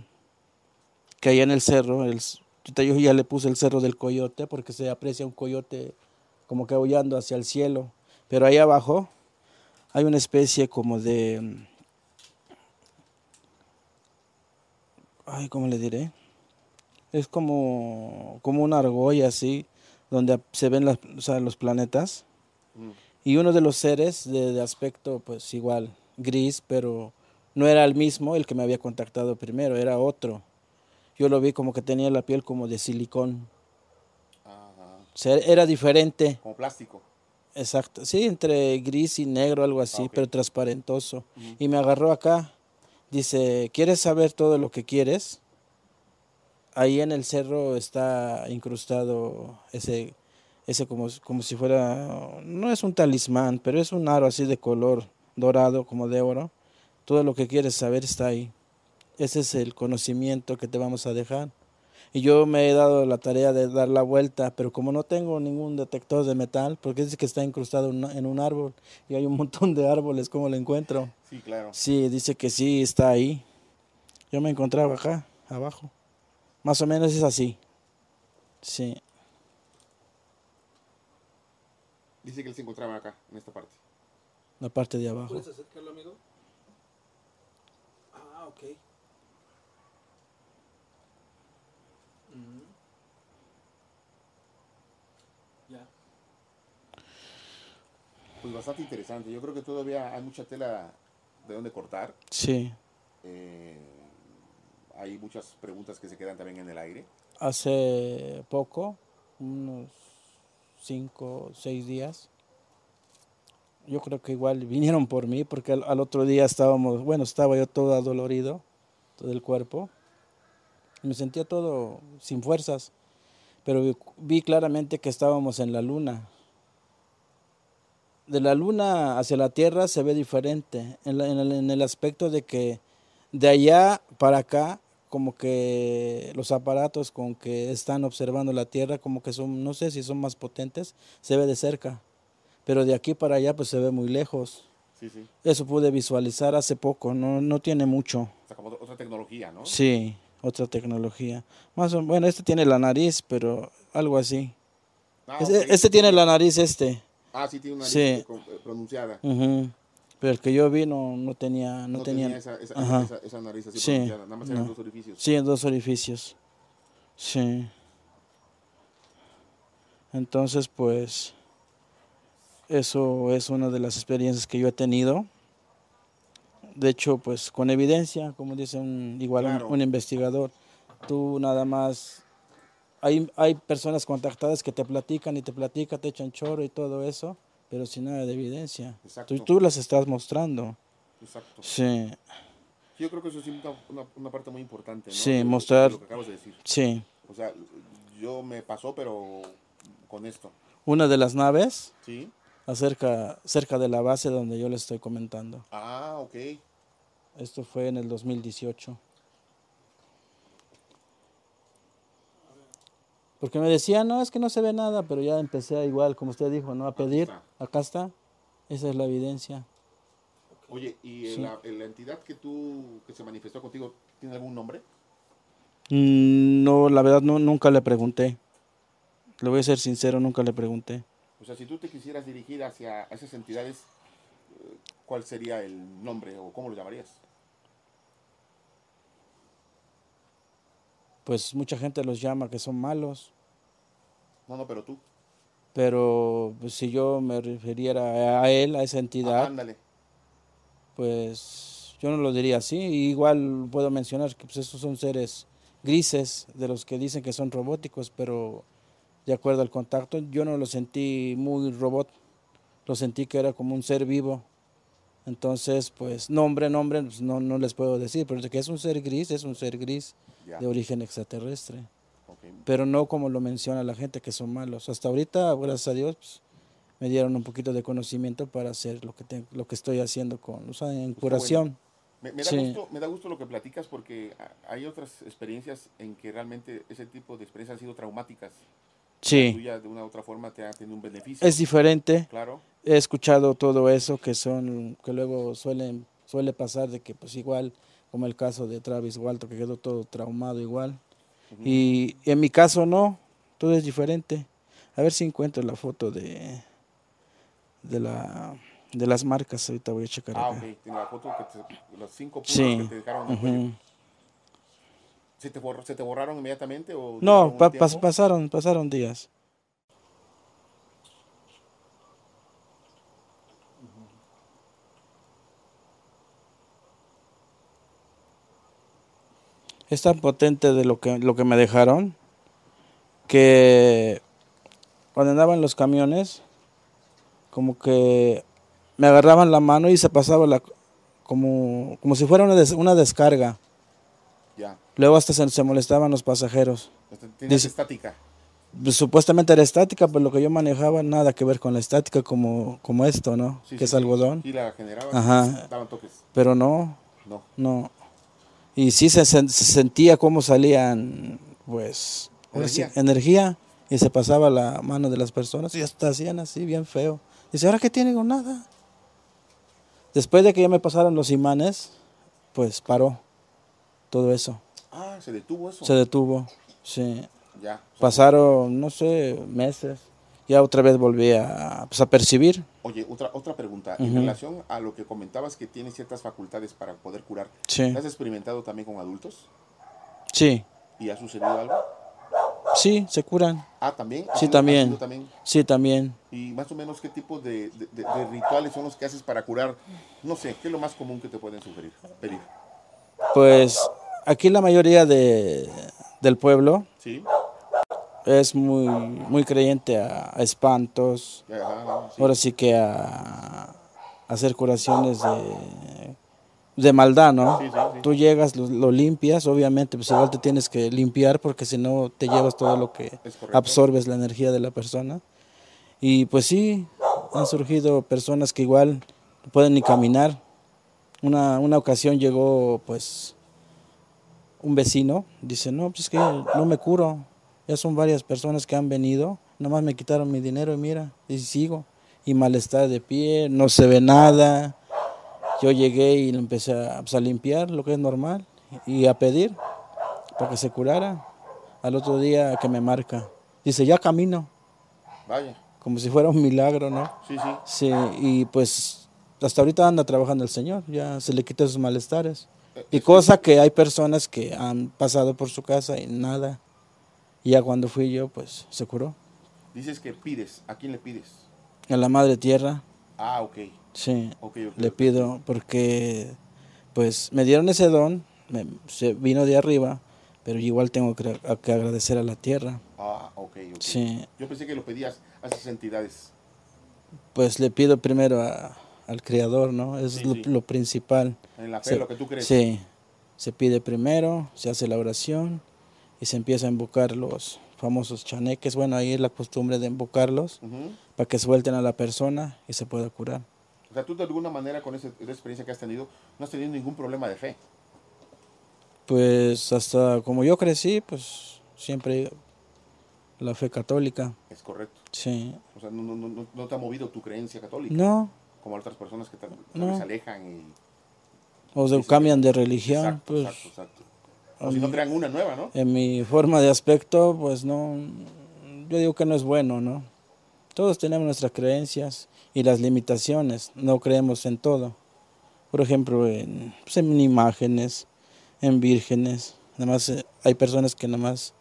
que allá en el cerro, el, yo ya le puse el cerro del coyote porque se aprecia un coyote como que aullando hacia el cielo. Pero ahí abajo hay una especie como de... Ay, ¿cómo le diré? Es como, como una argolla así, donde se ven los planetas. Mm. Y uno de los seres de, de aspecto pues igual, gris, pero no era el mismo el que me había contactado primero, era otro. Yo lo vi como que tenía la piel como de silicón. era diferente. Como plástico. Exacto, sí, entre gris y negro, algo así, pero transparentoso. Y me agarró acá. Dice, ¿quieres saber todo lo que quieres? Ahí en el cerro está incrustado ese, ese como, como si fuera, no es un talismán, pero es un aro así de color dorado, como de oro todo lo que quieres saber está ahí. Ese es el conocimiento que te vamos a dejar. Y yo me he dado la tarea de dar la vuelta, pero como no tengo ningún detector de metal, porque dice que está incrustado en un árbol y hay un montón de árboles, ¿cómo lo encuentro? Sí, claro. Sí, dice que sí, está ahí. Yo me encontraba acá, abajo. Más o menos es así. Sí. Dice que él se encontraba acá, en esta parte. La parte de abajo. ¿Puedes acercarlo, amigo? Pues bastante interesante. Yo creo que todavía hay mucha tela de donde cortar. Sí. Eh, hay muchas preguntas que se quedan también en el aire. Hace poco, unos cinco, seis días, yo creo que igual vinieron por mí porque al, otro día estábamos, bueno, estaba yo todo adolorido, todo el cuerpo. Me sentía todo sin fuerzas, pero vi claramente que estábamos en la luna de la luna hacia la tierra se ve diferente, en, el, aspecto de que de allá para acá, como que los aparatos con que están observando la tierra, como que son, no sé si son más potentes, se ve de cerca, pero de aquí para allá pues se ve muy lejos. Eso pude visualizar hace poco, no, no tiene mucho. otra tecnología, ¿no? Sí, otra tecnología. Más bueno, este tiene la nariz, pero algo así. Ah, este, este tiene la nariz este. Ah, sí, tiene una nariz eh, pronunciada. Pero el que yo vi no, no tenía... No, tenía, esa, esa, esa, nariz así pronunciada, nada más eran dos orificios. Sí, en dos orificios. Sí. Entonces, pues, eso es una de las experiencias que yo he tenido. De hecho, pues con evidencia, como dice un, igual un, investigador, tú nada más hay, hay personas contactadas que te platican y te platican, te echan choro y todo eso, pero sin nada de evidencia. Tú, tú las estás mostrando. Exacto. Sí. Yo creo que eso es una, una, parte muy importante, ¿no? Sí, mostrar. Lo que acabas de decir. Sí. O sea, yo me pasó, pero con esto. Una de las naves. Sí. Acerca, cerca de la base donde yo le estoy comentando. Ah, ok. Esto fue en el 2018. Porque me decía, no, es que no se ve nada, pero ya empecé a igual, como usted dijo, ¿no? A pedir. Acá está. Esa es la evidencia. Oye, ¿y la, entidad que tú, que se manifestó contigo, tiene algún nombre? Mm, no, la verdad no, nunca le pregunté. Le voy a ser sincero, nunca le pregunté. O sea, si tú te quisieras dirigir hacia esas entidades, eh, ¿cuál sería el nombre o cómo lo llamarías? Pues mucha gente los llama que son malos. No, no, pero tú. Pero pues, si yo me refiriera a él, a esa entidad, ándale. pues yo no lo diría así. igual puedo mencionar que pues, esos son seres grises, de los que dicen que son robóticos, pero de acuerdo al contacto, yo no lo sentí muy robot. Lo sentí que era como un ser vivo. Entonces, pues nombre, nombre, pues, no, no les puedo decir, pero que es un ser gris, es un ser gris de origen extraterrestre. Pero no como lo menciona la gente, que son malos. Hasta ahorita, gracias a Dios, pues, me dieron un poquito de conocimiento para hacer lo que, lo que estoy haciendo con, o sea, en curación. Me, da gusto, me da gusto lo que platicas porque hay otras experiencias en que realmente ese tipo de experiencias han sido traumáticas. Sí. de una u otra forma te ha tenido un beneficio. Es diferente. Claro. He escuchado todo eso que son, que luego suelen, suele pasar de que pues igual, como el caso de Travis Walton, que quedó todo traumado igual. Y en mi caso no, todo es diferente. A ver si encuentro la foto de, de la de las marcas, ahorita voy a checar. Ah, ok, tiene la foto que los cinco puntos que te dejaron en ¿Se te, ¿Se te borraron inmediatamente? O no, pasaron, pasaron días. Es tan potente de lo que, lo que me dejaron que cuando andaba en los camiones, como que me agarraban la mano y se pasaba la, como, como si fuera una, una descarga. Luego hasta se, molestaban los pasajeros. ¿Tiene estática? Pues, supuestamente era estática, pero lo que yo manejaba nada que ver con la estática como, como esto, ¿no? que es algodón. Y la generaba, Ajá. Pero no, no. No. Y sí se, sentía cómo salían, pues, energía. energía. y se pasaba la mano de las personas y hasta hacían así, bien feo. Dice, ¿ahora qué tienen con nada? Después de que ya me pasaron los imanes, pues paró todo eso. Ah, se detuvo eso. Se detuvo, sí. Ya. Pasaron, no sé, meses. Ya otra vez volví a, pues, a percibir. Oye, otra, otra pregunta. En relación a lo que comentabas que tiene ciertas facultades para poder curar, sí. ¿has experimentado también con adultos? Sí. ¿Y ha sucedido algo? Sí, se curan. Ah, ¿también? Sí, también. Sí, también. ¿Y más o menos qué tipo de, rituales son los que haces para curar? No sé, ¿qué es lo más común que te pueden sugerir, pedir? Pues aquí la mayoría de, del pueblo es muy, muy creyente a, espantos. Ahora sí que a, hacer curaciones de, de maldad, ¿no? Tú llegas, lo, limpias, obviamente, pues igual te tienes que limpiar porque si no te llevas todo lo que absorbes la energía de la persona. Y pues sí, han surgido personas que igual pueden ni caminar. Una, una ocasión llegó pues un vecino, dice, no, pues es que no me curo, ya son varias personas que han venido, nomás me quitaron mi dinero y mira, y sigo. Y malestar de pie, no se ve nada. Yo llegué y empecé a, pues, a limpiar, lo que es normal, y a pedir para que se curara. Al otro día que me marca, dice, ya camino. Vaya. Como si fuera un milagro, ¿no? Sí, sí. Sí, y pues hasta ahorita anda trabajando el Señor, ya se le quita sus malestares. Y cosa que hay personas que han pasado por su casa y nada. Y ya cuando fui yo, pues se curó. Dices que pides. ¿A quién le pides? A la Madre Tierra. Ah, ok. Sí, le pido porque pues me dieron ese don, se vino de arriba, pero igual tengo que, agradecer a la Tierra. Ah, ok, ok. Sí. Yo pensé que lo pedías a esas entidades. Pues le pido primero a, al Creador, ¿no? Es lo, principal. En la fe, lo que tú crees. Sí, se pide primero, se hace la oración y se empieza a invocar los famosos chaneques. Bueno, ahí es la costumbre de invocarlos para que suelten a la persona y se pueda curar. O sea, tú de alguna manera con esa, experiencia que has tenido, no has tenido ningún problema de fe. Pues hasta como yo crecí, pues siempre la fe católica. Es correcto. Sí. O sea, no, no, no te ha movido tu creencia católica. No, como otras personas que se alejan y... O se cambian de religión. Exacto, pues, exacto, exacto. O si no crean una nueva, ¿no? En mi forma de aspecto, pues no, yo digo que no es bueno, ¿no? Todos tenemos nuestras creencias y las limitaciones, no creemos en todo. Por ejemplo, en, pues, en imágenes, en vírgenes, nada más eh, hay personas que nada más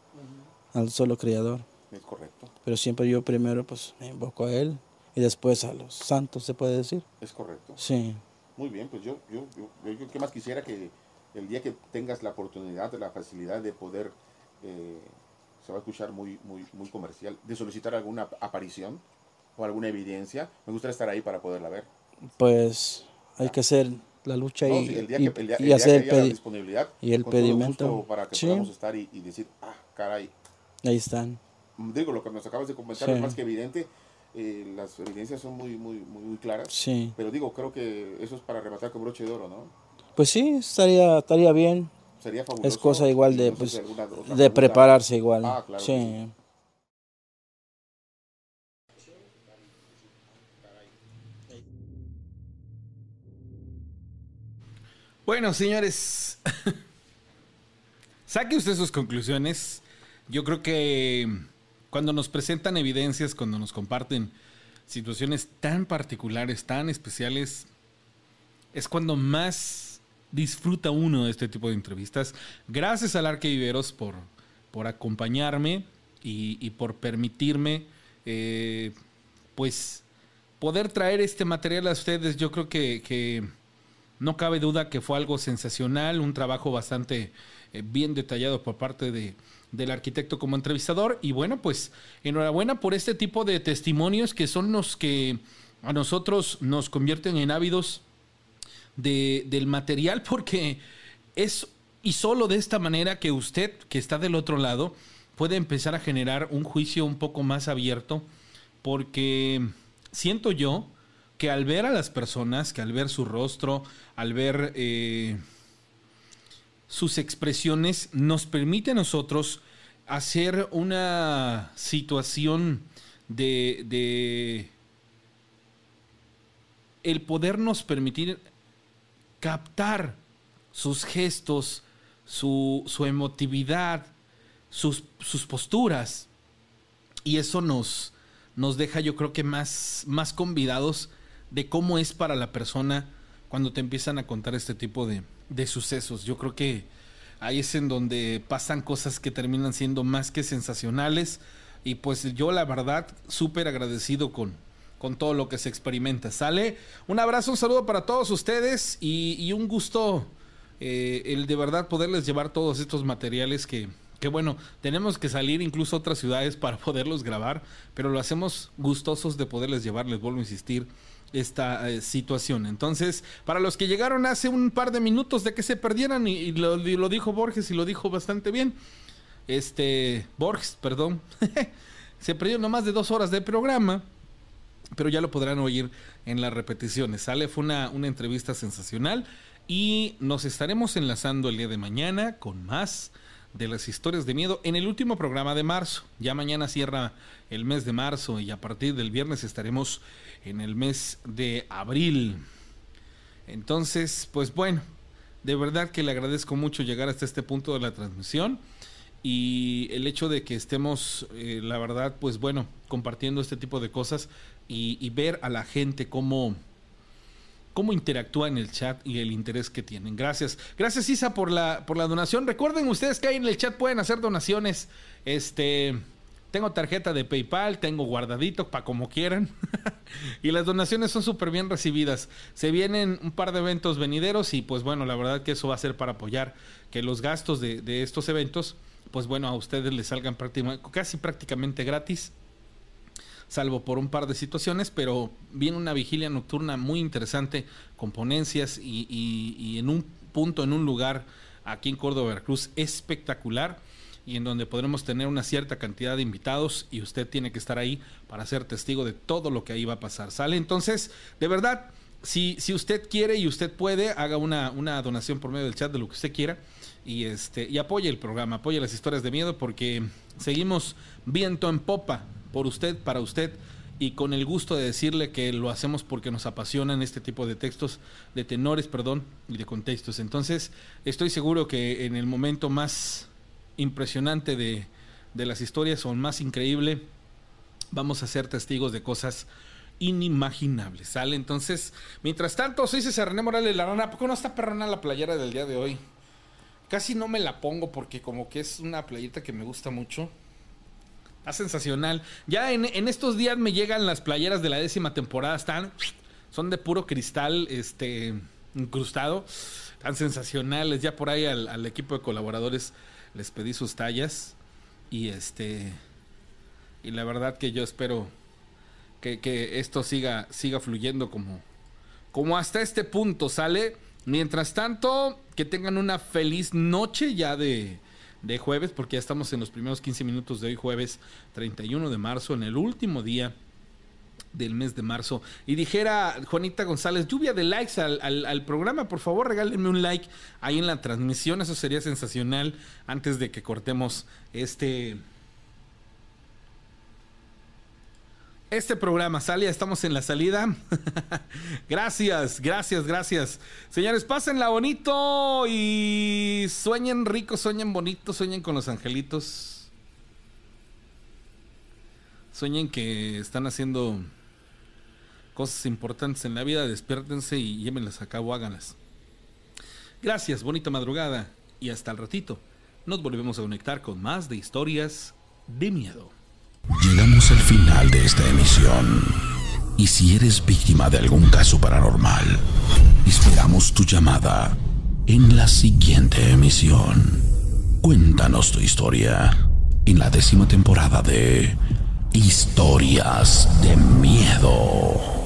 al solo creador. Es correcto. Pero siempre yo primero pues me invoco a él y después a los santos, se puede decir. Es correcto. Sí. Muy bien, pues yo, yo, yo, ¿qué más quisiera que el día que tengas la oportunidad, la facilidad de poder, eh, se va a escuchar muy, muy, muy comercial, de solicitar alguna aparición o alguna evidencia, me gustaría estar ahí para poderla ver. Pues hay que hacer la lucha y, y, hacer el, disponibilidad y el pedimento. para que podamos estar y, decir ah caray ahí están. Digo lo que nos acabas de comentar es más que evidente eh, las evidencias son muy muy muy, claras. Sí. Pero digo creo que eso es para rematar con broche de oro no pues sí estaría estaría bien sería fabuloso es cosa igual de pues, de prepararse igual ah, claro sí. Bueno, señores, saque usted sus conclusiones. Yo creo que cuando nos presentan evidencias, cuando nos comparten situaciones tan particulares, tan especiales, es cuando más disfruta uno de este tipo de entrevistas. Gracias al Arque Viveros por, por acompañarme y, por permitirme, eh, pues, poder traer este material a ustedes. Yo creo que no cabe duda que fue algo sensacional, un trabajo bastante eh, bien detallado por parte de, del arquitecto como entrevistador. Y bueno, pues enhorabuena por este tipo de testimonios que son los que a nosotros nos convierten en ávidos de, del material porque es y solo de esta manera que usted que está del otro lado puede empezar a generar un juicio un poco más abierto porque siento yo que al ver a las personas, que al ver su rostro, al ver eh, sus expresiones, nos permite a nosotros hacer una situación de, de el podernos permitir captar sus gestos, su, su emotividad, sus, sus, posturas. Y eso nos, nos deja, yo creo que más, más convidados de cómo es para la persona cuando te empiezan a contar este tipo de, sucesos. Yo creo que ahí es en donde pasan cosas que terminan siendo más que sensacionales. Y pues yo la verdad súper agradecido con, con todo lo que se experimenta. ¿Sale? Un abrazo, un saludo para todos ustedes y, un gusto eh, el de verdad poderles llevar todos estos materiales que, que bueno, tenemos que salir incluso a otras ciudades para poderlos grabar, pero lo hacemos gustosos de poderles llevar, les vuelvo a insistir esta eh, situación. Entonces, para los que llegaron hace un par de minutos de que se perdieran, y, lo, dijo Borges y lo dijo bastante bien, este, Borges, perdón, se perdió no más de dos horas de programa, pero ya lo podrán oír en las repeticiones. Sale, fue una, una entrevista sensacional y nos estaremos enlazando el día de mañana con más de las historias de miedo en el último programa de marzo. Ya mañana cierra el mes de marzo y a partir del viernes estaremos en el mes de abril. Entonces, pues bueno, de verdad que le agradezco mucho llegar hasta este punto de la transmisión y el hecho de que estemos, eh, la verdad, pues bueno, compartiendo este tipo de cosas y, ver a la gente cómo cómo interactúa en el chat y el interés que tienen. Gracias. Gracias Isa por la por la donación. Recuerden ustedes que ahí en el chat pueden hacer donaciones. Este tengo tarjeta de PayPal, tengo guardadito para como quieran. y las donaciones son súper bien recibidas. Se vienen un par de eventos venideros y pues bueno, la verdad que eso va a ser para apoyar que los gastos de, de estos eventos, pues bueno, a ustedes les salgan casi prácticamente gratis salvo por un par de situaciones, pero viene una vigilia nocturna muy interesante con ponencias y, en un punto, en un lugar aquí en Córdoba, Veracruz, espectacular y en donde podremos tener una cierta cantidad de invitados y usted tiene que estar ahí para ser testigo de todo lo que ahí va a pasar. ¿Sale? Entonces, de verdad, si, si usted quiere y usted puede, haga una, una donación por medio del chat de lo que usted quiera y, este, y apoye el programa, apoye las historias de miedo porque seguimos viento en popa por usted, para usted y con el gusto de decirle que lo hacemos porque nos apasionan este tipo de textos, de tenores, perdón, y de contextos. Entonces, estoy seguro que en el momento más impresionante de, de las historias o más increíble, vamos a ser testigos de cosas inimaginables, ¿sale? Entonces, mientras tanto, soy César René Morales La Rana, ¿por qué no está perrona la playera del día de hoy? Casi no me la pongo porque como que es una playita que me gusta mucho. Está sensacional. Ya en, estos días me llegan las playeras de la décima temporada. Están. Son de puro cristal, este. incrustado. Tan sensacionales. Ya por ahí al, equipo de colaboradores les pedí sus tallas. Y este. Y la verdad que yo espero que, esto siga, siga fluyendo como, como hasta este punto, ¿sale? Mientras tanto, que tengan una feliz noche ya de, de jueves, porque ya estamos en los primeros 15 minutos de hoy, jueves 31 de marzo, en el último día del mes de marzo. Y dijera Juanita González, lluvia de likes al, programa, por favor regálenme un like ahí en la transmisión, eso sería sensacional antes de que cortemos este... Este programa sale, estamos en la salida. gracias, gracias, gracias. Señores, pásenla bonito y sueñen rico, sueñen bonito, sueñen con los angelitos. Sueñen que están haciendo cosas importantes en la vida, despiértense y llévenlas a cabo, háganlas. Gracias, bonita madrugada y hasta el ratito. Nos volvemos a conectar con más de historias de miedo. Llegamos al final de esta emisión. Y si eres víctima de algún caso paranormal, esperamos tu llamada en la siguiente emisión. Cuéntanos tu historia en la décima temporada de Historias de Miedo.